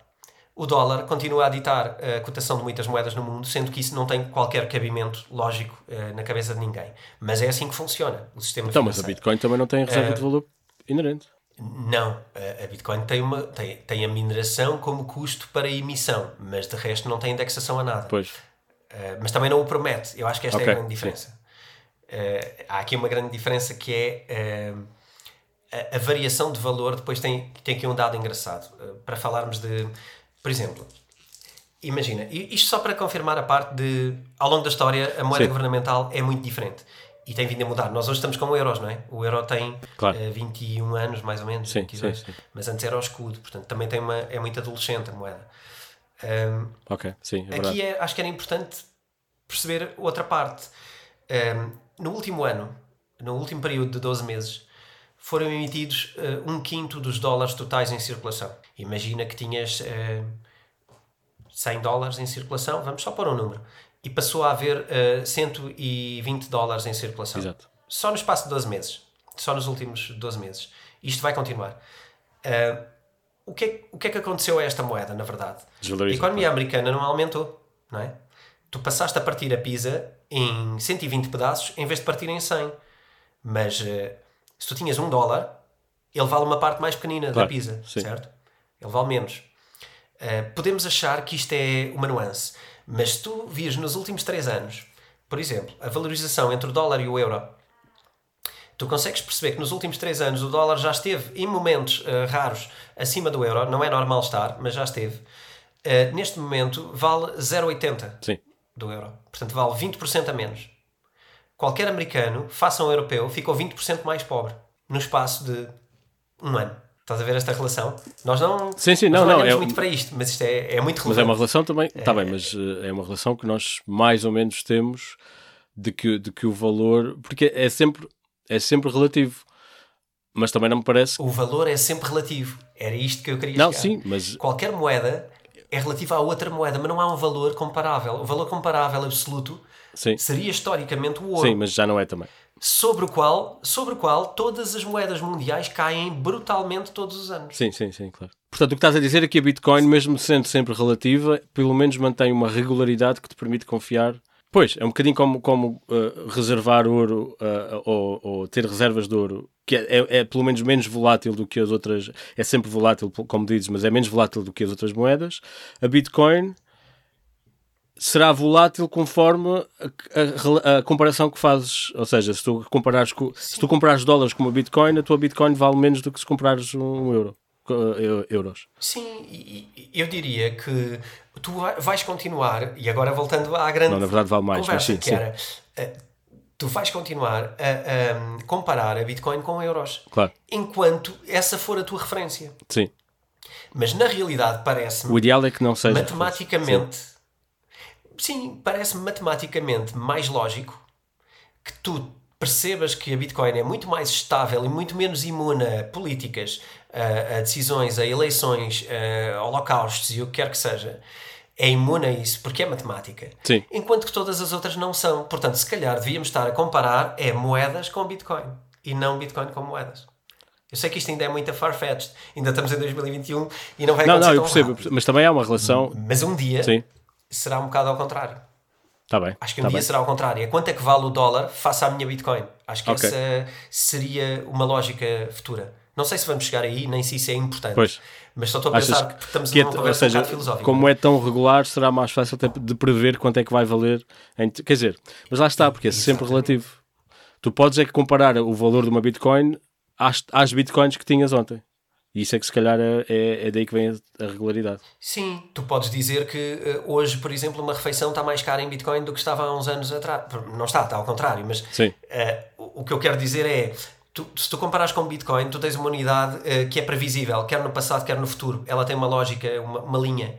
o dólar continua a ditar a cotação de muitas moedas no mundo, sendo que isso não tem qualquer cabimento lógico eh, na cabeça de ninguém. Mas é assim que funciona o sistema Então, mas a financeiro. Bitcoin também não tem É. reserva de valor inerente. Não, a- a Bitcoin tem, uma, tem, tem a mineração como custo para emissão, mas de resto não tem indexação a nada. Pois. Uh, mas também não o promete. Eu acho que esta é Ok, a grande diferença. Uh, há aqui uma grande diferença que é uh, a, a variação de valor. Depois tem, tem aqui um dado engraçado uh, para falarmos de, por exemplo, imagina, isto só para confirmar a parte de, ao longo da história, a moeda Sim. governamental é muito diferente. E tem vindo a mudar. Nós hoje estamos com o euros, não é? O euro tem claro. uh, eh, 21 anos, mais ou menos, sim, 22. Sim, sim. Mas antes era o escudo, portanto também tem uma, é muito adolescente a moeda. Um, ok, sim. É aqui é, acho que era importante perceber outra parte. Um, no último ano, no último período de 12 meses, foram emitidos uh, um quinto dos dólares totais em circulação. Imagina que tinhas uh, eh, 100 dólares em circulação, vamos só pôr um número, e passou a haver uh, eh, 120 dólares em circulação. Exato. Só no espaço de 12 meses. Só nos últimos 12 meses. Isto vai continuar. Uh, o, que é, o que é que aconteceu a esta moeda, na verdade? A economia americana não aumentou, não é? Tu passaste a partir a pizza em 120 pedaços em vez de partir em 100. Mas uh, se tu tinhas um dólar, ele vale uma parte mais pequenina claro, da pizza, sim. certo? Ele vale menos. Uh, podemos achar que isto é uma nuance, mas se tu vias nos últimos 3 anos, por exemplo, a valorização entre o dólar e o euro, tu consegues perceber que nos últimos 3 anos o dólar já esteve, em momentos uh, raros, acima do euro, não é normal estar, mas já esteve. Uh, neste momento vale 0,80 do euro. Portanto, vale 20% a menos qualquer americano, faça um europeu, ficou 20% mais pobre no espaço de um ano. Estás a ver esta relação? Nós não, sim, sim, não, não, é, muito para isto, mas isto é, é muito relevante. Mas é uma relação também, está é, bem, mas eh, é uma relação que nós mais ou menos temos de que, de que o valor, porque é sempre, é sempre relativo, mas também não me parece. O valor é sempre relativo, era isto que eu queria Não, chegar. sim, mas. Qualquer moeda é relativa a outra moeda, mas não há um valor comparável. O valor comparável absoluto Sim. seria historicamente o ouro. Sim, mas já não é também. Sobre o, qual, sobre o qual todas as moedas mundiais caem brutalmente todos os anos. Sim, sim, sim, claro. Portanto, o que estás a dizer é que a Bitcoin, mesmo sendo sempre relativa, pelo menos mantém uma regularidade que te permite confiar. Pois, é um bocadinho como, como uh, reservar ouro uh, ou, ou, ter reservas de ouro, que é, é, é, pelo menos menos volátil do que as outras. É sempre volátil, como dizes, mas é menos volátil do que as outras moedas. A Bitcoin será volátil conforme a, a, a, comparação que fazes. Ou seja, se tu, comparares com, se tu comprares dólares com uma Bitcoin, a tua Bitcoin vale menos do que se comprares um euro. Euros. Sim, eu diria que tu vais continuar, e agora voltando à grande Não, na verdade vale mais, conversa, sim, que sim. era eh, tu vais continuar a, a, comparar a Bitcoin com euros. Claro. Enquanto essa for a tua referência. Sim. Mas na realidade parece-me. O ideal é que não seja. Matematicamente sim, parece-me matematicamente mais lógico que tu percebas que a Bitcoin é muito mais estável e muito menos imune a políticas, a, a decisões, a eleições, a holocaustos e o que quer que seja, é imune a isso porque é matemática. Sim. Enquanto que todas as outras não são. Portanto, se calhar devíamos estar a comparar é moedas com Bitcoin e não Bitcoin com moedas. Eu sei que isto ainda é muito far-fetched, ainda estamos em 2021 e não vai não, acontecer Não, eu percebo, rápido. mas também há uma relação... Mas um dia Sim será um bocado ao contrário. Tá bem. Acho que um tá dia bem. será ao contrário. É quanto é que vale o dólar face à minha Bitcoin. Acho que okay. essa seria uma lógica futura. Não sei se vamos chegar aí, nem se isso é importante. Pois. Mas só estou a pensar que estamos que numa é, conversa ou seja, um filosófica. Como é tão regular, será mais fácil até de prever quanto é que vai valer. Em, quer dizer, mas lá está, porque é sempre relativo. Tu podes é que comparar o valor de uma Bitcoin às, às Bitcoins que tinhas ontem. E isso é que se calhar é, é, é daí que vem a, regularidade. Sim, tu podes dizer que uh, hoje, por exemplo, uma refeição está mais cara em Bitcoin do que estava há uns anos atrás. Não está, está ao contrário, mas uh, o, que eu quero dizer é. Tu, se tu comparares com Bitcoin, tu tens uma unidade uh, que é previsível, quer no passado, quer no futuro. Ela tem uma lógica, uma, uma linha.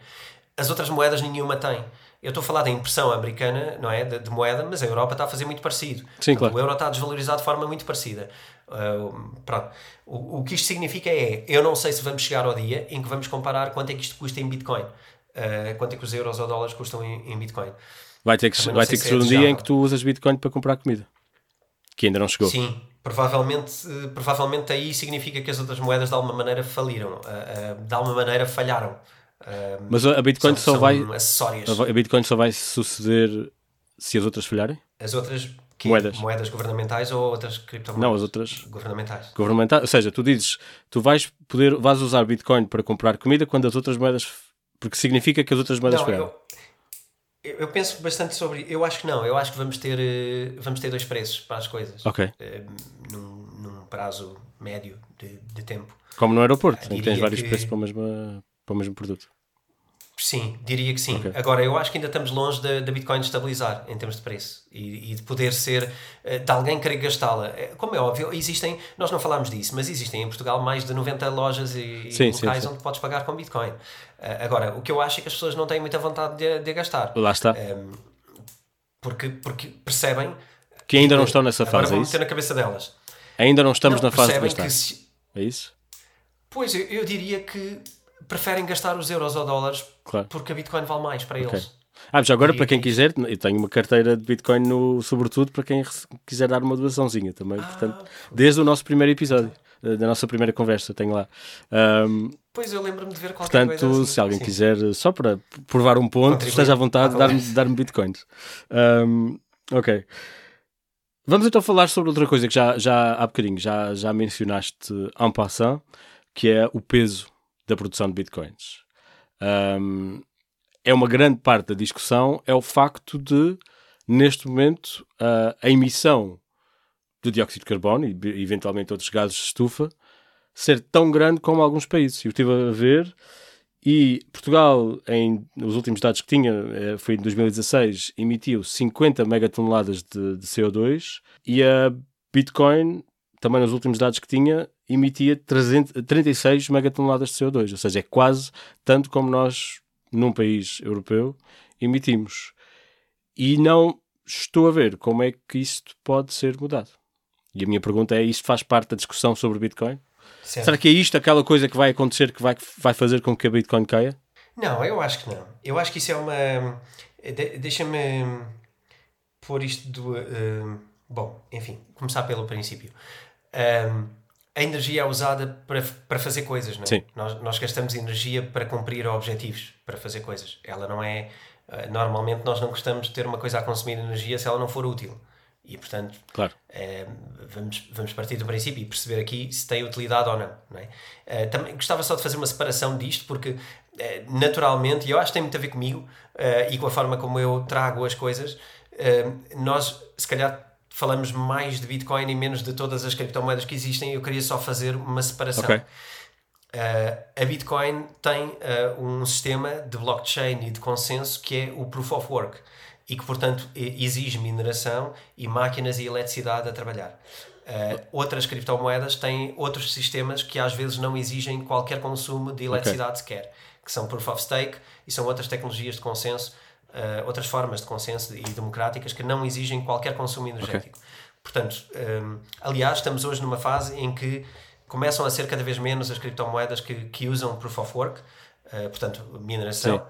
As outras moedas nenhuma tem. Eu estou a falar da impressão americana, não é? De, de, moeda, mas a Europa está a fazer muito parecido. Sim, claro. O euro está a desvalorizar de forma muito parecida. Uh, pronto. O, o, que isto significa é, eu não sei se vamos chegar ao dia em que vamos comparar quanto é que isto custa em Bitcoin. Uh, quanto é que os euros ou dólares custam em, em Bitcoin. Vai ter que, vai ter que ser um dia em que tu usas Bitcoin para comprar comida. Que ainda não chegou. Sim, provavelmente, provavelmente aí significa que as outras moedas de alguma maneira faliram, uh, de alguma maneira falharam. Mas a Bitcoin são, só vai. Acessórias. A Bitcoin só vai suceder se as outras falharem? As outras que moedas. moedas governamentais ou outras criptomoedas? Não, as outras governamentais. governamentais. Ou seja, tu dizes, tu vais poder, vais usar Bitcoin para comprar comida quando as outras moedas, porque significa que as outras moedas falharam. Eu, eu, penso bastante sobre. Eu acho que não. Eu acho que vamos ter, eh, vamos ter dois preços para as coisas. Ok. Eh, num, num prazo médio de, de tempo. Como no aeroporto, em que tens vários que... preços para o mesmo, para o mesmo produto. Sim, diria que sim. Okay. Agora, eu acho que ainda estamos longe da, da Bitcoin estabilizar em termos de preço e, e de poder ser, eh, de alguém querer gastá-la. Eh, como é óbvio, existem, nós não falámos disso, mas existem em Portugal mais de 90 lojas e, sim, locais sim, sim. onde podes pagar com Bitcoin. Eh, agora, o que eu acho é que as pessoas não têm muita vontade de, de gastar. Lá está. Um, porque, porque percebem que ainda não estão nessa fase. Agora vão é meter na cabeça delas. Ainda não estamos não, na fase de gastar. Se... É isso? Pois, eu, eu diria que preferem gastar os euros ou dólares claro. porque a Bitcoin vale mais para okay. eles. Ah, já agora, e, para quem quiser, eu tenho uma carteira de Bitcoin, no, sobretudo para quem quiser dar uma doaçãozinha também. Ah, portanto, desde o nosso primeiro episódio, eh, da nossa primeira conversa, tenho lá. Um, pois eu lembro-me de ver qualquer portanto, coisa assim. se alguém Sim. quiser, só para provar um ponto, esteja à vontade de dar-me dar Bitcoins. Um, ok. Vamos então falar sobre outra coisa que já, já há bocadinho já, já mencionaste en passant, que é o peso da produção de bitcoins. Um, é uma grande parte da discussão é o facto de, neste momento, uh, a emissão de dióxido de carbono e eventualmente outros gases de estufa ser tão grande como alguns países. Eu estive a ver e Portugal, em, nos últimos dados que tinha, eh, foi em 2016, emitiu 50 megatoneladas de, de CO2 e a Bitcoin, também nos últimos dados que tinha, emitia 300, 36 megatoneladas de CO2, ou seja, é quase tanto como nós, num país europeu, emitimos. E não estou a ver como é que isto pode ser mudado. E a minha pergunta é: isto faz parte da discussão sobre Bitcoin? Certo. Será que é isto aquela coisa que vai acontecer que vai, vai fazer com que a Bitcoin caia? Não, eu acho que não. Eu acho que isso é uma. De, Deixa-me pôr isto do. Uh, bom, enfim, começar pelo princípio. Um, a energia é usada para, para fazer coisas, não é? Sim. Nós, nós gastamos energia para cumprir objetivos, para fazer coisas. Ela não é. Uh, normalmente nós não gostamos de ter uma coisa a consumir energia se ela não for útil. E, portanto, claro. é, vamos, vamos partir do princípio e perceber aqui se tem utilidade ou não. não é? é? também gostava só de fazer uma separação disto, porque é, naturalmente, e eu acho que tem muito a ver comigo e com a forma como eu trago as coisas, nós, se calhar, falamos mais de Bitcoin e menos de todas as criptomoedas que existem. Eu queria só fazer uma separação. Okay. Uh, a Bitcoin tem uh, um sistema de blockchain e de consenso que é o Proof of Work e que, portanto, exige mineração e máquinas e eletricidade a trabalhar. Uh, outras criptomoedas têm outros sistemas que às vezes não exigem qualquer consumo de eletricidade okay. sequer, que são Proof of Stake e são outras tecnologias de consenso uh, outras formas de consenso e democráticas que não exigem qualquer consumo energético. Okay. Portanto, um, ehm, aliás, estamos hoje numa fase em que começam a ser cada vez menos as criptomoedas que, que usam Proof of Work, uh, portanto, mineração. Sim.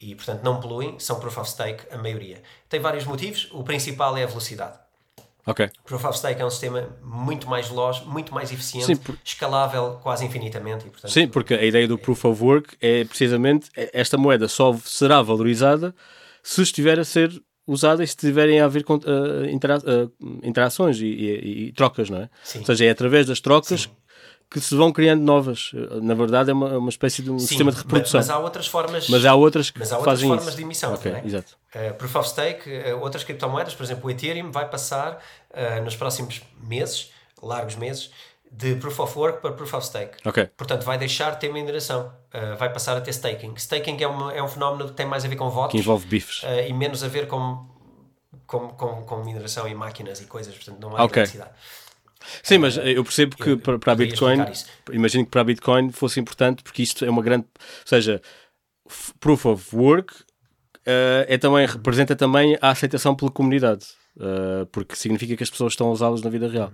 E, portanto, não poluem, são Proof of Stake a maioria. Tem vários motivos, o principal é a velocidade. Okay. Proof of Stake é um sistema muito mais veloz, muito mais eficiente, Sim, por... escalável quase infinitamente. E, portanto, Sim, porque a ideia do Proof of Work é precisamente esta moeda só será valorizada se estiver a ser usada e se tiverem a haver uh, intera uh, interações e, e, e, trocas, não é? Sim. Ou seja, é através das trocas Sim. que se vão criando novas. Na verdade, é uma, uma espécie de um Sim, sistema de reprodução. Mas, há outras formas. Mas há outras que mas há outras fazem formas isso. de emissão. Okay, é? exato. Uh, Proof of Stake, uh, outras criptomoedas, por exemplo, o Ethereum vai passar uh, nos próximos meses, largos meses, de Proof of Work para Proof of Stake. Okay. Portanto, vai deixar de ter mineração, uh, vai passar a ter staking. Staking é, uma, é um fenómeno que tem mais a ver com votos. Que envolve bifes. Uh, e menos a ver com, com, com, com, mineração e máquinas e coisas, portanto não há okay. necessidade. Sim, mas eu percebo que eu, para, para a Bitcoin, imagino que para a Bitcoin fosse importante porque isto é uma grande, ou seja, Proof of Work uh, é também, representa também a aceitação pela comunidade, porque significa que as pessoas estão a usá-los na vida real.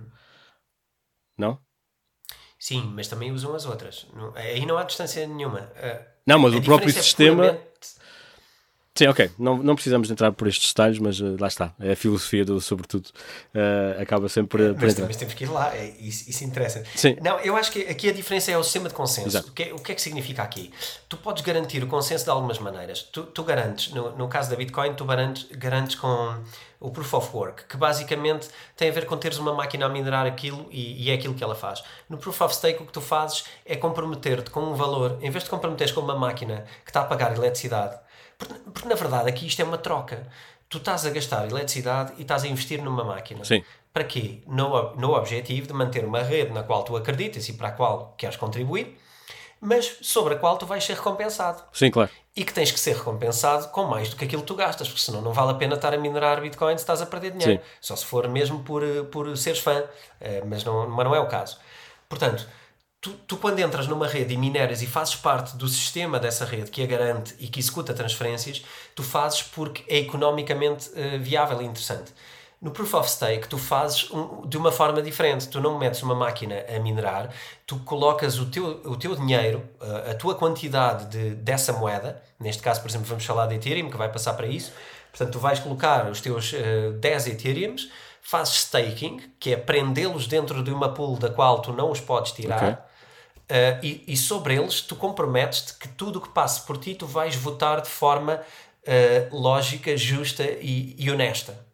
Não? Sim, mas também usam as outras. Aí não há distância nenhuma. não, mas o próprio é sistema. É puramente... Sim, ok. Não, não precisamos entrar por estes detalhes, mas uh, lá está. É a filosofia do sobretudo. Uh, acaba sempre por, por mas, entrar. Mas temos que ir lá. É, isso, isso interessa. Sim. Não, eu acho que aqui a diferença é o sistema de consenso. O que, é, o que é que significa aqui? Tu podes garantir o consenso de algumas maneiras. Tu, tu garantes, no, no caso da Bitcoin, tu garantes, garantes com o Proof of Work, que basicamente tem a ver com teres uma máquina a minerar aquilo e, e, é aquilo que ela faz. No Proof of Stake, o que tu fazes é comprometer-te com um valor, em vez de comprometeres com uma máquina que está a pagar eletricidade, porque, porque na verdade aqui isto é uma troca. Tu estás a gastar eletricidade e estás a investir numa máquina. Sim. Para quê? No, no objetivo de manter uma rede na qual tu acreditas e para a qual queres contribuir mas sobre a qual tu vais ser recompensado. Sim, claro. E que tens que ser recompensado com mais do que aquilo que tu gastas, porque senão não vale a pena estar a minerar Bitcoin se estás a perder dinheiro. Sim. Só se for mesmo por, por seres fã, eh, mas não, mas não é o caso. Portanto, tu, tu quando entras numa rede e mineras e fazes parte do sistema dessa rede que a garante e que executa transferências, tu fazes porque é economicamente uh, viável e interessante. No Proof of Stake, tu fazes um, de uma forma diferente. Tu não metes uma máquina a minerar, tu colocas o teu, o teu dinheiro, a, a tua quantidade de, dessa moeda, neste caso, por exemplo, vamos falar de Ethereum, que vai passar para isso. Portanto, tu vais colocar os teus uh, 10 Ethereums, fazes staking, que é prendê-los dentro de uma pool da qual tu não os podes tirar. Okay. Uh, e, e, sobre eles tu comprometes-te que tudo o que passe por ti tu vais votar de forma uh, lógica, justa e, e honesta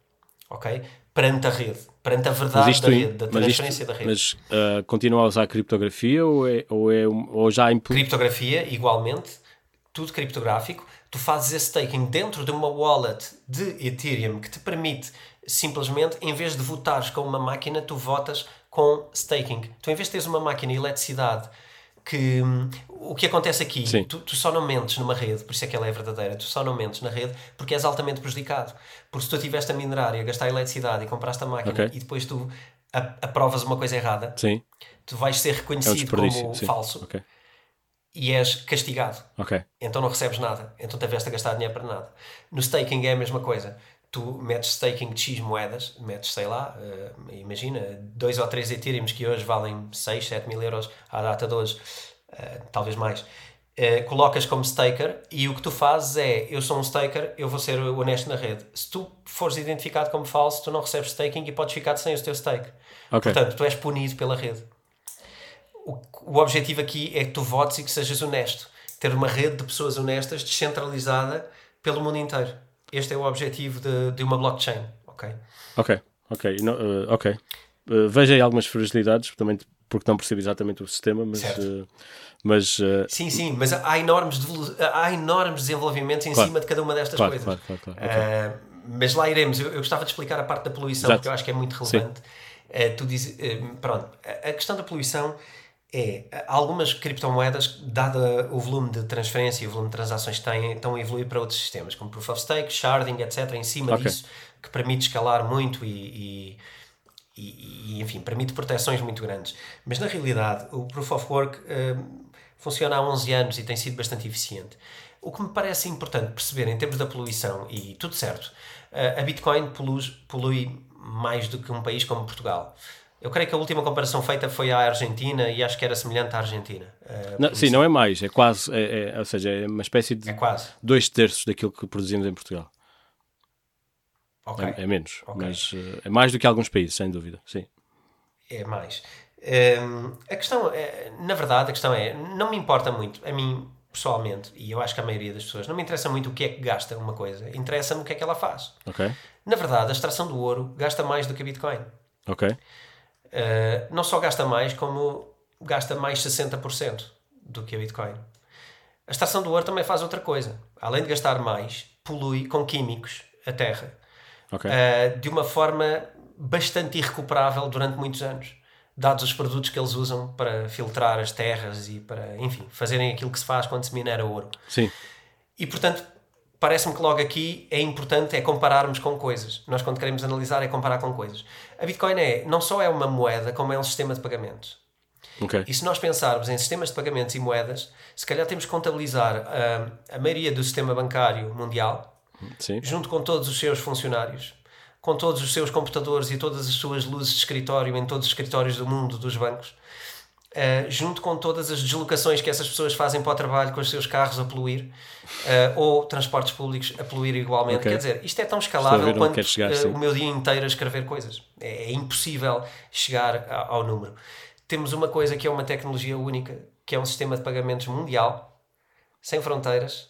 ok? Perante a rede, perante a verdade da rede, da transferência isto, da rede. Mas uh, continua a usar criptografia ou, é, ou, é, ou já impl... Criptografia, igualmente, tudo criptográfico. Tu fazes esse staking dentro de uma wallet de Ethereum que te permite simplesmente, em vez de votares com uma máquina, tu votas com staking. Tu, em vez de teres uma máquina de eletricidade que hum, o que acontece aqui, tu, tu, só não mentes numa rede, por isso é que ela é verdadeira, tu só não mentes na rede porque és altamente prejudicado. Porque se tu estiveste a minerar e a gastar eletricidade e compraste a máquina okay. e depois tu aprovas uma coisa errada, sim. tu vais ser reconhecido é um como sim. falso okay. e és castigado. Okay. Então não recebes nada, então tiveste a gastar dinheiro para nada. No staking é a mesma coisa tu metes staking de X moedas, metes, sei lá, uh, imagina, dois ou três Ethereums que hoje valem 6, 7 mil euros à data de hoje, uh, talvez mais, uh, colocas como staker e o que tu fazes é, eu sou um staker, eu vou ser honesto na rede. Se tu fores identificado como falso, tu não recebes staking e podes ficar sem o teu stake. Okay. Portanto, tu és punido pela rede. O, o objetivo aqui é que tu votes e que sejas honesto. Ter uma rede de pessoas honestas descentralizada pelo mundo inteiro. Este é o objetivo de, de uma blockchain, ok? Ok, ok, no, uh, ok. Uh, vejo aí algumas fragilidades, também porque não percebo exatamente o sistema, mas... Uh, mas sim, sim, mas há enormes, há enormes desenvolvimentos em claro, cima de cada uma destas claro, coisas. Claro, claro, claro, okay. mas lá iremos. Eu, eu, gostava de explicar a parte da poluição, Exato. porque eu acho que é muito relevante. tu diz, pronto, a questão da poluição é algumas criptomoedas, dado o volume de transferência e o volume de transações que têm, estão a evoluir para outros sistemas, como Proof of Stake, Sharding, etc., em cima okay. disso, que permite escalar muito e, e, e, enfim, permite proteções muito grandes. Mas na realidade, o Proof of Work uh, funciona há 11 anos e tem sido bastante eficiente. O que me parece importante perceber em termos da poluição, e tudo certo, uh, a Bitcoin polui, polui mais do que um país como Portugal. Eu creio que a última comparação feita foi à Argentina e acho que era semelhante à Argentina. Uh, não, sim, não é mais, é quase, é, é, ou seja, é uma espécie de é quase. dois terços daquilo que produzimos em Portugal. Okay. É, é, menos, okay. mas uh, é mais do que alguns países, sem dúvida, sim. É mais. Um, ehm, a questão, é, na verdade, a questão é, não me importa muito, a mim pessoalmente, e eu acho que a maioria das pessoas, não me interessa muito o que é que gasta uma coisa, interessa-me o que é que ela faz. Okay. Na verdade, a extração do ouro gasta mais do que a Bitcoin. Ok. Uh, não só gasta mais, como gasta mais 60% do que a Bitcoin. A extração do ouro também faz outra coisa. Além de gastar mais, polui com químicos a terra. Okay. Uh, de uma forma bastante irrecuperável durante muitos anos. Dados os produtos que eles usam para filtrar as terras e para, enfim, fazerem aquilo que se faz quando se minera ouro. Sim. E portanto, parece-me que logo aqui é importante é compararmos com coisas. Nós quando queremos analisar é comparar com coisas. A Bitcoin é, não só é uma moeda, como é um sistema de pagamentos. Okay. E se nós pensarmos em sistemas de pagamentos e moedas, se calhar temos que contabilizar uh, a maioria do sistema bancário mundial, Sim. junto com todos os seus funcionários, com todos os seus computadores e todas as suas luzes de escritório em todos os escritórios do mundo dos bancos, Uh, junto com todas as deslocações que essas pessoas fazem para o trabalho com os seus carros a poluir, uh, ou transportes públicos a poluir igualmente. Okay. Quer dizer, isto é tão escalável quanto chegar, uh, o meu dia inteiro a escrever coisas. É, é impossível chegar a, ao número. Temos uma coisa que é uma tecnologia única, que é um sistema de pagamentos mundial, sem fronteiras,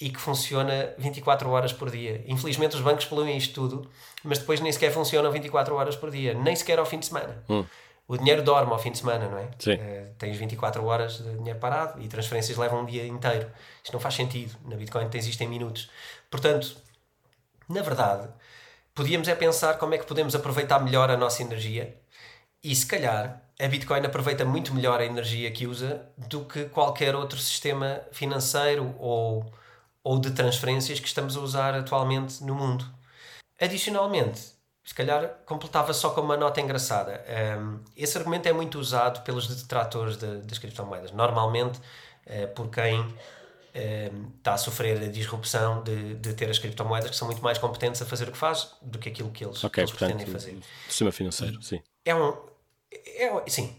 e que funciona 24 horas por dia. Infelizmente os bancos poluem isto tudo, mas depois nem sequer funcionam 24 horas por dia, nem sequer ao fim de semana. Hum o dinheiro dorme ao fim de semana, não é? Sim. Uh, tens 24 horas de dinheiro parado e transferências levam um dia inteiro. Isto não faz sentido. Na Bitcoin tens isto em minutos. Portanto, na verdade, podíamos é pensar como é que podemos aproveitar melhor a nossa energia E se calhar a Bitcoin aproveita muito melhor a energia que usa do que qualquer outro sistema financeiro ou, ou de transferências que estamos a usar atualmente no mundo. Adicionalmente, se calhar completava só com uma nota engraçada. Um, esse argumento é muito usado pelos detratores de, das criptomoedas. Normalmente, uh, por quem está a sofrer a disrupção de, de ter as criptomoedas que são muito mais competentes a fazer o que faz do que aquilo que eles, okay, que eles portanto, pretendem fazer. Sistema financeiro, sim. É um, é, sim.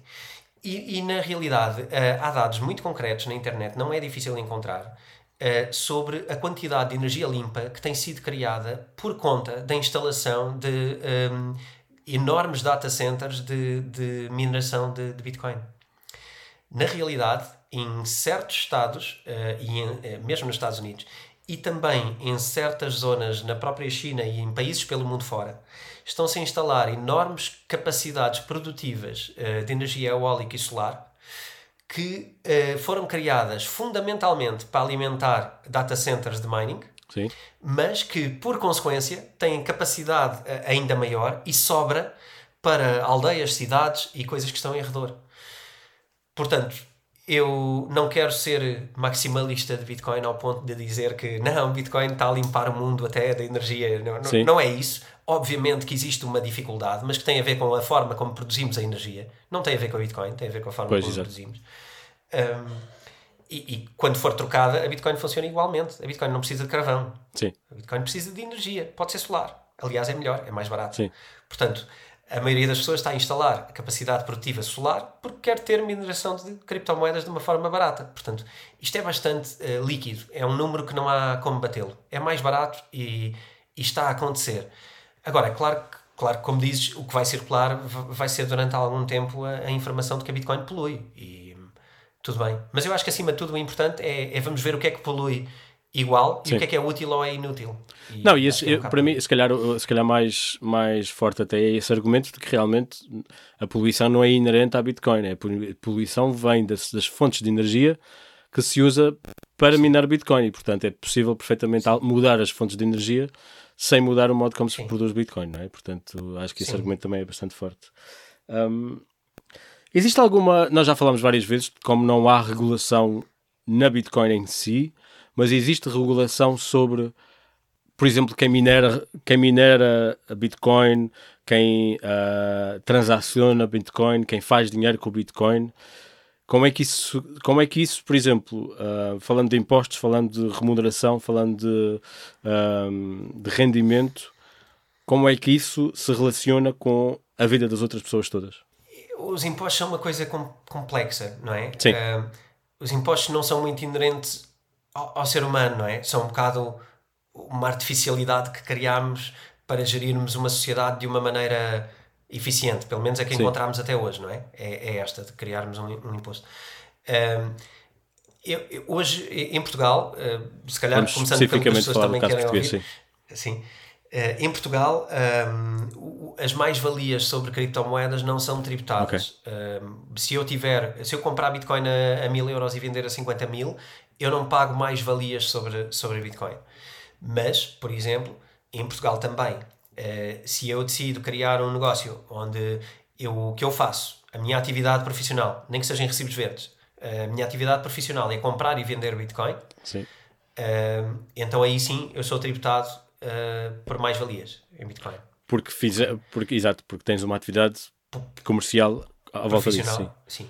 E, e na realidade, uh, há dados muito concretos na internet, não é difícil encontrar, uh, sobre a quantidade de energia limpa que tem sido criada por conta da instalação de um, ehm, enormes data centers de, de mineração de, de, Bitcoin. Na realidade, em certos estados, uh, e em, mesmo nos Estados Unidos, e também em certas zonas na própria China e em países pelo mundo fora, estão-se a instalar enormes capacidades produtivas de energia eólica e solar que uh, foram criadas fundamentalmente para alimentar data centers de mining, Sim. mas que, por consequência, têm capacidade uh, ainda maior e sobra para aldeias, cidades e coisas que estão em redor. Portanto, eu não quero ser maximalista de Bitcoin ao ponto de dizer que não, Bitcoin está a limpar o mundo até da energia. Não, não, não, é isso. Obviamente que existe uma dificuldade, mas que tem a ver com a forma como produzimos a energia. Não tem a ver com a Bitcoin, tem a ver com a forma pois, como exato. produzimos. Um, e, e, quando for trocada, a Bitcoin funciona igualmente. A Bitcoin não precisa de carvão. Sim. A Bitcoin precisa de energia. Pode ser solar. Aliás, é melhor, é mais barato. Sim. Portanto, a maioria das pessoas está a instalar capacidade produtiva solar porque quer ter mineração de criptomoedas de uma forma barata. Portanto, isto é bastante uh, líquido. É um número que não há como batê-lo. É mais barato e, e, está a acontecer. Agora, é claro que, claro, como dizes, o que vai circular vai ser durante algum tempo a, a informação de que a Bitcoin polui. E tudo bem. Mas eu acho que acima de tudo o importante é, é vamos ver o que é que polui igual Sim. e o que é que é útil ou é inútil. E não, e esse, é um para mim, se calhar, se calhar mais, mais forte até é esse argumento de que realmente a poluição não é inerente à Bitcoin. É, a poluição vem das, das fontes de energia que se usa para minar Bitcoin e, portanto, é possível perfeitamente mudar as fontes de energia sem mudar o modo como Sim. se produz Bitcoin, não é? Portanto, acho que esse Sim. argumento também é bastante forte. Um, existe alguma. Nós já falamos várias vezes de como não há regulação na Bitcoin em si, mas existe regulação sobre, por exemplo, quem minera, quem minera Bitcoin, quem uh, transaciona Bitcoin, quem faz dinheiro com o Bitcoin. Como é que isso, como é que isso por exemplo, uh, falando de impostos, falando de remuneração, falando de, uh, de rendimento, como é que isso se relaciona com a vida das outras pessoas todas? Os impostos são uma coisa com, complexa, não é? Sim. Uh, os impostos não são muito inerentes ao, ao, ser humano, não é? São um bocado uma artificialidade que criámos para gerirmos uma sociedade de uma maneira eficiente, pelo menos é que encontramos até hoje, não é? é? É, esta de criarmos um, um imposto. Um, eu, eu, hoje, em Portugal, uh, se calhar Vamos começando pelo que as pessoas também querem ouvir, sim. sim uh, em Portugal, um, as mais-valias sobre criptomoedas não são tributadas. Okay. Um, se eu tiver, se eu comprar Bitcoin a, a mil euros e vender a 50 mil, eu não pago mais valias sobre, sobre Bitcoin. Mas, por exemplo, em Portugal também, uh, se eu decido criar um negócio onde eu, o que eu faço, a minha atividade profissional, nem que seja em recibos verdes, a minha atividade profissional é comprar e vender Bitcoin. Uh, então aí sim eu sou tributado uh, por mais valias em Bitcoin. Porque, fiz, porque, exato, porque tens uma atividade comercial à volta disso. Sim. sim.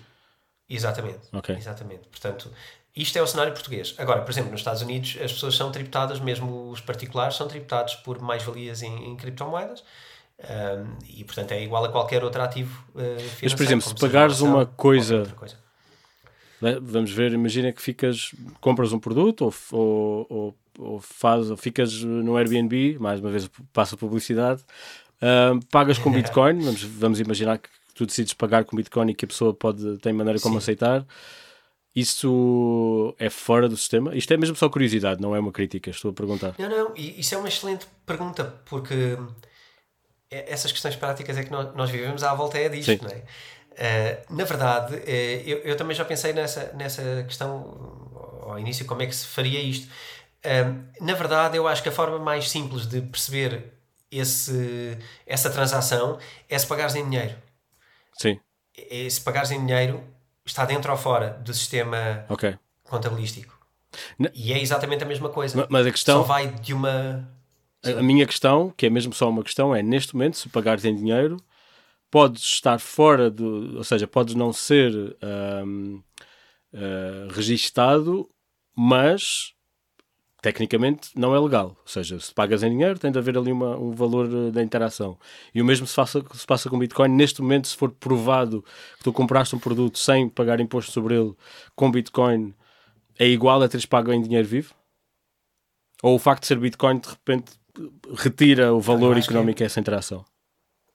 Exatamente. Okay. Exatamente. Portanto, isto é o cenário português. Agora, por exemplo, nos Estados Unidos as pessoas são tributadas, mesmo os particulares, são tributados por mais-valias em, em, criptomoedas. Um, e portanto é igual a qualquer outro ativo uh, financeiro. Mas, por exemplo, se pagares uma coisa, coisa, né, vamos ver, imagina que ficas, compras um produto ou, ou, ou, ou, faz, ou ficas no Airbnb, mais uma vez passa publicidade, pagas com <laughs> Bitcoin, vamos, vamos imaginar que tu decides pagar com Bitcoin e que a pessoa pode, tem maneira como Sim. aceitar isso é fora do sistema? Isto é mesmo só curiosidade, não é uma crítica, estou a perguntar. Não, não, isso é uma excelente pergunta, porque é, essas questões práticas é que nós vivemos à volta é disto, Sim. não é? Uh, na verdade, uh, eu, eu, também já pensei nessa, nessa questão ao início, como é que se faria isto. Uh, na verdade, eu acho que a forma mais simples de perceber esse, essa transação é se pagares em dinheiro. Sim. É, se pagares em dinheiro, está dentro ou fora do sistema okay. contabilístico. E é exatamente a mesma coisa. Mas a questão. Só vai de uma. A, minha questão, que é mesmo só uma questão, é neste momento, se pagares em dinheiro, podes estar fora do. Ou seja, podes não ser um, uh, eh, registado, mas tecnicamente não é legal. Ou seja, se pagas em dinheiro, tem de haver ali uma, um valor eh, da interação. E o mesmo se, faça, se passa com Bitcoin. Neste momento, se for provado que tu compraste um produto sem pagar imposto sobre ele com Bitcoin, é igual a teres pago em dinheiro vivo? Ou o facto de ser Bitcoin de repente retira o valor económico a essa interação?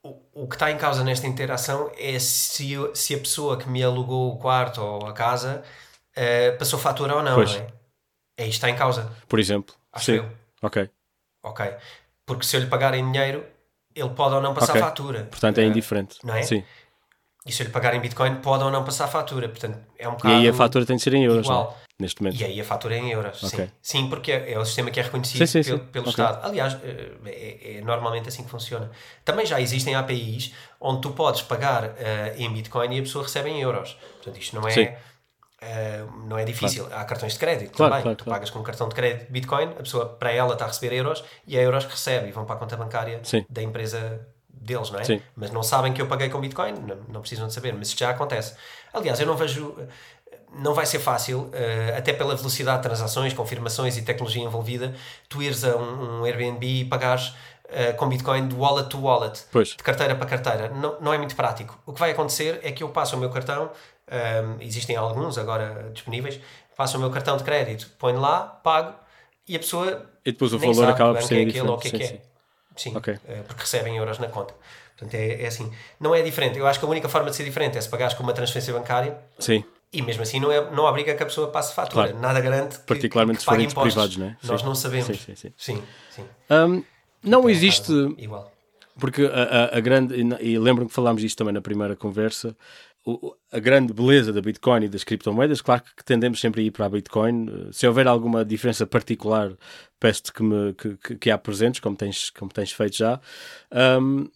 O, o que está em causa nesta interação é se, se a pessoa que me alugou o quarto ou a casa uh, passou fatura ou não, pois. não é? É isto está em causa. Por exemplo. Acho Sim. eu. Ok. Ok. Porque se eu lhe pagar em dinheiro, ele pode ou não passar okay. fatura. Portanto, é indiferente. Não é? Sim. E se eu lhe pagar em Bitcoin, pode ou não passar fatura. Portanto, é um bocado. E aí a fatura tem de ser em euros, igual. É? neste momento. E aí a fatura é em euros, okay. sim. Sim, porque é, é, o sistema que é reconhecido sim, sim, pelo, pelo okay. Estado. Aliás, eh, é, é, normalmente assim que funciona. Também já existem APIs onde tu podes pagar uh, em Bitcoin e a pessoa recebe em euros. Portanto, isto não é. Uh, não é difícil. Claro. Há cartões de crédito claro, também. Claro, tu pagas com um cartão de crédito Bitcoin, a pessoa, para ela, está a receber euros e é euros que recebe e vão para a conta bancária sim. da empresa deles, não é? Sim. Mas não sabem que eu paguei com Bitcoin, não, não precisam de saber, mas isso já acontece. Aliás, eu não vejo não vai ser fácil, uh, até pela velocidade de transações, confirmações e tecnologia envolvida, tu ires a um, um Airbnb e pagares uh, com Bitcoin de wallet to wallet, pois. de carteira para carteira. Não, não é muito prático. O que vai acontecer é que eu passo o meu cartão, um, existem alguns agora disponíveis, passo o meu cartão de crédito, ponho lá, pago e a pessoa. E depois o valor acaba por ser é aquilo, o que é que é. Sim, okay. uh, porque recebem euros na conta. Portanto, é, é assim. Não é diferente. Eu acho que a única forma de ser diferente é se pagares com uma transferência bancária. Sim. E mesmo assim não, é, não obriga que a pessoa passe fatura. Claro. Nada garante que, Particularmente que se forem privados, não é? Nós sim. não sabemos. Sim, sim, sim. sim, sim. Um, não então, existe... Igual. Porque a, a, a grande... E lembro-me que falámos disto também na primeira conversa. A grande beleza da Bitcoin e das criptomoedas, claro que tendemos sempre a ir para a Bitcoin. Se houver alguma diferença particular, peço-te que, me, que, que, que apresentes, como tens, como tens feito já. Um,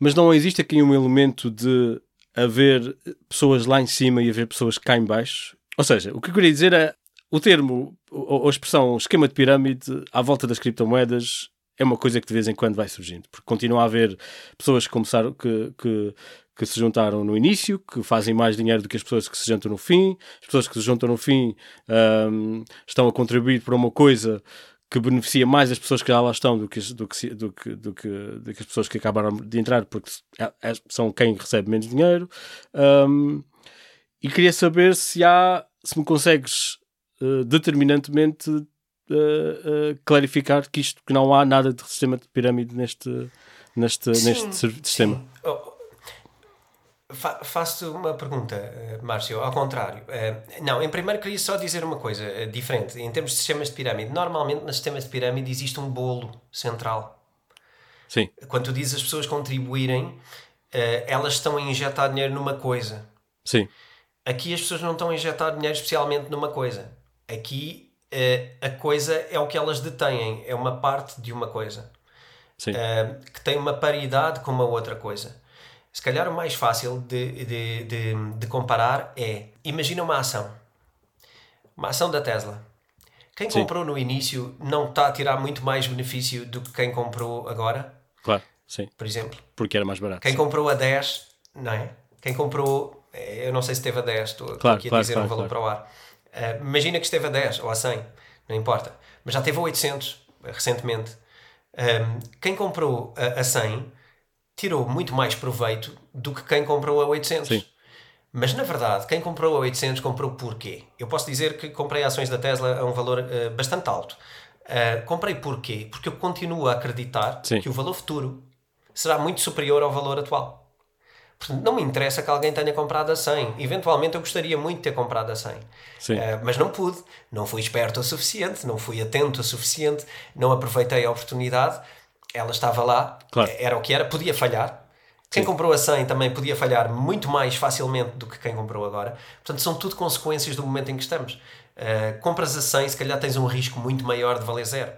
mas não existe aqui um elemento de haver pessoas lá em cima e haver pessoas cá em baixo ou seja, o que eu queria dizer é o termo, ou a expressão esquema de pirâmide à volta das criptomoedas é uma coisa que de vez em quando vai surgindo, porque continua a haver pessoas que começaram que, que, que se juntaram no início, que fazem mais dinheiro do que as pessoas que se juntam no fim, as pessoas que se juntam no fim um, estão a contribuir para uma coisa que beneficia mais as pessoas que já lá estão do que, do que, do que, do que, do que as pessoas que acabaram de entrar, porque é, é, são quem recebe menos dinheiro. Um, e queria saber se há, se me consegues uh, determinantemente uh, uh, clarificar que isto, que não há nada de sistema de pirâmide neste, neste, sim, neste sistema. Sim. Oh, Faço-te uma pergunta, Márcio, ao contrário. Não, em primeiro queria só dizer uma coisa diferente. Em termos de sistemas de pirâmide, normalmente nos sistemas de pirâmide existe um bolo central. Sim. Quando tu dizes as pessoas contribuírem, elas estão a injetar dinheiro numa coisa. Sim. Aqui as pessoas não estão a injetar dinheiro especialmente numa coisa. Aqui uh, a coisa é o que elas detêm, é uma parte de uma coisa uh, que tem uma paridade com uma outra coisa. Se calhar o mais fácil de, de, de, de comparar é: imagina uma ação, uma ação da Tesla. Quem Sim. comprou no início não está a tirar muito mais benefício do que quem comprou agora? Claro, sim. Por exemplo. Porque era mais barato. Quem sim. comprou a 10, não é? Quem comprou é, eu não sei se esteve a 10, estou, claro, aqui a claro, dizer claro, um valor para o ar. Uh, imagina que esteve a 10 ou a 100, não importa. Mas já teve a 800 recentemente. Um, quem comprou a, a 100 tirou muito mais proveito do que quem comprou a 800. Sim. Mas na verdade, quem comprou a 800 comprou porquê? Eu posso dizer que comprei ações da Tesla a um valor uh, bastante alto. Uh, comprei porquê? Porque eu continuo a acreditar Sim. que o valor futuro será muito superior ao valor atual. Portanto, não me interessa que alguém tenha comprado a 100. Eventualmente eu gostaria muito de ter comprado a 100. Sim. Uh, mas não pude. Não fui esperto o suficiente, não fui atento o suficiente, não aproveitei a oportunidade. Ela estava lá, claro. era o que era, podia falhar. Quem Sim. comprou a 100 também podia falhar muito mais facilmente do que quem comprou agora. Portanto, são tudo consequências do momento em que estamos. Uh, compras a 100, se calhar tens um risco muito maior de valer zero.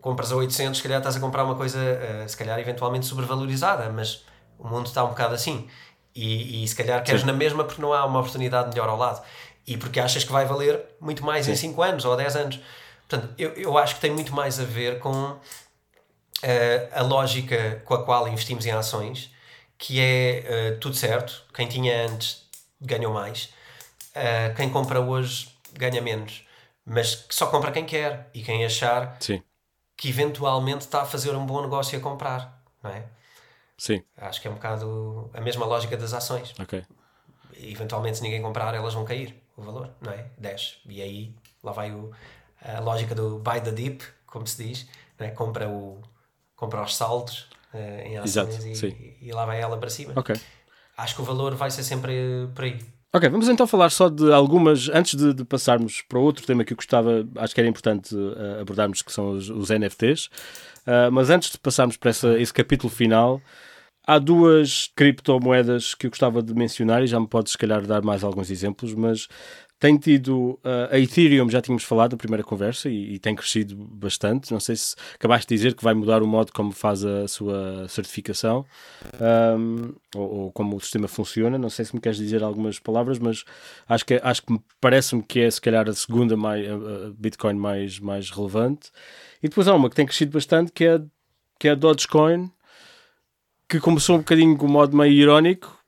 Compras a 800, se calhar estás a comprar uma coisa, uh, se calhar eventualmente sobrevalorizada, mas o mundo está um bocado assim. E, e se calhar queres Sim. na mesma porque não há uma oportunidade melhor ao lado. E porque achas que vai valer muito mais Sim. em 5 anos ou 10 anos. Portanto, eu, eu acho que tem muito mais a ver com a lógica com a qual investimos em ações, que é uh, tudo certo, quem tinha antes ganhou mais, uh, quem compra hoje ganha menos, mas que só compra quem quer e quem achar Sim. que eventualmente está a fazer um bom negócio a comprar, não é? Sim. Acho que é um bocado a mesma lógica das ações. Ok. Eventualmente, se ninguém comprar, elas vão cair o valor, não é? 10. E aí lá vai o, a lógica do buy the dip, como se diz, é? compra, o, compra os saldos uh, em ações Exato, e, e, lá vai ela para cima. Ok. Acho que o valor vai ser sempre por aí. Ok, vamos então falar só de algumas, antes de, de, passarmos para outro tema que eu gostava, acho que era importante uh, abordarmos, que são os, os NFTs, uh, eh, mas antes de passarmos para essa, esse capítulo final, há duas criptomoedas que eu gostava de mencionar e já me podes, se calhar, dar mais alguns exemplos, mas tem tido uh, a Ethereum, já tínhamos falado na primeira conversa e, e, tem crescido bastante. Não sei se acabaste de dizer que vai mudar o modo como faz a sua certificação um, ou, ou, como o sistema funciona. Não sei se me queres dizer algumas palavras, mas acho que, acho que parece-me que é se calhar a segunda mais, a Bitcoin mais, mais relevante. E depois há uma que tem crescido bastante que é, que é a Dogecoin, que começou um bocadinho com o modo meio irónico.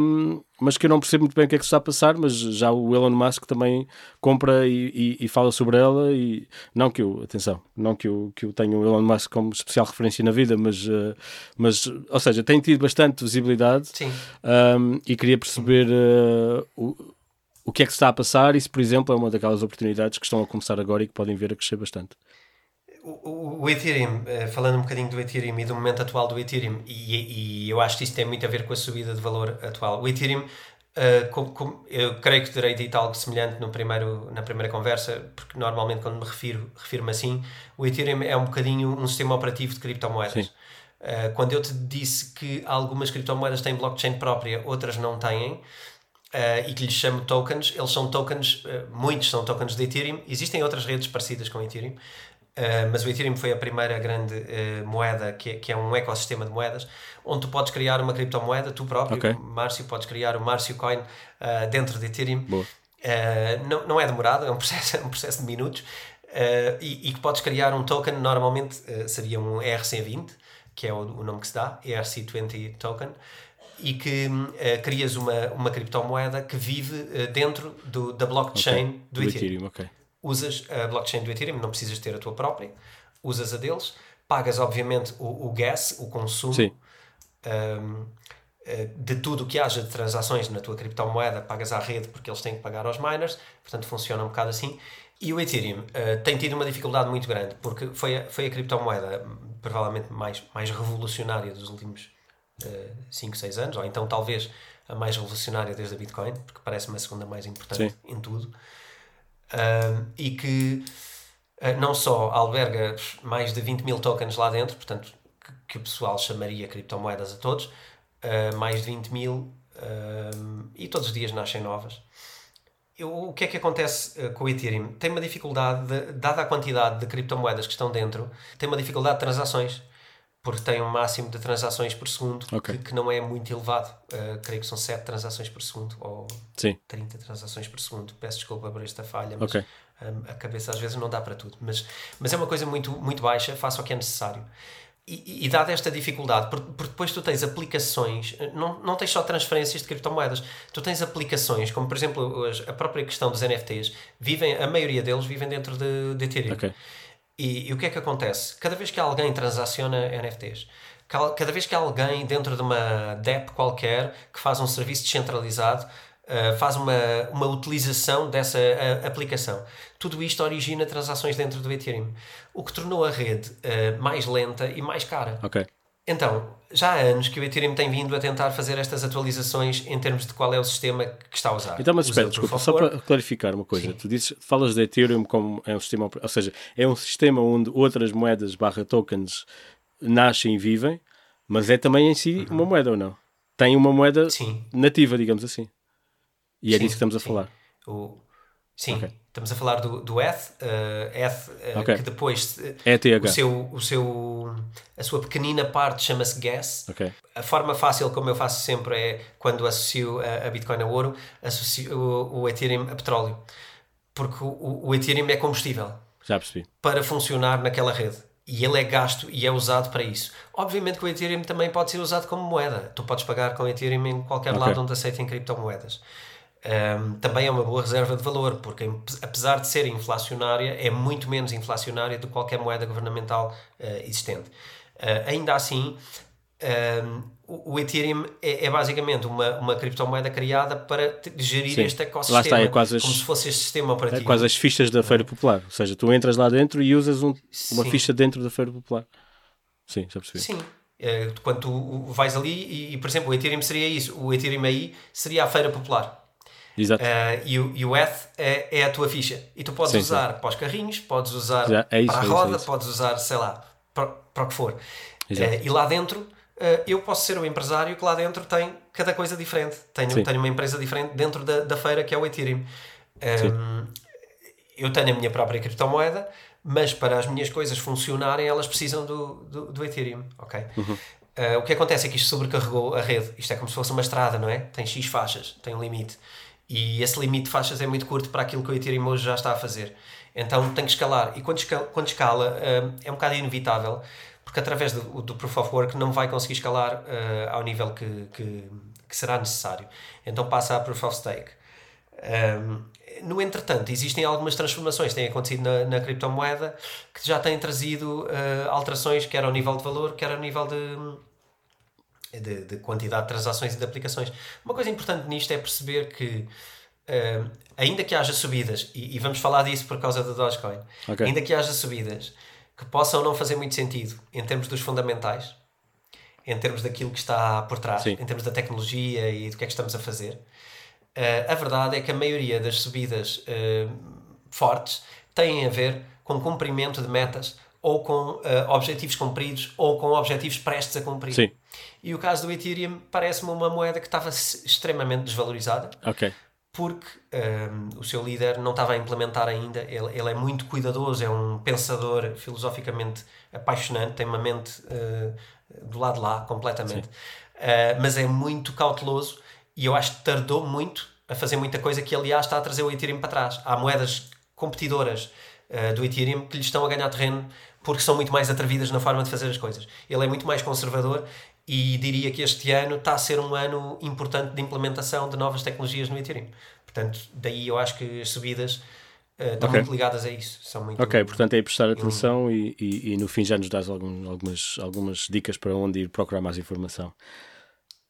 Um, mas que eu não percebo muito bem o que é que se está a passar, mas já o Elon Musk também compra e, e, e, fala sobre ela e não que eu, atenção, não que eu, que eu tenha o Elon Musk como especial referência na vida, mas, uh, mas ou seja, tem tido bastante visibilidade um, e queria perceber uh, o, o que é que se está a passar e se, por exemplo, é uma daquelas oportunidades que estão a começar agora e que podem vir a crescer bastante. O, o, Ethereum, eh, falando um bocadinho do Ethereum e do momento atual do Ethereum, e, e eu acho que isso tem muito a ver com a subida de valor atual. O Ethereum, uh, eu creio que terei dito algo semelhante no primeiro, na primeira conversa, porque normalmente quando me refiro, refiro-me assim, o Ethereum é um bocadinho um sistema operativo de criptomoedas. Uh, quando eu te disse que algumas criptomoedas têm blockchain própria, outras não têm, uh, e que lhes chamo tokens, eles são tokens, muitos são tokens de Ethereum, existem outras redes parecidas com Ethereum, Uh, mas o Ethereum foi a primeira grande uh, moeda que é, que é um ecossistema de moedas onde tu podes criar uma criptomoeda, tu próprio, okay. Márcio, podes criar o Márcio Coin uh, dentro de Ethereum. não, não é demorado, é um <laughs> processo, é um processo de minutos e, e que podes criar um token, normalmente seria um ERC20, que é o, o, nome que se dá, ERC20 Token, e que crias uma, uma criptomoeda que vive dentro do, da blockchain okay. do, do Ethereum. Ethereum okay usas a blockchain do Ethereum, não precisas ter a tua própria, usas a deles, pagas obviamente o, o gas, o consumo um, eh, de tudo o que haja de transações na tua criptomoeda, pagas à rede porque eles têm que pagar aos miners, portanto funciona um bocado assim. E o Ethereum uh, tem tido uma dificuldade muito grande porque foi a, foi a criptomoeda provavelmente mais, mais revolucionária dos últimos 5, uh, 6 anos, ou então talvez a mais revolucionária desde a Bitcoin, porque parece-me a segunda mais importante Sim. em tudo e que uh, não só alberga mais de 20 mil tokens lá dentro, portanto, que, que o pessoal chamaria criptomoedas a todos, uh, mais de 20 mil, e todos os dias nascem novas. Eu, o que é que acontece com o Ethereum? Tem uma dificuldade, de, dada a quantidade de criptomoedas que estão dentro, tem uma dificuldade de transações porque tem um máximo de transações por segundo okay. que, que, não é muito elevado. Uh, creio que são 7 transações por segundo ou Sim. 30 transações por segundo. Peço desculpa por esta falha, mas okay. um, a cabeça às vezes não dá para tudo. Mas, mas é uma coisa muito, muito baixa, faça o que é necessário. E, e, dada esta dificuldade, porque, porque depois tu tens aplicações, não, não tens só transferências de criptomoedas, tu tens aplicações, como por exemplo a própria questão dos NFTs, vivem, a maioria deles vivem dentro de, de Ethereum. Okay. E, e, o que é que acontece? Cada vez que alguém transaciona NFTs, cada vez que alguém dentro de uma DEP qualquer que faz um serviço descentralizado uh, faz uma, uma utilização dessa uh, aplicação, tudo isto origina transações dentro do Ethereum, o que tornou a rede uh, mais lenta e mais cara. Ok. Então, já há anos que o Ethereum tem vindo a tentar fazer estas atualizações em termos de qual é o sistema que está a usar. Então, mas espera, desculpa, só para clarificar uma coisa. Sim. Tu dizes, falas de Ethereum como é um sistema, ou seja, é um sistema onde outras moedas barra tokens nascem e vivem, mas é também em si uhum. uma moeda ou não? Tem uma moeda sim. nativa, digamos assim. E é sim, disso que estamos a falar. O, Sim, okay. estamos a falar do, do ETH, uh, ETH uh, okay. que depois ETH. o seu, o seu, a sua pequenina parte chama-se Gas. Okay. A forma fácil, como eu faço sempre, é quando associo a, a Bitcoin a ouro, associo o, o Ethereum a petróleo. Porque o, o Ethereum é combustível. Já percebi. Para funcionar naquela rede e ele é gasto e é usado para isso. Obviamente que o Ethereum também pode ser usado como moeda. Tu podes pagar com Ethereum em qualquer lado onde aceitem criptomoedas um, também é uma boa reserva de valor, porque apesar de ser inflacionária, é muito menos inflacionária do que qualquer moeda governamental uh, existente. Uh, ainda assim, um, o Ethereum é, é, basicamente uma, uma criptomoeda criada para gerir Sim. este ecossistema, lá está, é quase as, como se fosse este sistema operativo. É quase as fichas da Feira Popular, ou seja, tu entras lá dentro e usas um, uma ficha dentro da Feira Popular. Sim, já percebi. Sim, uh, quando tu vais ali e, por exemplo, o Ethereum seria isso, o Ethereum aí seria a Feira Popular. Exato. Uh, e, o, e o ETH é, é a tua ficha. E tu podes sim, usar sim. para os carrinhos, podes usar é isso, para a é roda, isso, podes usar, sei lá, para, para o que for. Uh, e lá dentro, uh, eu posso ser um empresário que lá dentro tem cada coisa diferente. Tenho, tenho uma empresa diferente dentro da, da feira que é o Ethereum. Um, eu tenho a minha própria criptomoeda, mas para as minhas coisas funcionarem, elas precisam do, do, do Ethereum. ok Uhum. Uh, o que acontece é que isto sobrecarregou a rede. Isto é como se fosse uma estrada, não é? Tem X faixas, tem um limite. E esse limite de faixas é muito curto para aquilo que o Ethereum hoje já está a fazer. Então tem que escalar. E quando escala, quando escala uh, é um bocado inevitável, porque através do, do Proof of Work não vai conseguir escalar uh, ao nível que, que, que, será necessário. Então passa a Proof of Stake. Um, no entretanto, existem algumas transformações que têm acontecido na, na criptomoeda que já têm trazido uh, alterações, quer ao nível de valor, quer ao nível de de, de, quantidade de transações e de aplicações. Uma coisa importante nisto é perceber que, uh, ainda que haja subidas, e, e, vamos falar disso por causa do Dogecoin, okay. ainda que haja subidas que possam não fazer muito sentido em termos dos fundamentais, em termos daquilo que está por trás, Sim. em termos da tecnologia e do que é que estamos a fazer, uh, a verdade é que a maioria das subidas uh, fortes têm a ver com cumprimento de metas ou com uh, objetivos cumpridos ou com objetivos prestes a cumprir. Sim. E o caso do Ethereum parece-me uma moeda que estava extremamente desvalorizada. Ok. Porque um, o seu líder não estava a implementar ainda. Ele, ele, é muito cuidadoso, é um pensador filosoficamente apaixonante, tem uma mente uh, do lado de lá completamente. Uh, mas é muito cauteloso e eu acho que tardou muito a fazer muita coisa que, aliás, está a trazer o Ethereum para trás. Há moedas competidoras uh, do Ethereum que lhe estão a ganhar terreno porque são muito mais atrevidas na forma de fazer as coisas. Ele é muito mais conservador e diria que este ano está a ser um ano importante de implementação de novas tecnologias no Ethereum. Portanto, daí eu acho que as subidas uh, estão okay. muito ligadas a isso. São muito, ok, portanto é prestar atenção e, e, e, no fim já nos dás algum, algumas, algumas dicas para onde ir procurar mais informação.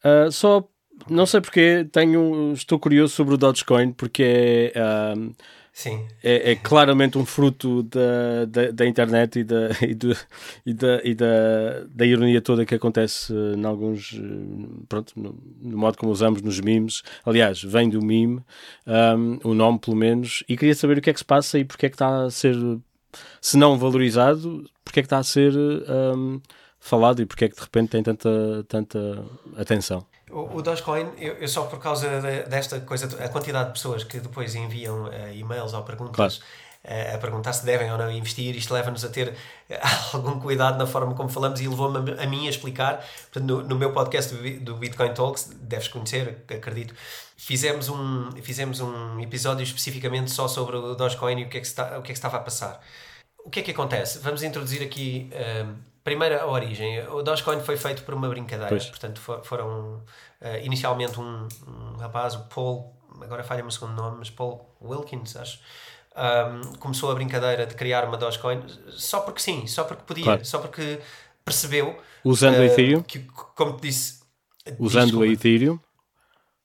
Uh, só, não sei porque, tenho, estou curioso sobre o Dogecoin porque é... Uh, Sim. É, é, claramente um fruto da, da, da internet e, da, e, do, e, da, e da, da ironia toda que acontece em alguns. Pronto, no, no, modo como usamos nos memes. Aliás, vem do meme, um, o nome pelo menos, e queria saber o que é que se passa e porque é que está a ser, se não valorizado, porque é que está a ser um, falado e porque é que de repente tem tanta, tanta atenção. O, o Dogecoin, eu, eu, só por causa de, desta coisa, a quantidade de pessoas que depois enviam uh, e-mails ou perguntas claro. uh, a perguntar se devem ou não investir, isto leva-nos a ter eh, <laughs> algum cuidado na forma como falamos e levou-me a, mim a explicar. Portanto, no, no, meu podcast do, Bitcoin Talks, deves conhecer, acredito, fizemos um, fizemos um episódio especificamente só sobre o Dogecoin e o que é que, está, o que, é que estava a passar. O que é que acontece? Vamos introduzir aqui. Primeiro, a origem. O Dogecoin foi feito por uma brincadeira. Pois. Portanto, for, foram uh, inicialmente um, um, rapaz, o Paul, agora falha-me o segundo nome, mas Paul Wilkins, acho, um, começou a brincadeira de criar uma Dogecoin só porque sim, só porque podia, claro. só porque percebeu. Usando uh, a Ethereum? Que, como te disse. Usando a Ethereum?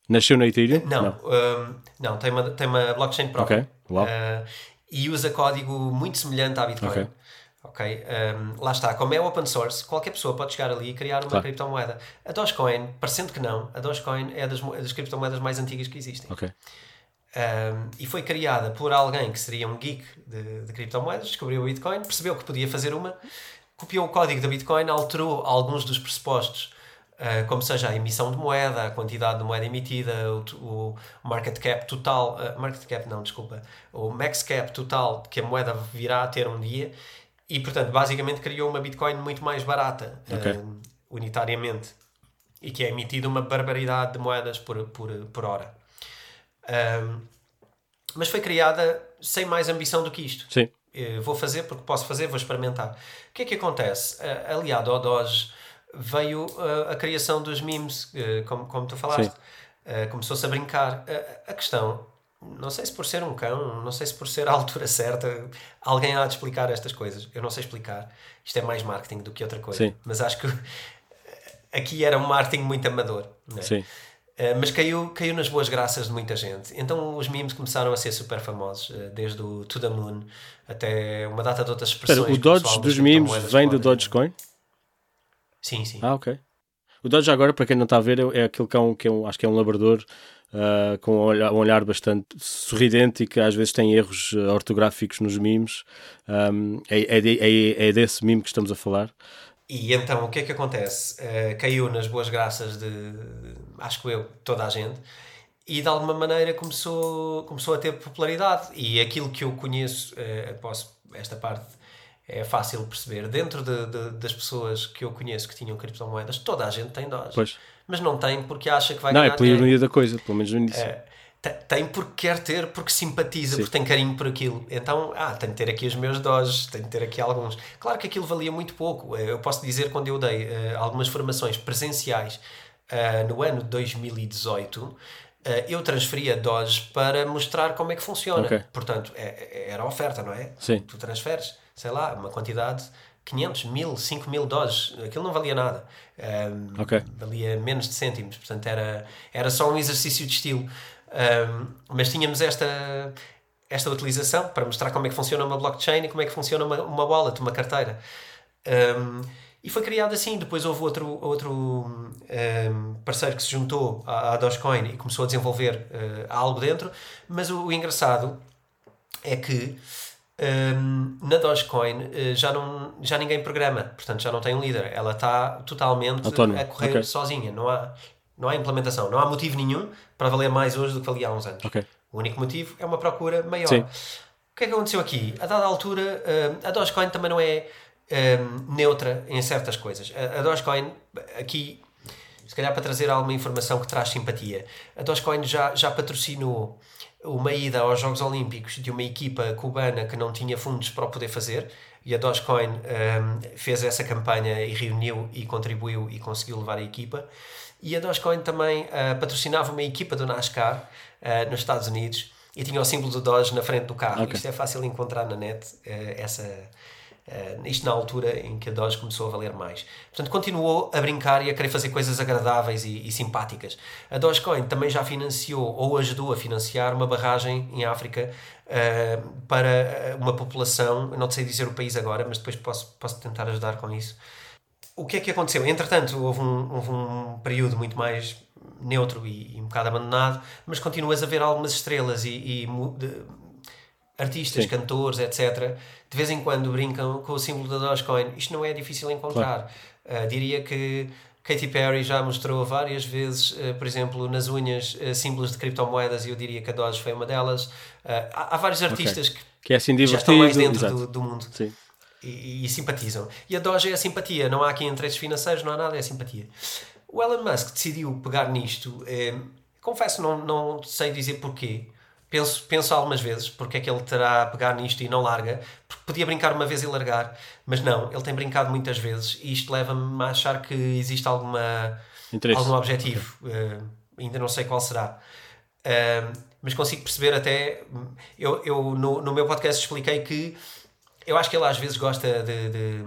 Nasceu na Ethereum? Não, não, um, não tem, uma, tem uma blockchain própria. Ok, Uau. Uh, e usa código muito semelhante à Bitcoin. Okay. Ok? Um, lá está, como é open source, qualquer pessoa pode chegar ali e criar uma claro. criptomoeda. A Dogecoin, parecendo que não, a Dogecoin é das, das criptomoedas mais antigas que existem. Um, e foi criada por alguém que seria um geek de, de criptomoedas, descobriu o Bitcoin, percebeu que podia fazer uma, copiou o código da Bitcoin, alterou alguns dos pressupostos Uh, como seja a emissão de moeda, a quantidade de moeda emitida, o, o market cap total, uh, market cap não, desculpa, o max cap total que a moeda virá a ter um dia e, portanto, basicamente criou uma Bitcoin muito mais barata, okay. uh, unitariamente, e que é emitida uma barbaridade de moedas por, por, por hora. mas foi criada sem mais ambição do que isto. Sim. vou fazer porque posso fazer, vou experimentar. O que é que acontece? aliado ao Doge veio uh, a criação dos memes, uh, como, como tu falaste. Uh, Começou-se a brincar. a questão, não sei se por ser um cão, não sei se por ser a altura certa, alguém há de explicar estas coisas. Eu não sei explicar. Isto é mais marketing do que outra coisa. Sim. Mas acho que <laughs> aqui era um marketing muito amador. É? Sim. Uh, mas caiu, caiu nas boas graças de muita gente. Então os memes começaram a ser super famosos, uh, desde o To The Moon até uma data de outras expressões. o Dodge dos memes vem do Dogecoin? Sim, sim. Ah, ok. O Dodge agora, para quem não está a ver, é aquele cão que é um, acho que é um labrador uh, com um olhar, um olhar, bastante sorridente e que às vezes tem erros uh, ortográficos nos memes. Um, é, é, é, é, desse meme que estamos a falar. E então, o que é que acontece? Uh, caiu nas boas graças de, acho que eu, toda a gente, e de alguma maneira começou, começou a ter popularidade. E aquilo que eu conheço, posso, esta parte é fácil perceber. Dentro de, de, das pessoas que eu conheço que tinham criptomoedas, toda a gente tem Doge. Pois. Mas não tem porque acha que vai não, ganhar Não, é pela ironia da coisa, pelo menos no início. É, tem porque quer ter, porque simpatiza, Sim. porque tem carinho por aquilo. Então, ah, tenho de ter aqui os meus Doges, tenho de ter aqui alguns. Claro que aquilo valia muito pouco. Eh, eu posso dizer, quando eu dei uh, algumas formações presenciais uh, no ano de 2018, uh, eu transferia Doge para mostrar como é que funciona. Okay. Portanto, é, é, era oferta, não é? Sim. Tu transferes sei lá, uma quantidade 500, mil, 5 mil doses, aquilo não valia nada. Um, okay. Valia menos de cêntimos, portanto era, era só um exercício de estilo. Um, mas tínhamos esta, esta utilização para mostrar como é que funciona uma blockchain e como é que funciona uma, uma wallet, uma carteira. Um, e foi criado assim. Depois houve outro, outro parceiro que se juntou à, à Dogecoin e começou a desenvolver uh, algo dentro. Mas o, o engraçado é que um, na Dogecoin uh, já, não, já ninguém programa, portanto já não tem um líder, ela está totalmente a correr okay. sozinha, não há, não há implementação, não há motivo nenhum para valer mais hoje do que valia há uns anos. Okay. O único motivo é uma procura maior. Sim. O que é que aconteceu aqui? A dada altura, uh, a Dogecoin também não é um, neutra em certas coisas. A, a Dogecoin, aqui, se calhar para trazer alguma informação que traz simpatia, a Dogecoin já, já patrocinou uma ida aos Jogos Olímpicos de uma equipa cubana que não tinha fundos para poder fazer e a Dogecoin um, fez essa campanha e reuniu e contribuiu e conseguiu levar a equipa e a Dogecoin também uh, patrocinava uma equipa do NASCAR uh, nos Estados Unidos e tinha o símbolo do Doge na frente do carro. Okay. Isto é fácil encontrar na net, uh, essa, Uh, isto na altura em que a Doge começou a valer mais. Portanto, continuou a brincar e a querer fazer coisas agradáveis e, e, simpáticas. A Dogecoin também já financiou ou ajudou a financiar uma barragem em África uh, para uma população, não sei dizer o país agora, mas depois posso, posso tentar ajudar com isso. O que é que aconteceu? Entretanto, houve um, houve um período muito mais neutro e, e, um bocado abandonado, mas continuas a ver algumas estrelas e, e artistas, Sim. cantores, etc., de vez em quando brincam com o símbolo da Dogecoin. Isto não é difícil encontrar. Claro. Uh, diria que Katy Perry já mostrou várias vezes, uh, por exemplo, nas unhas, uh, símbolos de criptomoedas e eu diria que a Doge foi uma delas. Há, há, vários artistas okay. que, que, é assim já estão mais dentro do, do, mundo. E, e, simpatizam. E a Doge é a simpatia, não há aqui interesses financeiros, não há nada, é a simpatia. O Elon Musk decidiu pegar nisto, eh, confesso, não, não sei dizer porquê, penso, penso algumas vezes porque é que ele terá a pegar nisto e não larga, porque podia brincar uma vez e largar, mas não, ele tem brincado muitas vezes e isto leva-me a achar que existe alguma, algum objetivo, uh, ainda não sei qual será. Uh, mas consigo perceber até, eu, eu no, no meu podcast expliquei que eu acho que ele às vezes gosta de, de,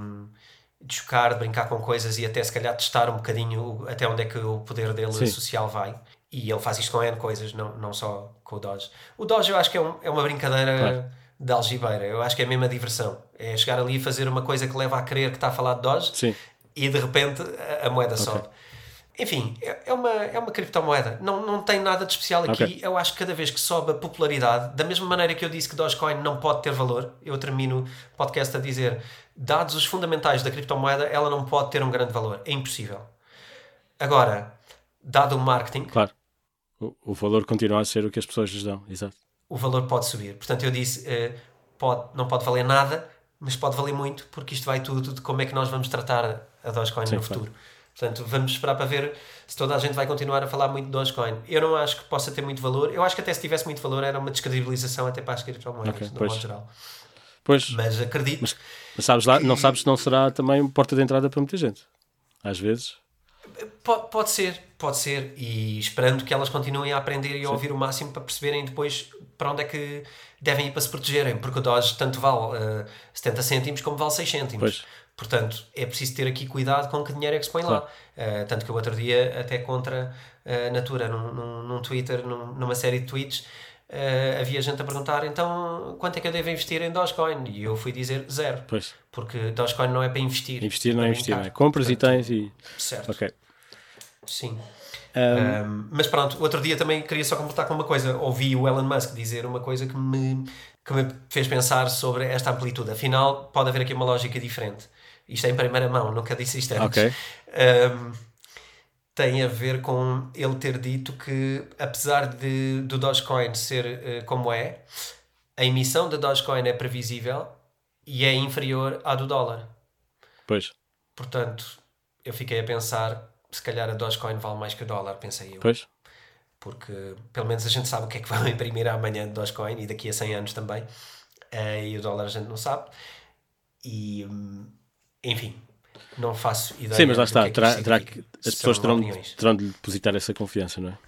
de chocar, de brincar com coisas e até se calhar testar um bocadinho até onde é que o poder dele Sim. social vai. E ele faz isto com N coisas, não, não só com o Dodge. O Dodge eu acho que é, um, é uma brincadeira claro. de algibeira. Eu acho que é a mesma diversão. É chegar ali e fazer uma coisa que leva a crer que está a falar de Dodge Sim. e de repente a, a moeda okay. sobe. Enfim, é, é uma, é uma criptomoeda. Não, não tem nada de especial aqui. Okay. Eu acho que cada vez que sobe a popularidade, da mesma maneira que eu disse que Dogecoin não pode ter valor, eu termino o podcast a dizer: dados os fundamentais da criptomoeda, ela não pode ter um grande valor. É impossível. Agora, dado o marketing. Claro. O, o, valor continua a ser o que as pessoas lhes dão, exato. O valor pode subir. Portanto, eu disse, uh, pode, não pode valer nada, mas pode valer muito, porque isto vai tudo de como é que nós vamos tratar a Dogecoin Sim, no claro. futuro. Portanto, vamos esperar para ver se toda a gente vai continuar a falar muito de Dogecoin. Eu não acho que possa ter muito valor. Eu acho que até se tivesse muito valor era uma descredibilização até para as criptomoedas, okay, no modo geral. Pois. Mas acredito. Mas, mas sabes lá, não sabes se não será também porta de entrada para muita gente. Às vezes. Pode, pode ser, pode ser. E esperando que elas continuem a aprender e a ouvir o máximo para perceberem depois para onde é que devem ir para se protegerem. Porque o Doge tanto vale uh, eh, 70 cêntimos como vale 6 cêntimos. Pois. Portanto, é preciso ter aqui cuidado com que dinheiro é que se põe claro. lá. Uh, tanto que o outro dia, até contra a uh, Natura, num, num, num Twitter, num, numa série de tweets, uh, havia gente a perguntar então quanto é que eu devo investir em Dogecoin? E eu fui dizer zero. Pois. Porque Dogecoin não é para investir. Investir não é investir, não é? Compras Portanto, e tens e. Certo. Ok. Sim. Um... Um, mas pronto, outro dia também queria só completar com uma coisa. Ouvi o Elon Musk dizer uma coisa que me, que me fez pensar sobre esta amplitude. Afinal, pode haver aqui uma lógica diferente isto é em primeira mão, nunca disse isto antes. Okay. Um, tem a ver com ele ter dito que, apesar de, do Dogecoin ser uh, como é, a emissão da Dogecoin é previsível e é inferior à do dólar. Pois. Portanto, eu fiquei a pensar, se calhar a Dogecoin vale mais que o dólar, pensei eu. Pois. Porque pelo menos a gente sabe o que é que <laughs> vão imprimir amanhã de Dogecoin e daqui a 100 anos também. Uh, e o dólar a gente não sabe. E. Um, enfim, não faço ideia. Sim, mas lá está, que é terá, terá que, as pessoas terão, terão de depositar essa confiança, não é?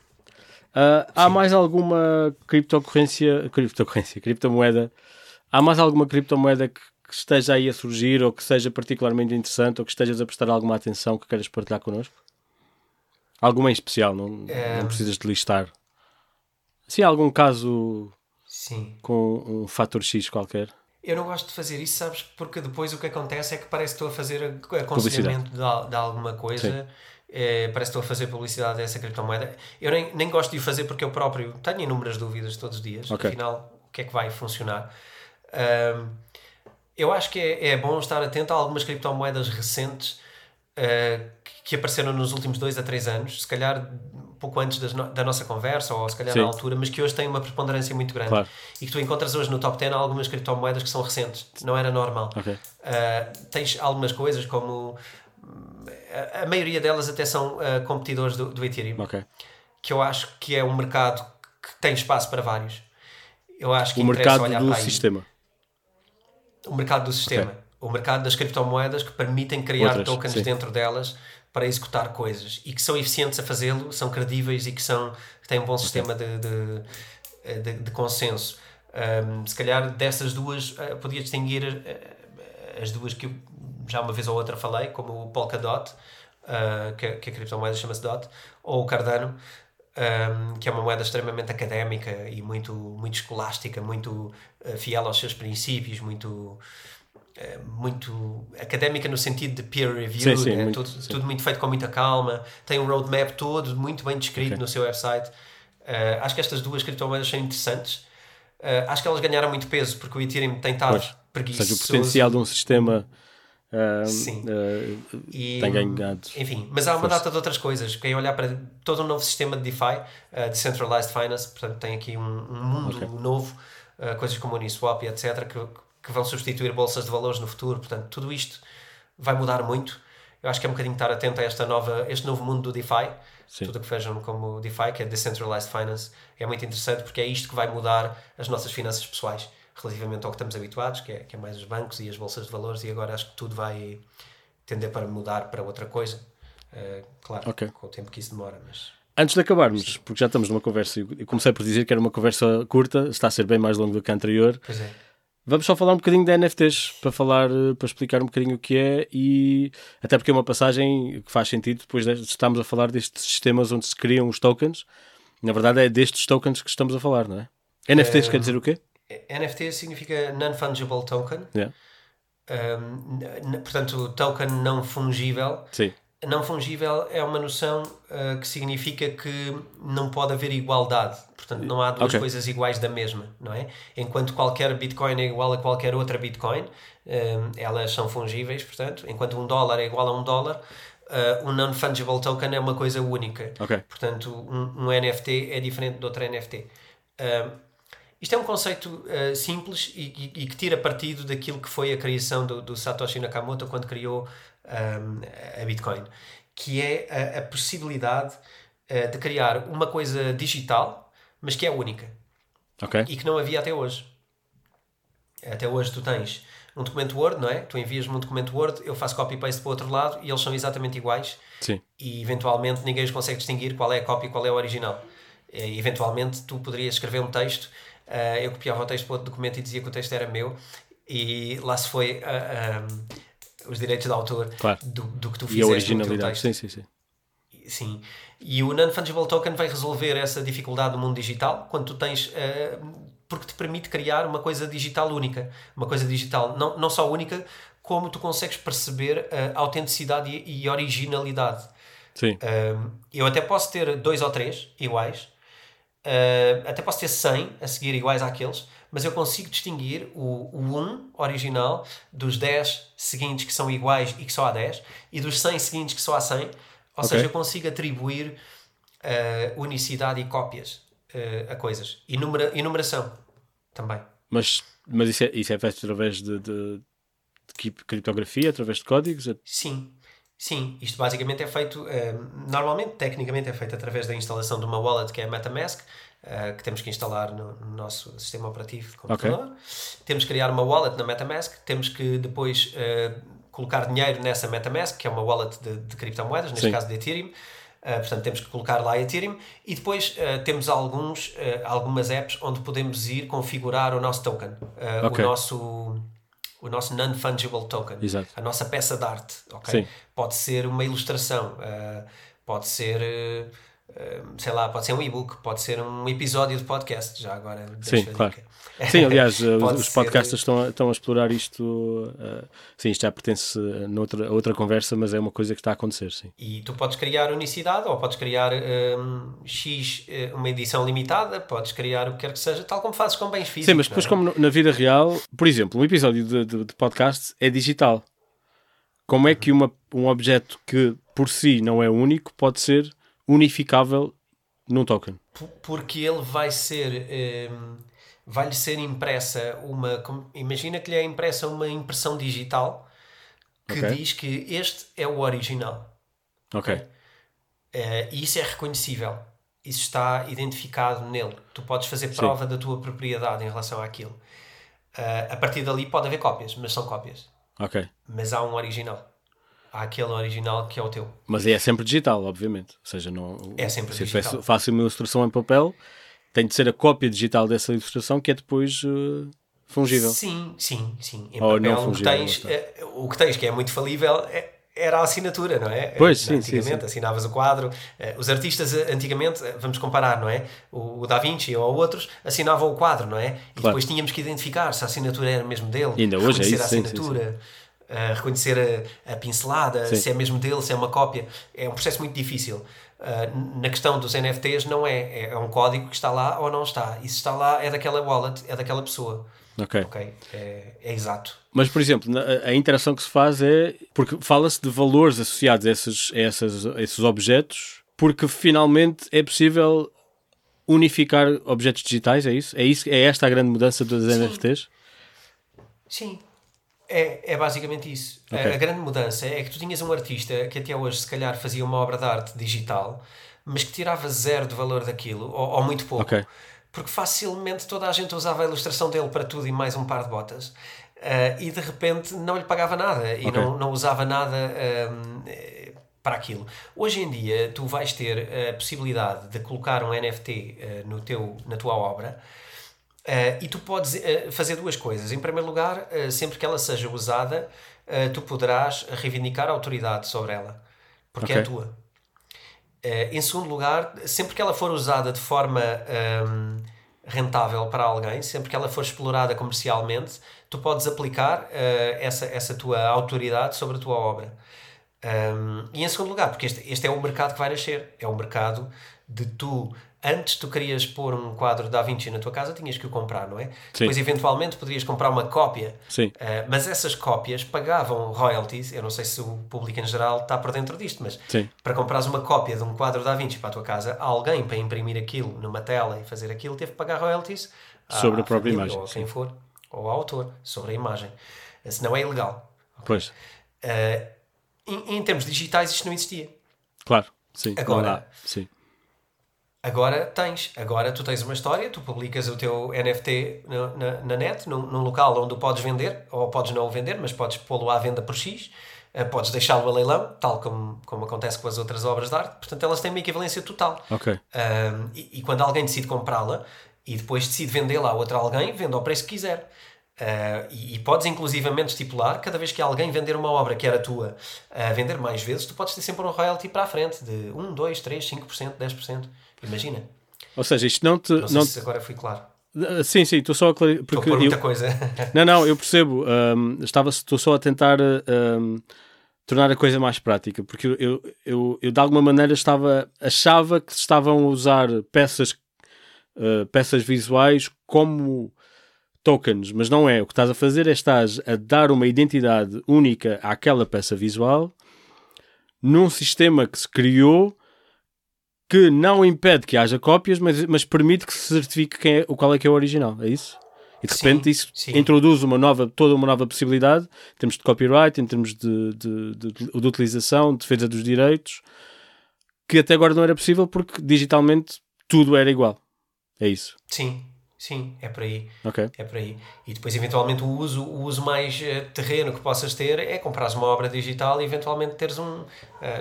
Uh, há mais alguma criptocorrência, criptocorrência, criptomoeda? Há mais alguma criptomoeda que, que, esteja aí a surgir ou que seja particularmente interessante ou que estejas a prestar alguma atenção que queiras partilhar connosco? Alguma em especial, não, é... não precisas de listar. Sim, algum caso Sim. com um fator X qualquer? Eu não gosto de fazer isso, sabes? Porque depois o que acontece é que parece que estou a fazer aconselhamento de, de, alguma coisa, é, parece que estou a fazer publicidade dessa criptomoeda. Eu nem, nem gosto de o fazer porque eu próprio tenho inúmeras dúvidas todos os dias. Okay. Afinal, o que é que vai funcionar? Um, eu acho que é, é bom estar atento a algumas criptomoedas recentes uh, que apareceram nos últimos dois a três anos, se calhar pouco antes da nossa conversa, ou se calhar Sim. na altura, mas que hoje têm uma preponderância muito grande. Claro. E que tu encontras hoje no top 10 algumas criptomoedas que são recentes. Não era normal. Okay. Uh, tens algumas coisas como. A, a maioria delas até são uh, competidores do, do Ethereum. Okay. Que eu acho que é um mercado que tem espaço para vários. Eu acho que o mercado do sistema. O mercado do sistema. Okay. O mercado das criptomoedas que permitem criar Outras, tokens sim. dentro delas para executar coisas e que são eficientes a fazê-lo, são credíveis e que, são, têm um bom sistema de, de, de, de consenso. Um, se calhar dessas duas uh, podia distinguir uh, as duas que eu já uma vez ou outra falei, como o Polkadot, uh, que, que a criptomoeda chama-se DOT, ou o Cardano, um, que é uma moeda extremamente académica e muito, muito escolástica, muito fiel aos seus princípios, muito muito académica no sentido de peer review, sim, sim, né? muito, tudo, tudo, muito feito com muita calma, tem um roadmap todo muito bem descrito okay. no seu website. Uh, acho que estas duas criptomoedas são interessantes. Uh, acho que elas ganharam muito peso porque o Ethereum tem estado pois, preguiçoso. Ou seja, o potencial de um sistema uh, Sim. E, tem ganhado. Enfim, mas há uma força. data de outras coisas. Quem olhar para todo um novo sistema de DeFi, Decentralized Finance, portanto, tem aqui um, um mundo okay. novo, coisas como Uniswap e etc., que que vão substituir bolsas de valores no futuro. Portanto, tudo isto vai mudar muito. Eu acho que é um bocadinho estar atento a esta nova, este novo mundo do DeFi. Sim. Tudo o que vejam como DeFi, que é Decentralized Finance, é muito interessante porque é isto que vai mudar as nossas finanças pessoais relativamente ao que estamos habituados, que é, que é mais os bancos e as bolsas de valores, e agora acho que tudo vai tender para mudar para outra coisa. Uh, claro, okay. com o tempo que isso demora, mas... Antes de acabarmos, porque já estamos numa conversa, e comecei por dizer que era uma conversa curta, está a ser bem mais longa do que a anterior. Pois é. Vamos só falar um bocadinho de NFTs para falar, eh, para explicar um bocadinho o que é e até porque é uma passagem que faz sentido depois de estamos a falar destes sistemas onde se criam os tokens. Na verdade é destes tokens que estamos a falar, não é? NFTs quer dizer o quê? NFT significa Non-Fungible Token. Yeah. Um, portanto, token não fungível. Sim não fungível é uma noção uh, que significa que não pode haver igualdade. Portanto, não há duas okay. coisas iguais da mesma, não é? Enquanto qualquer Bitcoin é igual a qualquer outra Bitcoin, um, elas são fungíveis, portanto, enquanto um dólar é igual a um dólar, uh, um non-fungible token é uma coisa única. Okay. Portanto, um, um, NFT é diferente de outro NFT. Isto é um conceito simples e, e, e, que tira partido daquilo que foi a criação do, do Satoshi Nakamoto quando criou um, a Bitcoin, que é a, a possibilidade uh, de criar uma coisa digital, mas que é única. Okay. E que não havia até hoje. Até hoje tu tens um documento Word, não é? Tu envias-me um documento Word, eu faço copy-paste para o outro lado e eles são exatamente iguais. Sim. E eventualmente ninguém os consegue distinguir qual é a cópia e qual é o original. E, eventualmente tu poderias escrever um texto, uh, eu copiava o texto para outro documento e dizia que o texto era meu e lá se foi uh, ah, os direitos de autor claro. do, do que tu fizeste e a originalidade. Sim, sim, sim. Sim. E o Non-Fungible Token vai resolver essa dificuldade no mundo digital quando tu tens. Uh, porque te permite criar uma coisa digital única. Uma coisa digital não, não só única, como tu consegues perceber a autenticidade e, e originalidade. Sim. Uh, eu até posso ter dois ou três iguais, uh, até posso ter 100 a seguir iguais àqueles, mas eu consigo distinguir o, o 1 original dos 10 seguintes que são iguais e que só há 10 e dos 100 seguintes que só há 100. Ou okay. seja, eu consigo atribuir uh, unicidade e cópias uh, a coisas. E numera, numeração também. Mas, mas isso, é, isso é feito através de, de, de criptografia, através de códigos? Sim. Sim, isto basicamente é feito, uh, normalmente, tecnicamente, é feito através da instalação de uma wallet que é a Metamask, uh, que temos que instalar no, no, nosso sistema operativo de computador. Okay. Temos que criar uma wallet na Metamask, temos que depois uh, colocar dinheiro nessa Metamask, que é uma wallet de, de criptomoedas, neste Sim. caso de Ethereum. Portanto, temos que colocar lá Ethereum e depois temos alguns, algumas apps onde podemos ir configurar o nosso token, okay. o nosso o nosso non-fungible token, Exato. a nossa peça de arte. Okay? Pode ser uma ilustração, pode ser sei lá, pode ser um e-book, pode ser um episódio de podcast, já agora. Sim, claro. Sim, <laughs> aliás, os podcasters estão, a, estão a explorar isto. Uh, sim, isto já pertence a noutra, a outra conversa, mas é uma coisa que está a acontecer, sim. E tu podes criar unicidade ou podes criar um, X, eh, uma edição limitada, podes criar o que quer que seja, tal como fazes com bens físicos. Sim, mas depois, é? como na vida real, por exemplo, um episódio de, de, de podcast é digital. Como é que uma, um objeto que por si não é único pode ser unificável num token? Porque ele vai ser. Um, vai-lhe ser impressa uma. Imagina que lhe é impressa uma impressão digital que okay. diz que este é o original. Ok. Uh, e isso é reconhecível. Isso está identificado nele. Tu podes fazer prova Sim. da tua propriedade em relação àquilo. Uh, a partir dali pode haver cópias, mas são cópias. Ok. Mas há um original àquele original que é o teu. Mas é sempre digital, obviamente. Ou seja, não, é sempre se digital. faço uma ilustração em papel, tem de ser a cópia digital dessa ilustração que é depois uh, fungível. Sim, sim, sim. Em Ou papel, não fungível, o, que tens, uh, o que tens, que é muito falível, é, era a assinatura, não é? Pois, sim, antigamente sim, sim. assinavas o quadro. Os artistas, antigamente, vamos comparar, não é? O, Da Vinci ou outros assinavam o quadro, não é? E claro. depois tínhamos que identificar se a assinatura era mesmo dele. E ainda hoje é isso, a assinatura. Uh, reconhecer a, a pincelada, se é mesmo dele, se é uma cópia. É um processo muito difícil. Uh, na questão dos NFTs, não é. É um código que está lá ou não está. E se está lá, é daquela wallet, é daquela pessoa. Ok. okay? É, é exato. Mas, por exemplo, a interação que se faz é. Porque fala-se de valores associados a esses, a, esses, a esses objetos, porque finalmente é possível unificar objetos digitais, é isso? É, isso, é esta a grande mudança dos Sim. NFTs? Sim, é, é basicamente isso. Okay. A, a, grande mudança é que tu tinhas um artista que até hoje, se calhar, fazia uma obra de arte digital, mas que tirava zero de valor daquilo, ou, ou muito pouco. Okay. Porque facilmente toda a gente usava a ilustração dele para tudo e mais um par de botas. Uh, e de repente não lhe pagava nada e okay. não, não usava nada um, para aquilo. Hoje em dia, tu vais ter a possibilidade de colocar um NFT uh, ah, no teu, na tua obra Uh, e tu podes uh, fazer duas coisas. Em primeiro lugar, uh, sempre que ela seja usada, tu poderás reivindicar a autoridade sobre ela, porque okay. é tua. em segundo lugar, sempre que ela for usada de forma um, rentável para alguém, sempre que ela for explorada comercialmente, tu podes aplicar essa, essa tua autoridade sobre a tua obra. Um, e em segundo lugar, porque este, este é o mercado que vai nascer, é o mercado de tu antes tu querias pôr um quadro da Vinci na tua casa, tinhas que o comprar, não é? Sim. Depois, eventualmente, poderias comprar uma cópia. Sim. Uh, mas essas cópias pagavam royalties. Eu não sei se o público em geral está por dentro disto, mas Sim. para comprares uma cópia de um quadro da Vinci para a tua casa, alguém para imprimir aquilo numa tela e fazer aquilo teve que pagar royalties sobre a própria família, imagem. Ou a quem for, ou ao autor, sobre a imagem. Senão é ilegal. Pois. Uh, em, em termos digitais, isto não existia. Claro, sim. Agora, sim. Agora tens, agora tu tens uma história, tu publicas o teu NFT na, na, na net, num, num, local onde o podes vender, ou podes não o vender, mas podes pô-lo à venda por X, uh, podes deixá-lo a leilão, tal como, como acontece com as outras obras de arte, portanto elas têm uma equivalência total. Ok. e, e, quando alguém decide comprá-la e depois decide vendê-la a outro alguém, vende ao preço que quiser. Uh, e, e, podes inclusivamente estipular, cada vez que alguém vender uma obra que era tua, uh, vender mais vezes, tu podes ter sempre um royalty para a frente de 1, 2, 3, 5%, 10%. Imagina. Ou seja, isto não te. Não sei não se agora fui claro. Uh, sim, sim, estou só a clarificar. Estou a pôr muita coisa. <laughs> não, não, eu percebo. Um, estava, estou só a tentar um, tornar a coisa mais prática, porque eu, eu, eu, eu, de alguma maneira estava, achava que estavam a usar peças, uh, peças visuais como tokens, mas não é. O que estás a fazer é estás a dar uma identidade única àquela peça visual num sistema que se criou que não impede que haja cópias, mas, mas permite que se certifique quem é, qual é que é o original. É isso? E de repente sim, isso sim. introduz uma nova, toda uma nova possibilidade em termos de copyright, em termos de, de, de, de utilização, de defesa dos direitos, que até agora não era possível porque digitalmente tudo era igual. É isso. Sim, Sim, é por aí. Okay. É por aí. E depois, eventualmente, o uso, o uso mais uh, terreno que possas ter é comprares uma obra digital e eventualmente teres um. Uh,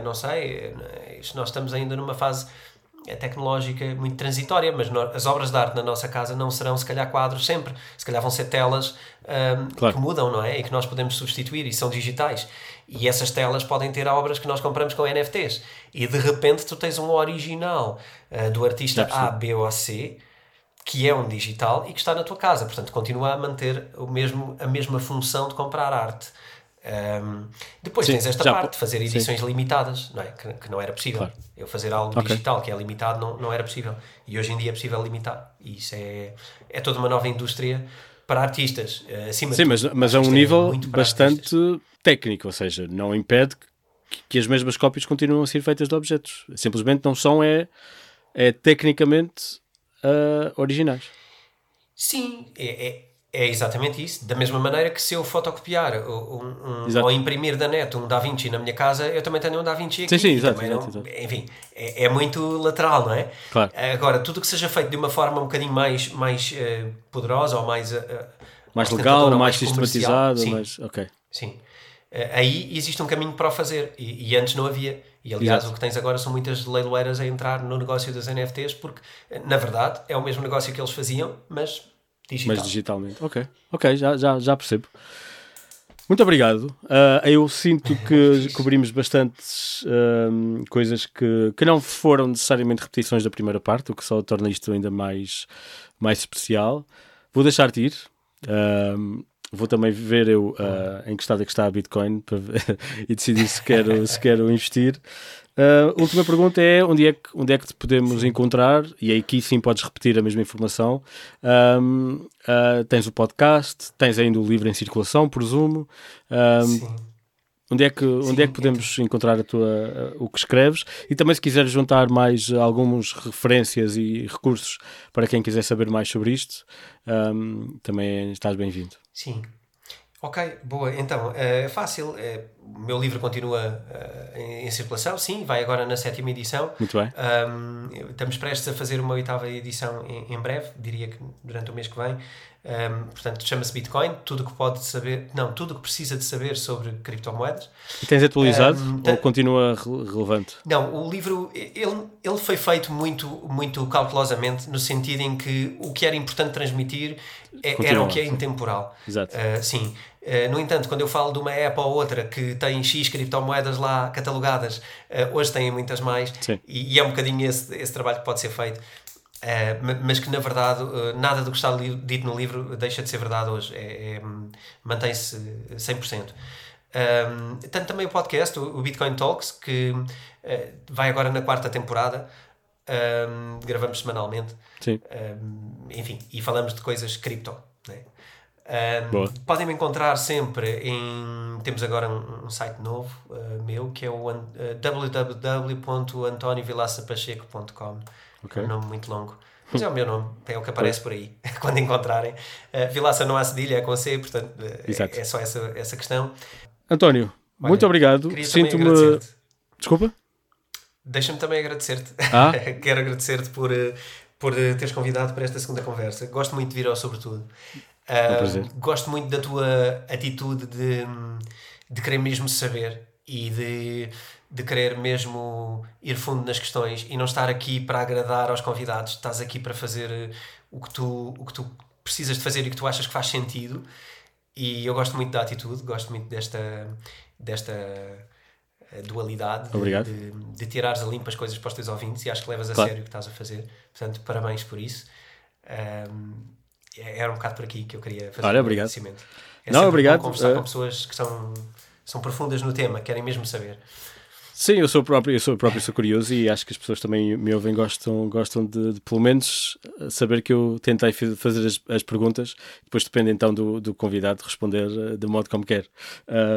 não sei, uh, nós estamos ainda numa fase tecnológica muito transitória, mas no, as obras de arte na nossa casa não serão, se calhar, quadros sempre. Se calhar vão ser telas um, claro. que mudam, não é? E que nós podemos substituir e são digitais. E essas telas podem ter obras que nós compramos com NFTs. E de repente tu tens um original do artista A, B ou C que é um digital e que está na tua casa. Portanto, continua a manter o mesmo, a mesma função de comprar arte. Um, depois sim, tens esta já, parte de fazer edições sim. limitadas, não é? Que, que, não era possível. Claro. Eu fazer algo okay. digital que é limitado não, não era possível. E hoje em dia é possível limitar. E isso é, é toda uma nova indústria para artistas. Eh, acima sim, mas, mas a um nível bastante artistas. técnico, ou seja, não impede que, que as mesmas cópias continuem a ser feitas de objetos. Simplesmente não são, é, é tecnicamente uh, originais. Sim, é, é, é, exatamente isso. Da mesma maneira que se eu fotocopiar um, um, ou imprimir da net um Da Vinci na minha casa, eu também tenho um Da Vinci aqui. Sim, sim, exato, exato, não, exato. Enfim, é, é, muito lateral, não é? Claro. Agora, tudo que seja feito de uma forma um bocadinho mais, mais uh, poderosa ou mais... Uh, mais legal, mais, mais sistematizada, mais... Ok. Sim. aí existe um caminho para o fazer e, e antes não havia. E aliás, Exato. o que tens agora são muitas leiloeiras a entrar no negócio das NFTs, porque na verdade é o mesmo negócio que eles faziam, mas digital. Mas digitalmente, ok, ok, já, já, já percebo. Muito obrigado. Uh, eu sinto que <laughs> cobrimos bastantes uh, coisas que, que não foram necessariamente repetições da primeira parte, o que só torna isto ainda mais, mais especial. Vou deixar-te ir. Uh, vou também ver eu uh, em que estado é que está a Bitcoin <laughs> e decidir se quero, se <laughs> quero investir. Uh, última pergunta é onde é, que, onde é que te podemos encontrar? E aí aqui sim podes repetir a mesma informação. Um, uh, tens o podcast, tens ainda o livro em circulação, presumo. Um, sim. Onde é que, Sim, onde é que podemos então. encontrar a tua, o que escreves? E também se quiseres juntar mais algumas referências e recursos para quem quiser saber mais sobre isto, um, também estás bem-vindo. Sim. Ok, boa. Então, é fácil. É, o meu livro continua em, em, circulação, sim, vai agora na sétima edição. Muito bem. Um, estamos prestes a fazer uma oitava edição em, em breve, diria que durante o mês que vem. Um, portanto, chama-se Bitcoin, tudo que pode saber, não, tudo que precisa de saber sobre criptomoedas. E tens atualizado um, ou continua relevante? Não, o livro ele, ele foi feito muito, muito cautelosamente, no sentido em que o que era importante transmitir é, era o que é intemporal. Exato. Uh, sim. Uh, no entanto, quando eu falo de uma app ou outra que tem X criptomoedas lá catalogadas, uh, hoje têm muitas mais, e, e, é um bocadinho esse, esse trabalho que pode ser feito. Uh, mas que na verdade uh, nada do que está dito no livro deixa de ser verdade hoje, é, é, mantém-se 100%. Um, tanto também o podcast, o, Bitcoin Talks, que uh, vai agora na quarta temporada. um, gravamos semanalmente. Sim. Um, enfim, e falamos de coisas cripto. Né? Um, podem me encontrar sempre em. Temos agora um, site novo meu que é o uh, www.antoniovilaçapacheco.com. Okay. É um nome muito longo. Mas é o meu nome, é o que aparece por aí, <laughs> quando encontrarem. Uh, Vilaça não há cedilha, é com C, portanto é, é, só essa, essa questão. António, Olha, muito obrigado. Sinto-me. Desculpa? Deixa-me também agradecer-te. Ah? <laughs> Quero agradecer-te por, por teres convidado para esta segunda conversa. Gosto muito de vir ao Sobretudo. Uh, gosto muito da tua atitude de, de querer mesmo saber e de, de querer mesmo ir fundo nas questões e não estar aqui para agradar aos convidados. Estás aqui para fazer o que tu, o que tu precisas de fazer e que tu achas que faz sentido. E eu gosto muito da atitude, gosto muito desta, desta eh, dualidade de, de, de, tirares a limpo as coisas para os teus ouvintes e acho que levas a claro. sério o que estás a fazer. Portanto, parabéns por isso. Um, é, era um bocado por aqui que eu queria fazer Olha, obrigado. agradecimento. É não, obrigado. conversar uh... com pessoas que são, são profundas no tema, querem mesmo saber. Sim, eu sou próprio, eu sou próprio sou curioso e acho que as pessoas também me ouvem gostam, gostam de, de pelo menos saber que eu tentei fazer as, as perguntas, depois depende então do, do convidado responder uh, do modo como quer.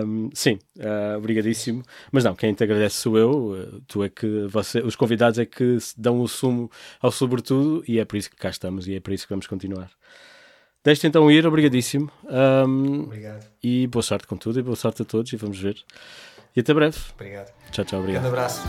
Um, sim, uh, obrigadíssimo. Mas não, quem te agradece sou eu, uh, tu é que você, os convidados é que dão o sumo ao sobretudo e é por isso que cá estamos e é por isso que vamos continuar. Deixe então ir, obrigadíssimo. Um, Obrigado. E boa sorte com tudo e boa sorte a todos e vamos ver. E até breve. Obrigado. Tchau, tchau. Obrigado. Um abraço.